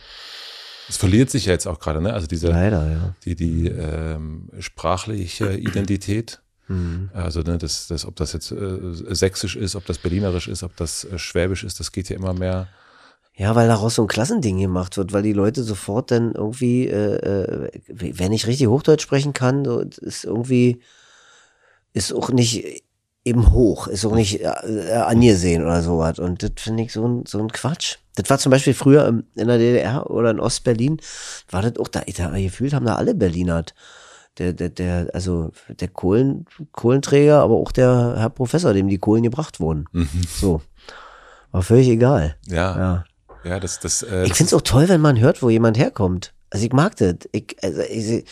Es verliert sich ja jetzt auch gerade, ne? Also diese, Leider, ja. die, die ähm, sprachliche Identität. Mhm. Also ne, das, das, ob das jetzt äh, sächsisch ist, ob das berlinerisch ist, ob das äh, schwäbisch ist, das geht ja immer mehr. Ja, weil daraus so ein Klassending gemacht wird, weil die Leute sofort dann irgendwie, äh, äh, wenn ich richtig Hochdeutsch sprechen kann, ist irgendwie, ist auch nicht eben hoch, ist auch nicht äh, angesehen oder sowas. Und das finde ich so ein, so ein Quatsch. Das war zum Beispiel früher im- in der DDR oder in Ostberlin, war das auch da, da gefühlt haben da alle Berlinert. Der, der, der, also der Kohlen, Kohlenträger, aber auch der Herr Professor, dem die Kohlen gebracht wurden. So. War völlig egal. Ja, ja, Ja. das, das, äh, Ich finde es auch toll, wenn man hört, wo jemand herkommt. Also ich mag das. Ich, also ich,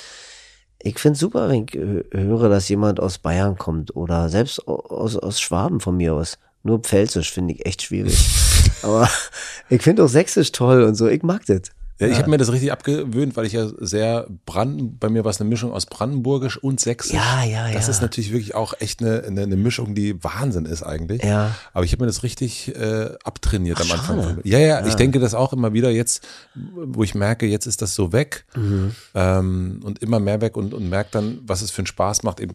ich finde es super, wenn ich hö- höre, dass jemand aus Bayern kommt oder selbst aus, aus Schwaben von mir aus. Nur Pfälzisch finde ich echt schwierig. Aber ich finde auch Sächsisch toll und so. Ich mag das. Ja, ich habe mir das richtig abgewöhnt, weil ich ja sehr Branden, bei mir war es eine Mischung aus Brandenburgisch und Sächsisch. Ja, ja, Das ja. ist natürlich wirklich auch echt eine, eine, eine Mischung, die Wahnsinn ist eigentlich. Ja. Aber ich habe mir das richtig äh, abtrainiert Ach, am Anfang. schade. Ja, ja, ich denke das auch immer wieder jetzt, wo ich merke, jetzt ist das so weg Mhm. ähm, und immer mehr weg und, und merke dann, was es für einen Spaß macht, eben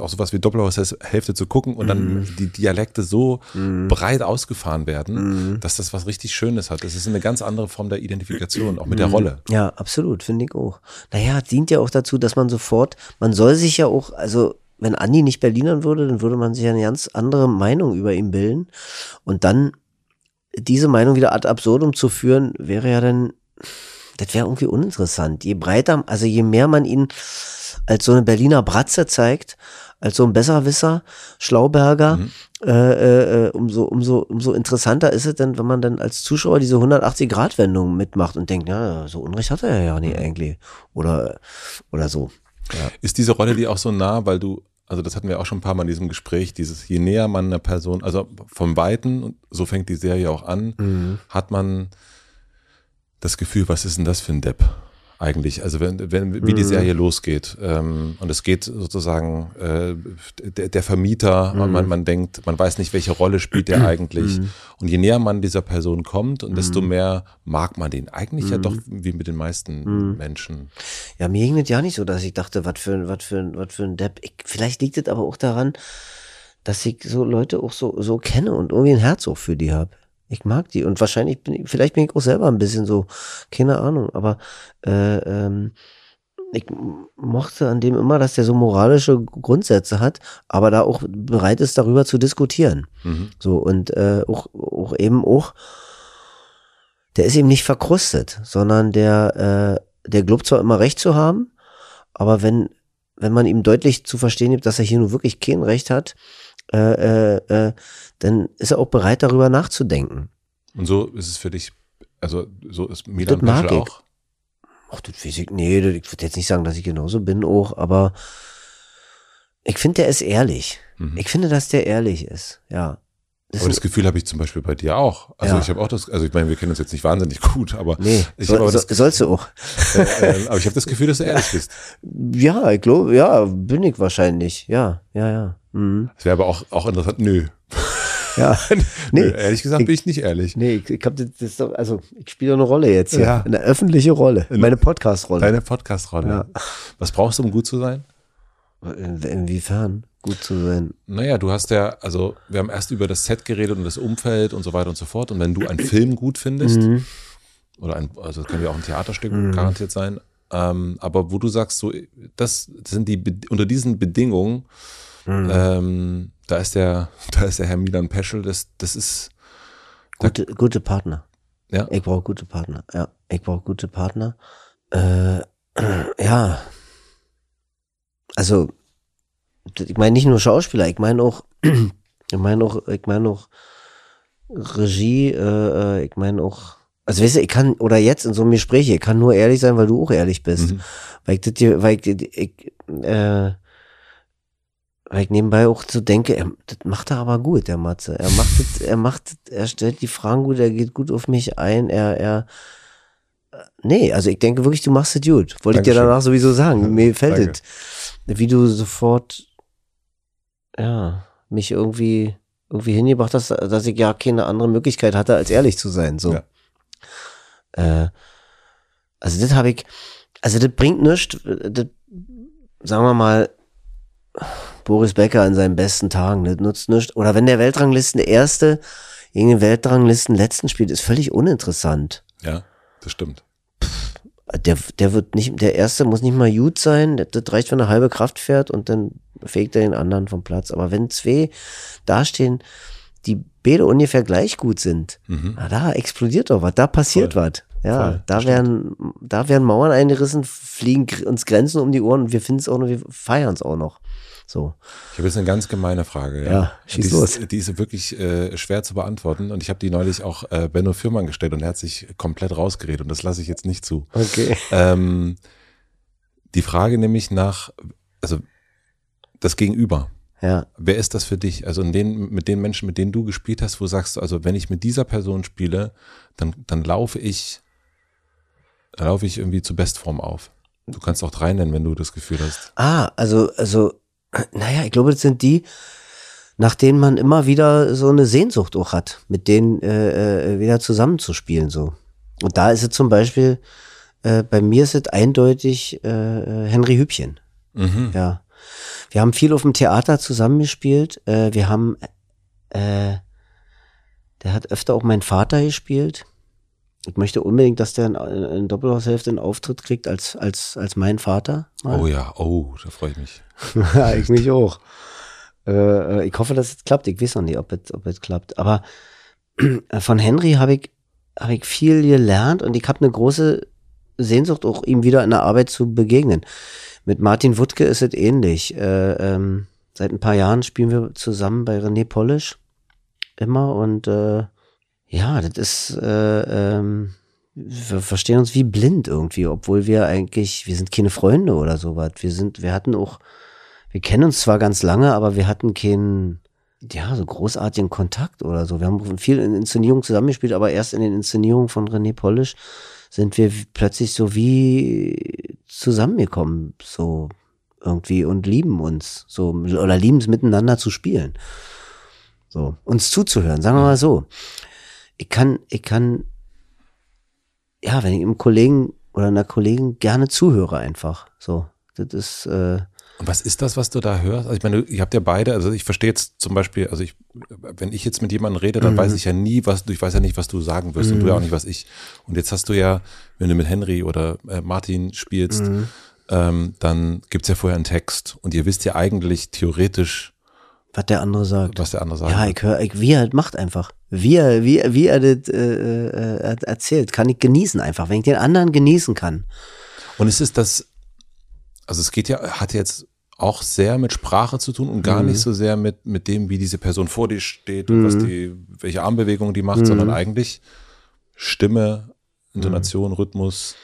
auch sowas wie Doppelhaushälfte zu gucken und Mhm. dann die Dialekte so breit ausgefahren werden, Mhm. dass das was richtig Schönes hat. Das ist eine ganz andere Form der Identifikation, auch mit Mhm. der Rolle. Ja, absolut, finde ich auch. Naja, dient ja auch dazu, dass man sofort, man soll sich ja auch, also wenn Andi nicht Berlinern würde, dann würde man sich ja eine ganz andere Meinung über ihn bilden. Und dann diese Meinung wieder ad absurdum zu führen, wäre ja dann, das wäre irgendwie uninteressant. Je breiter, also je mehr man ihn als so eine Berliner Bratze zeigt, als so ein Besserwisser, Schlauberger, äh, äh, äh, umso, umso, umso interessanter ist es dann, wenn man dann als Zuschauer diese 180-Grad-Wendung mitmacht und denkt, ja, so Unrecht hat er ja nicht eigentlich. Oder, oder so. Ist diese Rolle dir auch so nah, weil du, also das hatten wir auch schon ein paar Mal in diesem Gespräch, dieses, je näher man einer Person, also vom Weiten, und so fängt die Serie auch an, hat man das Gefühl, was ist denn das für ein Depp eigentlich? Also wenn, wenn wie die Serie losgeht ähm, und es geht sozusagen äh, der, der Vermieter und man, man denkt, man weiß nicht, welche Rolle spielt der eigentlich und je näher man dieser Person kommt und desto mehr mag man den. Eigentlich ja doch wie mit den meisten Menschen. Ja, mir ging das ja nicht so, dass ich dachte, was für, ein- was für, ein- was für ein Depp. Ich, vielleicht liegt es aber auch daran, dass ich so Leute auch so, so kenne und irgendwie ein Herz auch für die habe. Ich mag die und wahrscheinlich bin ich, vielleicht bin ich auch selber ein bisschen so, keine Ahnung, aber äh, ähm, ich mochte an dem immer, dass der so moralische Grundsätze hat, aber da auch bereit ist, darüber zu diskutieren. Mhm. So und äh, auch, auch eben auch, der ist eben nicht verkrustet, sondern der, äh, der glaubt zwar immer Recht zu haben, aber wenn, wenn man ihm deutlich zu verstehen gibt, dass er hier nur wirklich kein Recht hat, äh, äh, äh, dann ist er auch bereit, darüber nachzudenken. Und so ist es für dich, also so ist Milan Das mag ich. auch. Ach, das weiß ich, nee, das- ich würde jetzt nicht sagen, dass ich genauso bin auch, aber ich finde, der ist ehrlich. Mhm. Ich finde, dass der ehrlich ist, ja. aber das Gefühl habe ich zum Beispiel bei dir auch. Also Ja. ich habe auch das, also ich meine, wir kennen uns jetzt nicht wahnsinnig gut, aber Nee, ich habe aber, so, das, sollst du auch. äh, äh, aber ich habe das Gefühl, dass du ehrlich bist. Ja, ich glaube, ja, bin ich wahrscheinlich. Ja, ja, ja. Mhm. Das wäre aber auch, auch interessant. Nö. Ja. Nö. Nee, Ehrlich gesagt bin ich nicht ehrlich. nee, ich, ich hab das, das ist doch, also ich spiele doch eine Rolle jetzt hier. Ja. Eine öffentliche Rolle. Meine Podcast-Rolle. Deine Podcast-Rolle. Ja. Was brauchst du, um gut zu sein? In, inwiefern? Gut zu sein. Naja, du hast ja, also wir haben erst über das Set geredet und das Umfeld und so weiter und so fort. Und wenn du einen Film gut findest, Mhm. oder ein, also das kann ja auch ein Theaterstück garantiert sein, ähm, aber wo du sagst, so, das sind die, unter diesen Bedingungen, Mhm. ähm, da ist der, da ist der Herr Milan Peschel, das, das ist, Gute, gute Partner. ja, Ich brauche gute Partner. Ja, ich brauche gute Partner. Äh, ja. Also, ich meine nicht nur Schauspieler, ich meine auch, ich meine auch, ich meine auch Regie, äh, äh, ich meine auch, also weißt du, ich kann, oder jetzt in so einem Gespräch, ich kann nur ehrlich sein, weil du auch ehrlich bist. Mhm. Weil ich das dir, weil ich, ich äh, weil ich nebenbei auch so denke, er, das macht er aber gut, der Matze. Er macht das, er macht, das, er stellt die Fragen gut, er geht gut auf mich ein, er, er, äh, nee, also ich denke wirklich, du machst es gut. Wollte ich dir Dankeschön. danach sowieso sagen. Mir fällt Danke. es, wie du sofort, ja, mich irgendwie, irgendwie hingebracht hast, dass ich ja keine andere Möglichkeit hatte, als ehrlich zu sein, so. Ja. Äh, also das habe ich, also das bringt nichts, das, sagen wir mal, Boris Becker an seinen besten Tagen, das nutzt nichts. Oder wenn der Weltranglisten Erste gegen den Weltranglisten Letzten spielt, ist völlig uninteressant. ja, das stimmt. Der, der wird nicht, der Erste muss nicht mal gut sein, das, das reicht, wenn er halbe Kraft fährt und dann fegt er den anderen vom Platz. Aber wenn zwei dastehen, die beide ungefähr gleich gut sind, Mhm. na, da explodiert doch was, da passiert Voll. was. Ja, Voll, da werden, da werden Mauern eingerissen, fliegen uns Grenzen um die Ohren und wir finden es auch noch, wir feiern es auch noch. So. Ich habe jetzt eine ganz gemeine Frage. Ja, Ja, schieß die, los. Ist, die ist wirklich äh, schwer zu beantworten und ich habe die neulich auch äh, Benno Fürmann gestellt und er hat sich komplett rausgeredet und das lasse ich jetzt nicht zu. Okay. Ähm, die Frage nämlich nach, also das Gegenüber. Ja. Wer ist das für dich? Also in den, mit den Menschen, mit denen du gespielt hast, wo sagst du, also wenn ich mit dieser Person spiele, dann, dann laufe ich, dann laufe ich irgendwie zur Bestform auf. Du kannst auch drei nennen, wenn du das Gefühl hast. Ah, also, also, naja, ich glaube, das sind die, nach denen man immer wieder so eine Sehnsucht auch hat, mit denen äh, äh, wieder zusammenzuspielen, so. Und da ist es zum Beispiel, äh, bei mir ist es eindeutig äh, äh, Henry Hübchen. Mhm. Ja. Wir haben viel auf dem Theater zusammengespielt. Äh, wir haben, äh, der hat öfter auch meinen Vater gespielt. Ich möchte unbedingt, dass der in, in Doppelhaushälfte einen Auftritt kriegt als, als, als mein Vater. mal. Oh ja, oh, da freue ich mich. ich mich auch. Äh, äh, ich hoffe, dass es klappt. Ich weiß noch nicht, ob es, ob es klappt. Aber von Henry habe ich, hab ich viel gelernt und ich habe eine große Sehnsucht, auch ihm wieder in der Arbeit zu begegnen. Mit Martin Wuttke ist es ähnlich. Äh, ähm, seit ein paar Jahren spielen wir zusammen bei René Polish immer und äh, ja, das ist, äh, ähm, wir verstehen uns wie blind irgendwie, obwohl wir eigentlich, wir sind keine Freunde oder sowas. Wir sind, wir hatten auch, wir kennen uns zwar ganz lange, aber wir hatten keinen, ja, so großartigen Kontakt oder so. Wir haben viel in Inszenierungen zusammengespielt, aber erst in den Inszenierungen von René Polish sind wir plötzlich so wie zusammengekommen, so irgendwie und lieben uns, so, oder lieben es miteinander zu spielen. So, uns zuzuhören, sagen wir mal so. Ich kann, ich kann, ja, wenn ich einem Kollegen oder einer Kollegin gerne zuhöre einfach, so. Das ist, äh, Und was ist das, was du da hörst? Also ich meine, ihr habt ja beide, also ich verstehe jetzt zum Beispiel, also ich, wenn ich jetzt mit jemandem rede, dann weiß ich ja nie, was du, ich weiß ja nicht, was du sagen wirst und du ja auch nicht, was ich. Und jetzt hast du ja, wenn du mit Henry oder äh, Martin spielst, ähm, dann gibt's ja vorher einen Text und ihr wisst ja eigentlich theoretisch, was der andere sagt. was der andere sagt. Ja, ich höre, ich, wie er halt macht einfach. Wie er, wie, wie er das äh, äh, erzählt, kann ich genießen einfach, wenn ich den anderen genießen kann. Und ist es das, also es geht ja, hat jetzt auch sehr mit Sprache zu tun und gar nicht so sehr mit, mit dem, wie diese Person vor dir steht und was die, welche Armbewegungen die macht, sondern eigentlich Stimme, Intonation, Rhythmus.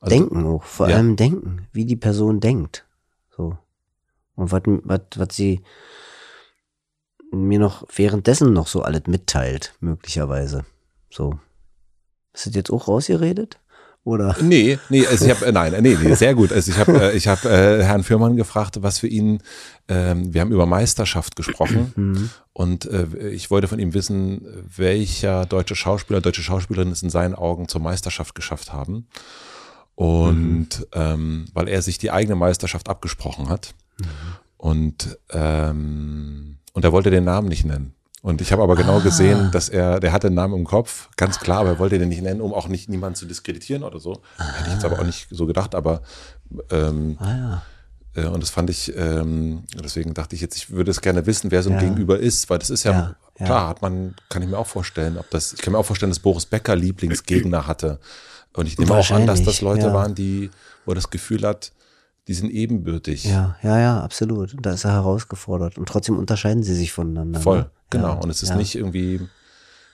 Also, denken auch, vor ja. allem denken, wie die Person denkt. So. Und was, was, was sie, mir noch währenddessen noch so alles mitteilt, möglicherweise. So. Ist das jetzt auch rausgeredet? Oder? Nee, nee, also ich habe äh, nein, nee, nee, sehr gut. Also ich habe äh, ich habe äh, Herrn Fürmann gefragt, was für ihn ähm, wir haben über Meisterschaft gesprochen Mhm. und äh, ich wollte von ihm wissen, welcher deutsche Schauspieler, deutsche Schauspielerin es in seinen Augen zur Meisterschaft geschafft haben. Und ähm, weil er sich die eigene Meisterschaft abgesprochen hat. Und ähm, und er wollte den Namen nicht nennen. Und ich habe aber genau gesehen, dass er, der hatte den Namen im Kopf, ganz klar, aber er wollte den nicht nennen, um auch nicht niemanden zu diskreditieren oder so. Hätte ich jetzt aber auch nicht so gedacht, aber ähm, Ah ja. äh, und das fand ich, ähm, deswegen dachte ich jetzt, ich würde es gerne wissen, wer so ein Ja. Gegenüber ist, weil das ist ja, Ja, ja. klar, hat man, kann ich mir auch vorstellen, ob das, ich kann mir auch vorstellen, dass Boris Becker Lieblingsgegner hatte. Und ich nehme auch an, dass das Leute ja. waren, die, wo er das Gefühl hat, die sind ebenbürtig. Ja, ja, ja, absolut. Da ist er herausgefordert. Und trotzdem unterscheiden sie sich voneinander. Voll, ne? genau. Ja, und es ist ja. nicht irgendwie,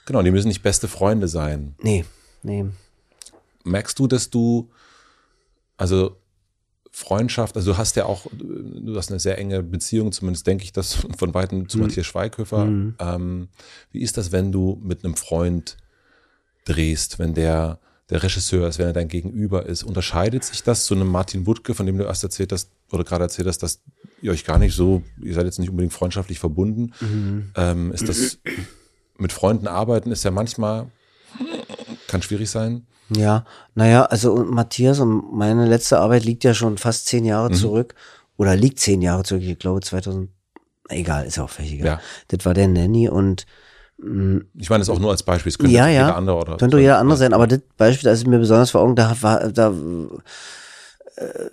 genau, die müssen nicht beste Freunde sein. Nee, nee. Merkst du, dass du, also Freundschaft, also du hast ja auch, du hast eine sehr enge Beziehung, zumindest denke ich das von Weitem zu Matthias Schweighöfer. Mhm. Ähm, wie ist das, wenn du mit einem Freund drehst, wenn der der Regisseur ist, wenn er dein Gegenüber ist? Unterscheidet sich das zu einem Martin Wuttke, von dem du erst erzählt hast, oder gerade erzählt hast, dass ihr euch gar nicht so, ihr seid jetzt nicht unbedingt freundschaftlich verbunden? Mhm. Ähm, ist das mit Freunden arbeiten, ist ja manchmal, kann schwierig sein. Ja, naja, also und Matthias und meine letzte Arbeit liegt ja schon fast zehn Jahre Mhm. zurück. Oder liegt zehn Jahre zurück, ich glaube 2000. Egal, ist auch völlig egal. Ja. Das war der Nanny und Ich meine das auch nur als Beispiel. Es könnte ja, ja. jeder andere oder Könnte jeder andere sein, aber das Beispiel, das ist mir besonders vor Augen, da war, da, äh,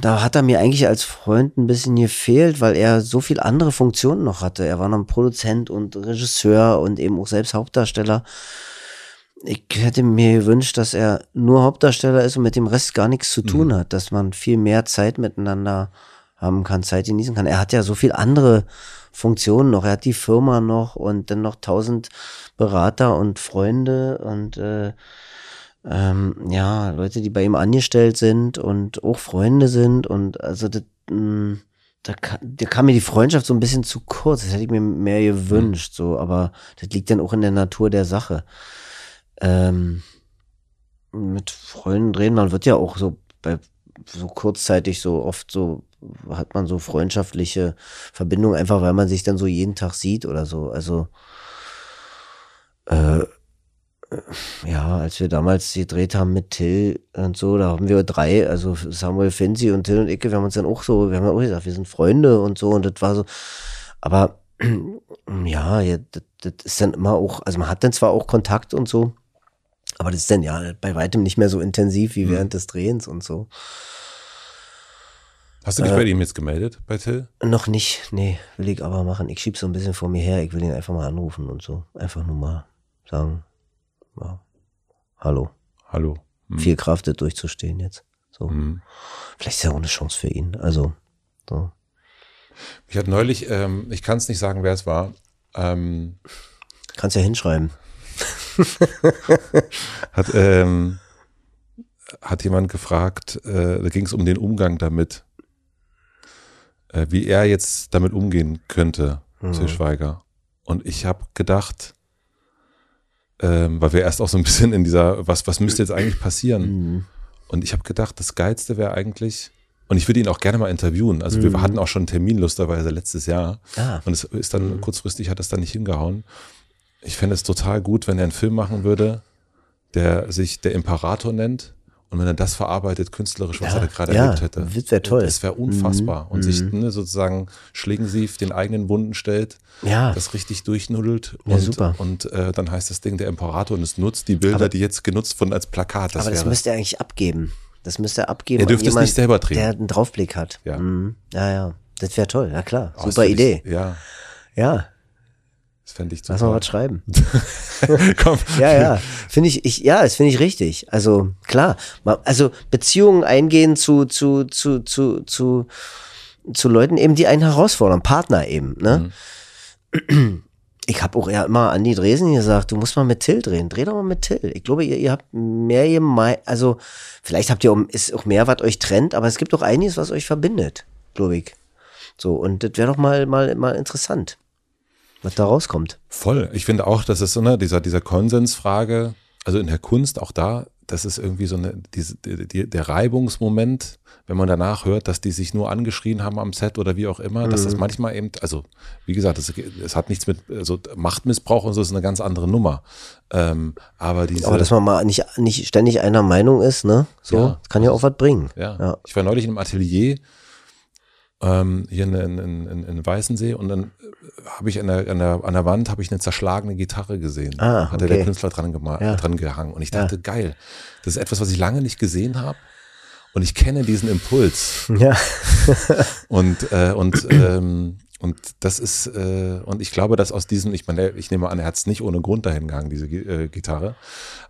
da hat er mir eigentlich als Freund ein bisschen gefehlt, weil er so viel andere Funktionen noch hatte. Er war noch ein Produzent und Regisseur und eben auch selbst Hauptdarsteller. Ich hätte mir gewünscht, dass er nur Hauptdarsteller ist und mit dem Rest gar nichts zu tun hat, dass man viel mehr Zeit miteinander haben kann, Zeit genießen kann. Er hat ja so viel andere Funktionen noch. Er hat die Firma noch und dann noch tausend Berater und Freunde und äh, ähm, ja, Leute, die bei ihm angestellt sind und auch Freunde sind und also das, mh, da, ka- da kam mir die Freundschaft so ein bisschen zu kurz. Das hätte ich mir mehr gewünscht, so, aber das liegt dann auch in der Natur der Sache. Ähm, mit Freunden drehen, man wird ja auch so bei so kurzzeitig so oft so hat man so freundschaftliche Verbindungen, einfach weil man sich dann so jeden Tag sieht oder so. Also äh, ja, als wir damals gedreht haben mit Till und so, da haben wir drei, also Samuel Finzi und Till und Icke, wir haben uns dann auch so, wir haben ja auch gesagt, wir sind Freunde und so und das war so, aber ja, ja das, das ist dann immer auch, also man hat dann zwar auch Kontakt und so, aber das ist dann ja bei weitem nicht mehr so intensiv wie während des Drehens und so. Hast du dich bei ihm jetzt gemeldet, bei Till? Noch nicht, nee, will ich aber machen. Ich schieb so ein bisschen vor mir her, ich will ihn einfach mal anrufen und so. Einfach nur mal sagen, ja, hallo. Hallo. Hm. Viel Kraft, das durchzustehen jetzt. So. Hm. Vielleicht ist ja auch eine Chance für ihn. Also, so. Ich hatte neulich, ähm, ich kann es nicht sagen, wer es war, ähm, Kannst ja hinschreiben. hat, ähm, hat jemand gefragt, äh, da ging es um den Umgang damit, äh, wie er jetzt damit umgehen könnte, Till Schweiger. Und ich habe gedacht, ähm, weil wir erst auch so ein bisschen in dieser, was, was müsste jetzt eigentlich passieren? Und ich habe gedacht, das Geilste wäre eigentlich, und ich würde ihn auch gerne mal interviewen. Also wir hatten auch schon einen Termin, lustigerweise letztes Jahr. Ah. Und es ist dann kurzfristig hat es dann nicht hingehauen. Ich fände es total gut, wenn er einen Film machen würde, der sich der Imperator nennt. Und wenn er das verarbeitet, künstlerisch, was Ja, er da gerade ja, erlebt hätte. das wär toll. Mhm. Das wäre unfassbar. Und sich ne, sozusagen schlingensief den eigenen Wunden stellt, Ja. das richtig durchnuddelt. Ja, und, super. Und äh, dann heißt das Ding der Imperator und es nutzt die Bilder, Aber- die jetzt genutzt wurden als Plakat. Das aber das wäre müsste er eigentlich abgeben. Das müsste er abgeben. Er dürfte es nicht selber drehen. Der einen Draufblick hat. Ja. Mhm. Ja, ja. Das wäre toll. Ja, klar. Oh, Super Idee. Ja, Ja. Das fände ich Lass mal super. was schreiben. Komm. Ja, ja, finde ich, ich, ja, das finde ich richtig. Also klar, also Beziehungen eingehen zu zu zu zu zu zu Leuten eben, die einen herausfordern, Partner eben. Ne? Ich habe auch ja immer an die Dresen gesagt, du musst mal mit Till drehen, dreh doch mal mit Till. Ich glaube, ihr, ihr habt mehr gemein, also vielleicht habt ihr auch, ist auch mehr, was euch trennt, aber es gibt auch einiges, was euch verbindet, glaube ich. So und das wäre doch mal mal mal interessant. Was da rauskommt. Voll. Ich finde auch, dass es so eine, dieser, dieser Konsensfrage, also in der Kunst auch da, das ist irgendwie so eine, diese, die, der Reibungsmoment, wenn man danach hört, dass die sich nur angeschrien haben am Set oder wie auch immer, mhm. dass das mhm. manchmal eben, also wie gesagt, es, es hat nichts mit, also Machtmissbrauch und so ist eine ganz andere Nummer. Ähm, aber diese. Aber dass man mal nicht, nicht ständig einer Meinung ist, ne? So, ja, kann ja auch was bringen. Ja. ja. Ich war neulich in einem Atelier, ähm, hier in, in, in, in Weißensee und dann habe ich an der, an, der, an der Wand habe ich eine zerschlagene Gitarre gesehen. Ah, Hatte der Künstler dran, ja. dran gehangen. Und ich dachte, ja. geil, das ist etwas, was ich lange nicht gesehen habe. Und ich kenne diesen Impuls. Ja. und äh, und ähm, und das ist, äh, und ich glaube, dass aus diesem, ich meine, ich nehme an, er hat es nicht ohne Grund dahin gegangen, diese äh, Gitarre.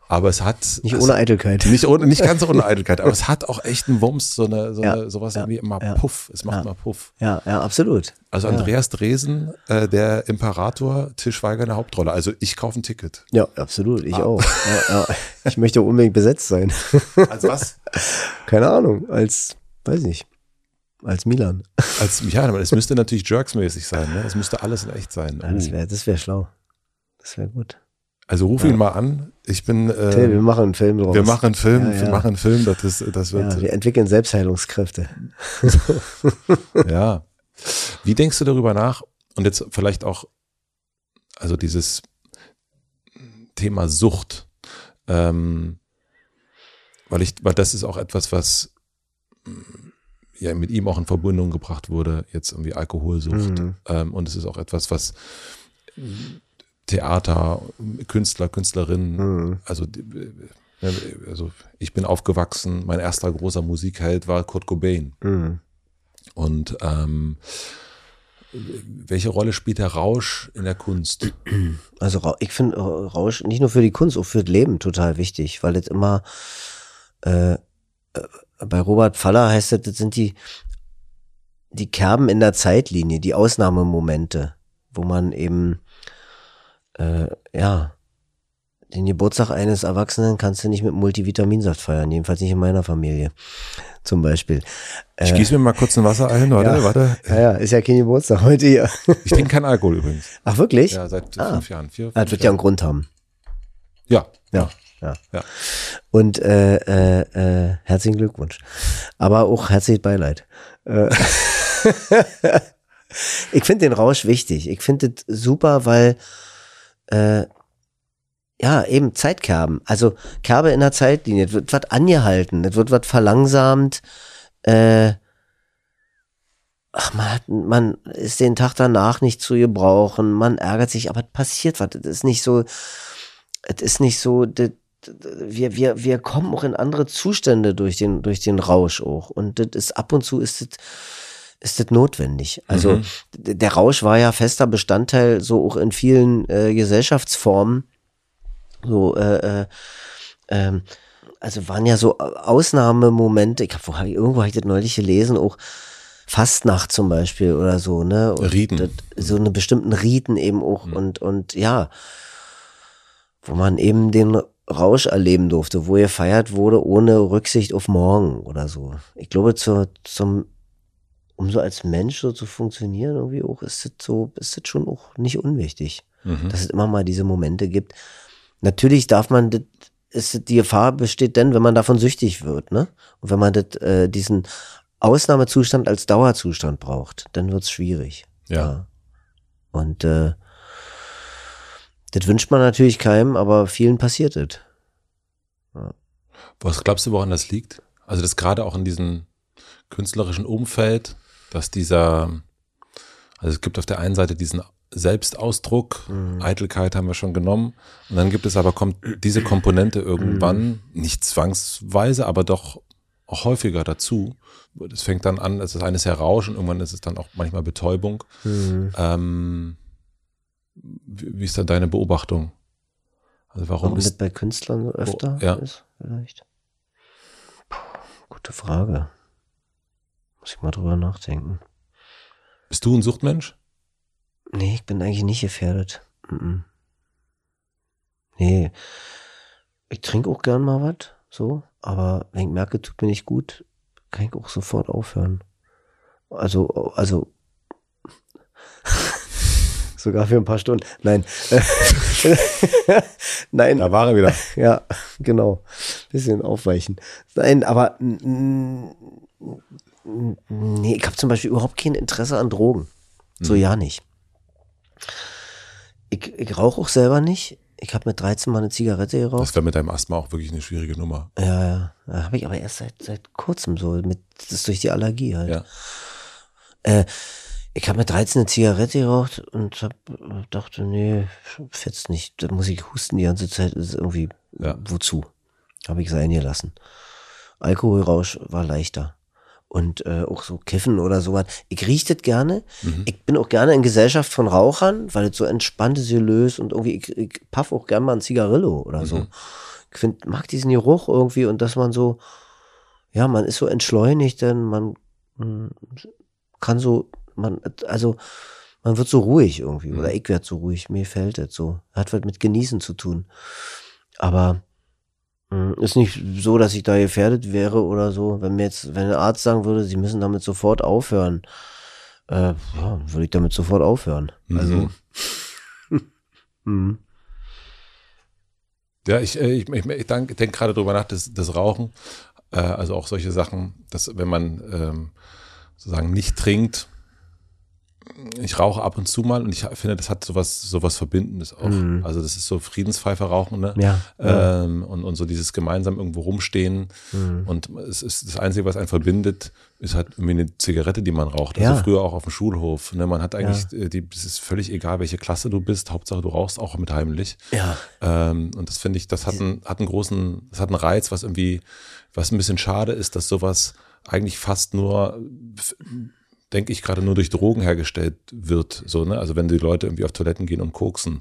Aber es hat. Nicht ohne Eitelkeit. Nicht, ohne, nicht ganz ohne Eitelkeit, aber es hat auch echt einen Wumms, so eine, so eine, sowas ja, irgendwie immer ja, Puff. Es macht ja, immer Puff. Ja, ja, absolut. Also Andreas Dresen, äh, der Imperator, Til Schweiger in der Hauptrolle. Also ich kaufe ein Ticket. Ja, absolut. Ich ah. auch. Ich möchte unbedingt besetzt sein. Als was? Keine Ahnung. Als, weiß nicht. Als Milan. Als, ja, aber es müsste natürlich Jerks-mäßig sein, ne? Es müsste alles in echt sein. Ja, das wäre das wär schlau. Das wäre gut. Also ruf ja. ihn mal an. Ich bin. Äh, Till, wir machen einen Film draus. Wir machen einen Film. Ja. Wir machen einen Film. Das ist, das wird. Ja, wir entwickeln Selbstheilungskräfte. ja. Wie denkst du darüber nach? Und jetzt vielleicht auch, also dieses Thema Sucht, ähm, weil ich, weil das ist auch etwas, was ja mit ihm auch in Verbindung gebracht wurde, jetzt irgendwie Alkoholsucht. Mhm. Ähm, und es ist auch etwas, was Theater, Künstler, Künstlerinnen, mhm. also, äh, also ich bin aufgewachsen, mein erster großer Musikheld war Kurt Cobain. Mhm. Und ähm, welche Rolle spielt der Rausch in der Kunst? Also ich finde Rausch nicht nur für die Kunst, auch für das Leben total wichtig, weil das immer äh, äh bei Robert Faller heißt das, das sind die, die Kerben in der Zeitlinie, die Ausnahmemomente, wo man eben, äh, ja, den Geburtstag eines Erwachsenen kannst du nicht mit Multivitaminsaft feiern, jedenfalls nicht in meiner Familie, zum Beispiel. Ich gieße mir mal kurz ein Wasser ein, warte, ja, warte. Ja, ja, ist ja kein Geburtstag heute hier. Ich trinke keinen Alkohol übrigens. Ach, wirklich? Ja, seit ah. fünf Jahren. Vier, fünf das wird ja einen Grund haben. Ja. Ja. Ja. ja. Und äh, äh, äh, herzlichen Glückwunsch. Aber auch herzlich Beileid. Äh, ich finde den Rausch wichtig. Ich finde es super, weil äh, ja, eben Zeitkerben. Also Kerbe in der Zeitlinie. Es wird was angehalten, es wird was verlangsamt. Äh, ach, man, hat, man ist den Tag danach nicht zu gebrauchen, man ärgert sich, aber es passiert was. Es ist nicht so, es ist nicht so, das, wir, wir, wir kommen auch in andere Zustände durch den, durch den Rausch auch. Und das ist ab und zu ist das, ist das notwendig. Also mhm. der Rausch war ja fester Bestandteil so auch in vielen äh, Gesellschaftsformen. So, äh, äh, ähm, also waren ja so Ausnahmemomente. Ich habe irgendwo habe ich das neulich gelesen, auch Fastnacht zum Beispiel oder so, ne? Und Riten. Das, so eine bestimmten Riten eben auch mhm. und und ja, wo man eben den Rausch erleben durfte, wo gefeiert wurde ohne Rücksicht auf morgen oder so. Ich glaube, zur, zum, um so als Mensch so zu funktionieren, irgendwie auch, ist das so, ist das schon auch nicht unwichtig, mhm. dass es immer mal diese Momente gibt. Natürlich darf man das, ist, die Gefahr besteht denn, wenn man davon süchtig wird, ne? Und wenn man das, äh, diesen Ausnahmezustand als Dauerzustand braucht, dann wird's schwierig. Ja. ja. Und äh, das wünscht man natürlich keinem, aber vielen passiert es. Ja. Was glaubst du, woran das liegt? Also das gerade auch in diesem künstlerischen Umfeld, dass dieser, also es gibt auf der einen Seite diesen Selbstausdruck, mhm. Eitelkeit haben wir schon genommen, und dann gibt es aber kommt diese Komponente irgendwann, mhm. nicht zwangsweise, aber doch auch häufiger dazu. Es fängt dann an, es ist eines Rausch und irgendwann ist es dann auch manchmal Betäubung. Mhm. Ähm, wie ist da deine Beobachtung? Also warum, warum ist das bei Künstlern so öfter oh, ja. ist? Vielleicht. Puh, gute Frage. Muss ich mal drüber nachdenken. Bist du ein Suchtmensch? Nee, ich bin eigentlich nicht gefährdet. Mm Nee. Ich trinke auch gern mal was, so, aber wenn ich merke, tut mir nicht gut, kann ich auch sofort aufhören. Also, also Sogar für ein paar Stunden. Nein. Nein. Da war er wieder. Ja, genau. Bisschen aufweichen. Nein, aber nee, ich habe zum Beispiel überhaupt kein Interesse an Drogen. So Mhm. ja nicht. Ich, ich rauche auch selber nicht. Ich habe mit 13 mal eine Zigarette geraucht. Das wäre mit deinem Asthma auch wirklich eine schwierige Nummer. Ja, ja. ja habe ich aber erst seit, seit kurzem so. Mit, das ist durch die Allergie halt. Ja. Äh, ich habe mit 13 eine Zigarette geraucht und hab, dachte, nee, fetzt nicht. Da muss ich husten die ganze Zeit. Ist irgendwie, Ja. wozu? Habe ich es eingelassen. Alkoholrausch war leichter. Und äh, auch so Kiffen oder sowas. Ich riech das gerne. Ich bin auch gerne in Gesellschaft von Rauchern, weil es so entspannt ist, gelöst und irgendwie, ich, ich paff auch gerne mal ein Zigarillo oder so. Ich find, mag diesen Geruch irgendwie und dass man so, ja, man ist so entschleunigt, denn man mm, kann so, man, also man wird so ruhig irgendwie. Oder ich werd so ruhig, mir fällt das so. Hat was mit Genießen zu tun. Aber mh, ist nicht so, dass ich da gefährdet wäre oder so. Wenn mir jetzt, wenn ein Arzt sagen würde, sie müssen damit sofort aufhören, äh, ja, würde ich damit sofort aufhören. Also, mhm. Ja, ich, äh, ich, ich, ich denke denk gerade drüber nach, das, das Rauchen, äh, also auch solche Sachen, dass wenn man ähm, sozusagen nicht trinkt, ich rauche ab und zu mal und ich finde, das hat sowas, sowas Verbindendes auch. Also das ist so Friedenspfeife rauchen, ne? Mhm. Ja, ja. Ähm, und, und so dieses gemeinsam irgendwo rumstehen. Und es ist das Einzige, was einen verbindet, ist halt irgendwie eine Zigarette, die man raucht. Also Ja. früher auch auf dem Schulhof. Ne? Man hat eigentlich, äh, die, es ist völlig egal, welche Klasse du bist. Hauptsache du rauchst auch mit heimlich. ja. Ähm, und das finde ich, das hat einen, hat einen großen, das hat einen Reiz, was irgendwie, was ein bisschen schade ist, dass sowas eigentlich fast nur, denke ich, gerade nur durch Drogen hergestellt wird. So, ne? Also wenn die Leute irgendwie auf Toiletten gehen und koksen,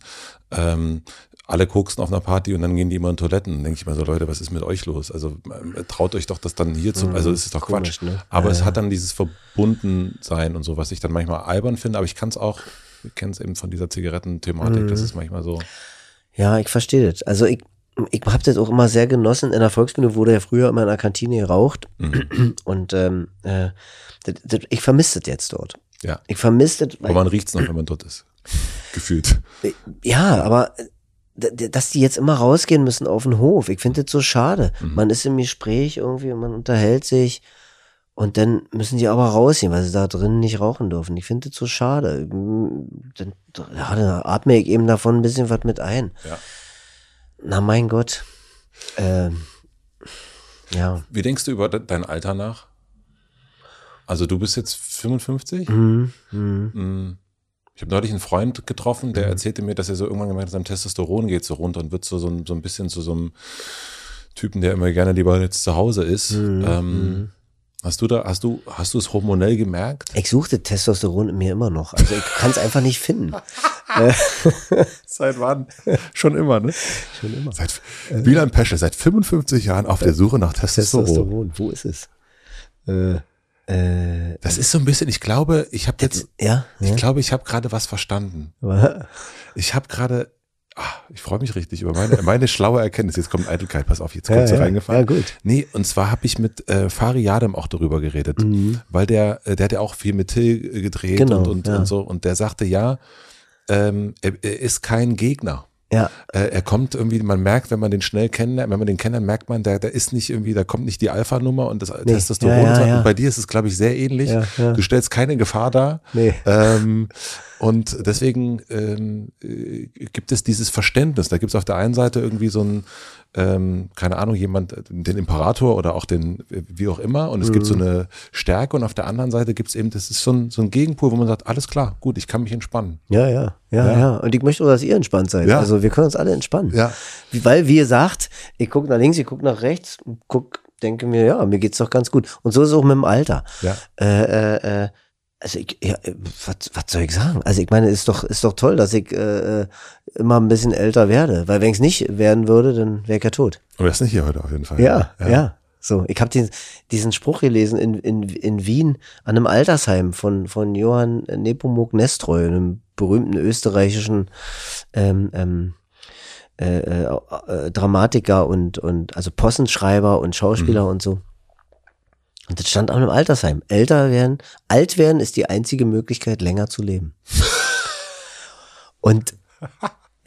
ähm, alle koksen auf einer Party und dann gehen die immer in Toiletten. denke ich mir so, Leute, was ist mit euch los? Also ähm, traut euch doch das dann hier zu, also es ist doch komisch, Quatsch. ne? Aber Ja, es ja. hat dann dieses Verbundensein und so, was ich dann manchmal albern finde, aber ich kann es auch, ich kenne es eben von dieser Zigarettenthematik, das ist manchmal so. Ja, ich verstehe das. Also ich, ich habe das auch immer sehr genossen. In der Volksbühne wurde ja früher immer in der Kantine geraucht. Und ähm, äh, das, das, ich vermisse das jetzt dort. Ja. Ich vermisse das, Aber man riecht es noch, wenn man dort ist. Gefühlt. ja, aber äh, dass die jetzt immer rausgehen müssen auf den Hof, ich finde das so schade. Man ist im Gespräch irgendwie, und man unterhält sich und dann müssen die aber rausgehen, weil sie da drin nicht rauchen dürfen. Ich finde das so schade. Dann, ja, dann atme ich eben davon ein bisschen was mit ein. Ja. Na mein Gott. Ähm, ja. Wie denkst du über de dein Alter nach? Also du bist jetzt 55? Mhm. Mhm. Mm. Ich habe neulich einen Freund getroffen, der erzählte mir, dass er so irgendwann gemerkt hat, sein Testosteron geht so runter und wird so, so, ein, so ein bisschen zu so einem Typen, der immer gerne lieber jetzt zu Hause ist. Ähm, hast du da, hast du, hast du es hormonell gemerkt? Ich suchte Testosteron in mir immer noch. Also ich kann es einfach nicht finden. Seit wann? Schon immer, ne? Schon immer. Seit, Wieland Pesche, seit 55 Jahren auf der Suche nach Testosteron. Testosteron, wo ist es? Äh, äh, Das ist so ein bisschen, ich glaube, ich habe jetzt, ja, ich ja. glaube, ich habe gerade was verstanden. Ich habe gerade, ah, ich freue mich richtig über meine, meine schlaue Erkenntnis. Jetzt kommt Eitelkeit, pass auf, jetzt kommt Ja, sie ja. reingefallen. Ja, gut. Nee, und zwar habe ich mit äh, Fari Yadem auch darüber geredet, weil der, äh, der hat ja auch viel mit Till gedreht Mhm. Genau, und, und, ja. und so. Und der sagte, ja, ähm, er, er ist kein Gegner. Ja, Äh, er kommt irgendwie, man merkt, wenn man den schnell kennenlernt, wenn man den kennenlernt, merkt man, der, der ist nicht irgendwie, da kommt nicht die Alpha-Nummer und das Testosteron. ja, ja, ja. Und bei dir ist es, glaube ich, sehr ähnlich. Du stellst keine Gefahr dar. Nee. Ähm, und deswegen ähm, äh, gibt es dieses Verständnis. Da gibt es auf der einen Seite irgendwie so ein, ähm, keine Ahnung, jemand, äh, den Imperator oder auch den, äh, wie auch immer. Und es gibt so Mhm. eine Stärke und auf der anderen Seite gibt es eben, das ist so ein, so ein Gegenpol, wo man sagt, alles klar, gut, ich kann mich entspannen. ja, ja, ja, Ja. ja, Und ich möchte auch, dass ihr entspannt seid. Ja. Also wir können uns alle entspannen. Ja. Weil, wie ihr sagt, ich gucke nach links, ich gucke nach rechts, guck, denke mir, ja, mir geht's doch ganz gut. Und so ist es auch mit dem Alter. Ja. Äh, äh, äh, also ich, ja, äh, was, was soll ich sagen? Also ich meine, ist doch, ist doch toll, dass ich äh, äh, immer ein bisschen älter werde. Weil wenn ich es nicht werden würde, dann wäre ich ja tot. Aber das ist nicht hier heute auf jeden Fall. Ja, ja. So, ich habe den, diesen Spruch gelesen in, in, in Wien an einem Altersheim von, von Johann Nepomuk Nestroy, einem berühmten österreichischen ähm, ähm, äh, äh, äh, Dramatiker und, und also Possenschreiber und Schauspieler und so. Und das stand an einem Altersheim. Älter werden, alt werden ist die einzige Möglichkeit, länger zu leben. Und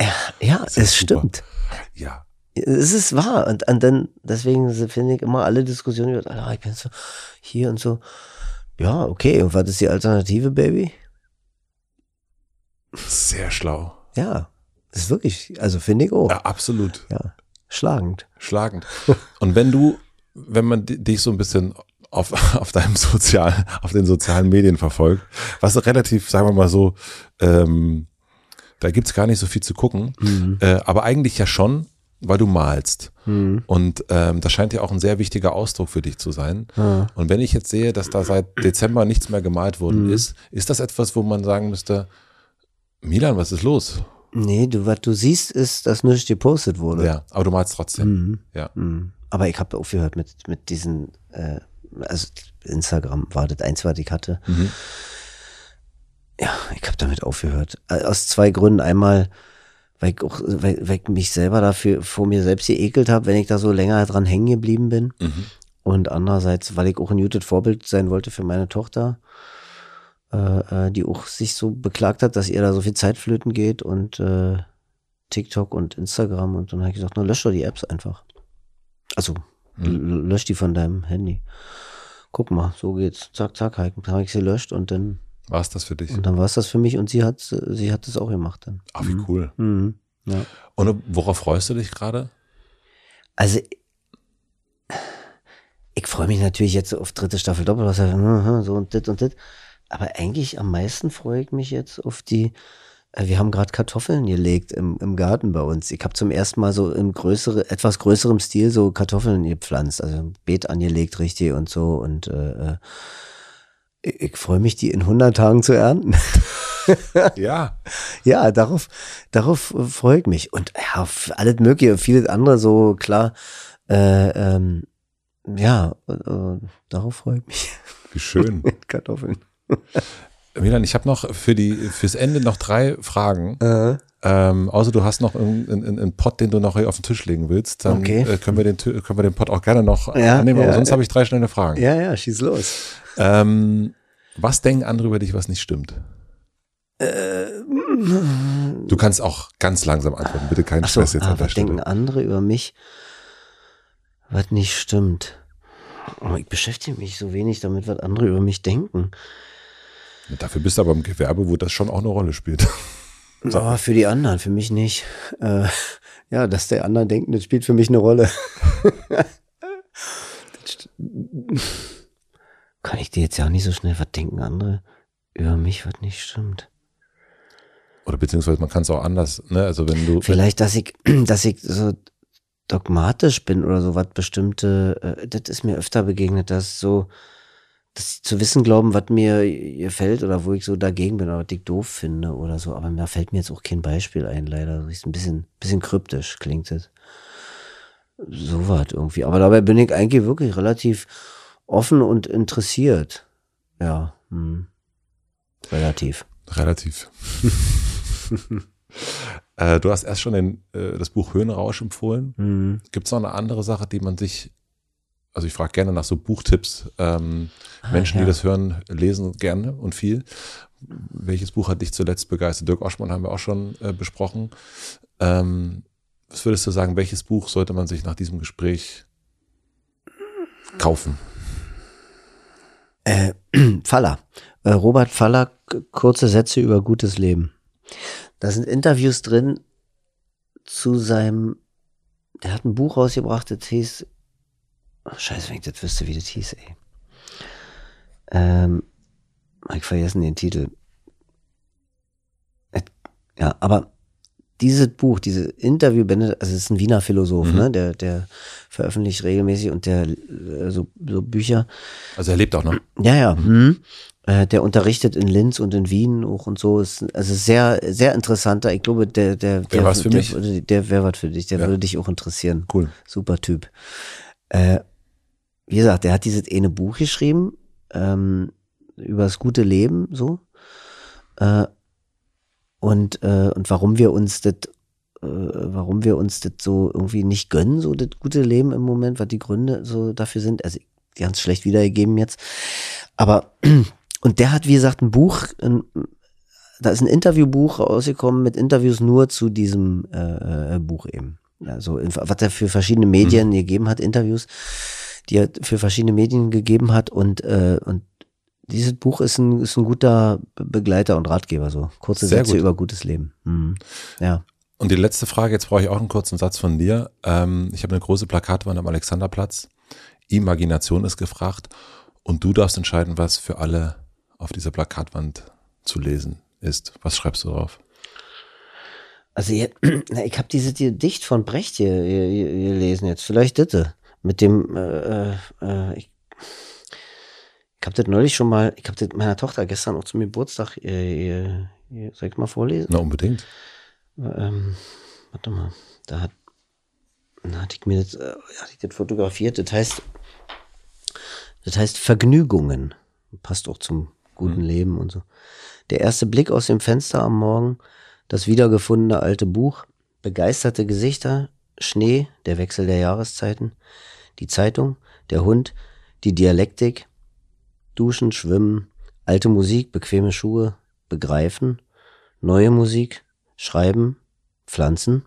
ja, ja Sehr es super. stimmt. Ja. Es ist wahr. Und, und dann, deswegen finde ich immer alle Diskussionen über, ah, ich bin so hier und so. Ja, okay. Und was ist die Alternative, Baby? Sehr schlau. Ja, ist wirklich, also finde ich auch. Ja, absolut. Ja, schlagend. Schlagend. Und wenn du, wenn man di- dich so ein bisschen auf, auf deinem sozial, auf den sozialen Medien verfolgt, was relativ, sagen wir mal so, ähm, da gibt's gar nicht so viel zu gucken, äh, aber eigentlich ja schon, weil du malst. Und ähm, das scheint ja auch ein sehr wichtiger Ausdruck für dich zu sein. Und wenn ich jetzt sehe, dass da seit Dezember nichts mehr gemalt worden ist, ist das etwas, wo man sagen müsste, Milan, was ist los? Nee, du, was du siehst, ist, dass nichts gepostet wurde. Ja, aber du malst trotzdem. Ja. Mhm. Aber ich habe aufgehört mit, mit diesen, äh, also Instagram war das eins, was ich hatte. Mhm. Ja, ich habe damit aufgehört. Äh, Aus zwei Gründen. Einmal, weil ich, auch, weil, weil ich mich selber dafür vor mir selbst geekelt habe, wenn ich da so länger dran hängen geblieben bin. Mhm. Und andererseits, weil ich auch ein gutes Vorbild sein wollte für meine Tochter, äh, äh, die auch sich so beklagt hat, dass ihr da so viel Zeit flöten geht und äh, TikTok und Instagram. Und dann habe ich gesagt, na, lösch doch die Apps einfach. Also, lösch die von deinem Handy. Guck mal, so geht's. Zack, zack, habe ich- habe ich sie löscht und dann, War es das für dich? und dann war es das für mich und sie hat, sie hat es auch gemacht dann. Ach, wie cool. Mhm. Ja. Und worauf freust du dich gerade? Also, ich freue mich natürlich jetzt auf dritte Staffel Doppelwasser, hm, so und dit und dit. Aber eigentlich am meisten freue ich mich jetzt auf die, wir haben gerade Kartoffeln gelegt im, im Garten bei uns. Ich habe zum ersten Mal so im größere, etwas größerem Stil so Kartoffeln gepflanzt, also ein Beet angelegt richtig und so und äh, äh, ich, ich freue mich, die in 100 Tagen zu ernten. Ja. Ja, darauf, darauf äh, freue ich mich. Und ja, alles Mögliche, vieles andere, so klar. Äh, ähm, ja, äh, darauf freue ich mich. Wie schön. Kartoffeln. Milan, ich habe noch für die fürs Ende noch drei Fragen. Ähm, außer du hast noch einen, einen, einen Pott, den du noch auf den Tisch legen willst, dann Okay. äh, können wir den können wir den Pott auch gerne noch Ja, annehmen. Aber ja, sonst ja. habe ich drei schnelle Fragen. Ja, ja, schieß los. Ähm, was denken andere über dich, was nicht stimmt? Äh, Du kannst auch ganz langsam antworten. Bitte keinen Stress jetzt ah, an der was denken Stelle. andere über mich, was nicht stimmt? Oh, ich beschäftige mich so wenig damit, was andere über mich denken. Dafür bist du aber im Gewerbe, wo das schon auch eine Rolle spielt. Aber für die anderen, für mich nicht. Äh, ja, dass der anderen denken, das spielt für mich eine Rolle. Kann ich dir jetzt ja auch nicht so schnell, was denken andere über mich, was nicht stimmt. Oder beziehungsweise man kann es auch anders, ne? Also wenn du. Vielleicht, dass ich, dass ich so dogmatisch bin oder so, was bestimmte, äh, das ist mir öfter begegnet, dass so, sie zu wissen glauben, was mir gefällt oder wo ich so dagegen bin oder was ich doof finde oder so. Aber mir fällt mir jetzt auch kein Beispiel ein, leider. Das ist ein bisschen, bisschen kryptisch, klingt es. So was irgendwie. Aber dabei bin ich eigentlich wirklich relativ offen und interessiert. Ja, hm. relativ. Relativ. äh, du hast erst schon den, äh, das Buch Höhenrausch empfohlen. Hm. Gibt es noch eine andere Sache, die man sich, also ich frage gerne nach so Buchtipps. Ähm, Ah, Menschen, ja. die das hören, lesen gerne und viel. Welches Buch hat dich zuletzt begeistert? Dirk Oschmann haben wir auch schon äh, besprochen. Ähm, was würdest du sagen, welches Buch sollte man sich nach diesem Gespräch kaufen? Äh, Faller. Äh, Robert Faller, kurze Sätze über gutes Leben. Da sind Interviews drin zu seinem, der hat ein Buch rausgebracht, das hieß, scheiße, wenn ich das wüsste, wie das hieß, ey. Ähm, ich vergessen den Titel. Ja, aber dieses Buch, diese Interviewbände, also es ist ein Wiener Philosoph, Mhm. ne, der, der veröffentlicht regelmäßig und der äh, so, so Bücher. Also er lebt auch noch. Ja, ja. Hm. Äh, der unterrichtet in Linz und in Wien auch und so. Ist also sehr, sehr interessanter. Ich glaube, der, der, der, was für der, würde- der wäre was für dich. Der Ja. würde dich auch interessieren. Cool. Super Typ. Äh, wie gesagt, der hat dieses eine Buch geschrieben ähm, über das gute Leben so äh, und äh, und warum wir uns das äh, warum wir uns das so irgendwie nicht gönnen, so das gute Leben im Moment, was die Gründe so dafür sind. Also ganz schlecht wiedergegeben jetzt. Aber und der hat, wie gesagt, ein Buch, ein, da ist ein Interviewbuch rausgekommen mit Interviews nur zu diesem äh, äh Buch eben. Also was er für verschiedene Medien mhm. gegeben hat, Interviews, die er für verschiedene Medien gegeben hat und äh, und dieses Buch ist ein, ist ein guter Begleiter und Ratgeber, so kurze Sehr Sätze gut. über gutes Leben. Mhm. Ja. Und die letzte Frage, jetzt brauche ich auch einen kurzen Satz von dir. Ähm, ich habe eine große Plakatwand am Alexanderplatz. Imagination ist gefragt. Und du darfst entscheiden, was für alle auf dieser Plakatwand zu lesen ist. Was schreibst du drauf? Also ich, ich habe diese Dicht von Brecht hier, hier, hier gelesen jetzt. Vielleicht bitte. Mit dem, äh, äh, ich, ich habe das neulich schon mal, ich habe das meiner Tochter gestern auch zum Geburtstag, äh, äh, soll ich mal vorlesen? Na, unbedingt. Ähm, warte mal, da hat, da hatte ich mir das, äh, hatte ich das fotografiert. Das heißt, das heißt Vergnügungen. Passt auch zum guten mhm. Leben und so. Der erste Blick aus dem Fenster am Morgen, das wiedergefundene alte Buch, begeisterte Gesichter, Schnee, der Wechsel der Jahreszeiten, die Zeitung, der Hund, die Dialektik, Duschen, Schwimmen, alte Musik, bequeme Schuhe, begreifen, neue Musik, Schreiben, pflanzen,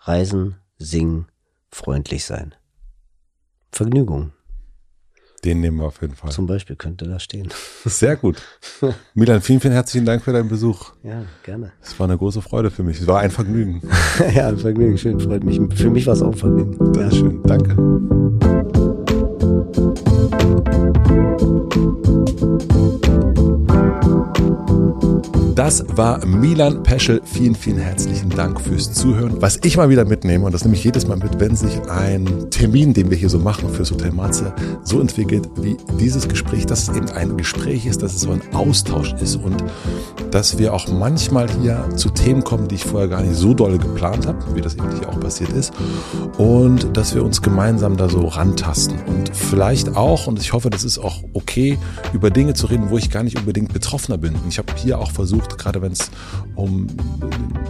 reisen, singen, freundlich sein. Vergnügung. Den nehmen wir auf jeden Fall. Zum Beispiel könnte da stehen. Sehr gut. Milan, vielen, vielen herzlichen Dank für deinen Besuch. Ja, gerne. Es war eine große Freude für mich. Es war ein Vergnügen. ja, ein Vergnügen. Schön, freut mich. Für mich war es auch ein Vergnügen. Sehr ja. schön. Danke. Das war Milan Peschel. Vielen, vielen herzlichen Dank fürs Zuhören. Was ich mal wieder mitnehme, und das nehme ich jedes Mal mit, wenn sich ein Termin, den wir hier so machen fürs Hotel Matze, so entwickelt wie dieses Gespräch, dass es eben ein Gespräch ist, dass es so ein Austausch ist und dass wir auch manchmal hier zu Themen kommen, die ich vorher gar nicht so doll geplant habe, wie das eben hier auch passiert ist. Und dass wir uns gemeinsam da so rantasten und vielleicht auch, und ich hoffe, das ist auch okay, über Dinge zu reden, wo ich gar nicht unbedingt Betroffener bin. Und ich habe hier auch versucht, gerade wenn es um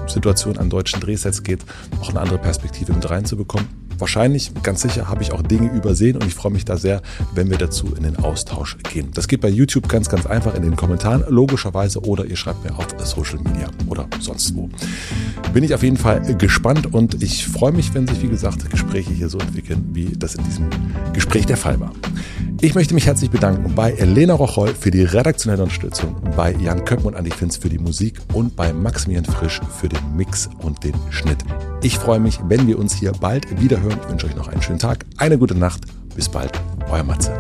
Situationen an deutschen Drehsets geht, auch eine andere Perspektive mit reinzubekommen wahrscheinlich, ganz sicher, habe ich auch Dinge übersehen und ich freue mich da sehr, wenn wir dazu in den Austausch gehen. Das geht bei YouTube ganz, ganz einfach in den Kommentaren, logischerweise, oder ihr schreibt mir auf Social Media oder sonst wo. Bin ich auf jeden Fall gespannt und ich freue mich, wenn sich, wie gesagt, Gespräche hier so entwickeln, wie das in diesem Gespräch der Fall war. Ich möchte mich herzlich bedanken bei Elena Rocholl für die redaktionelle Unterstützung, bei Jan Köppen und Andi Finz für die Musik und bei Maximilian Frisch für den Mix und den Schnitt. Ich freue mich, wenn wir uns hier bald wieder hören. Ich wünsche euch noch einen schönen Tag, eine gute Nacht. Bis bald, euer Matze.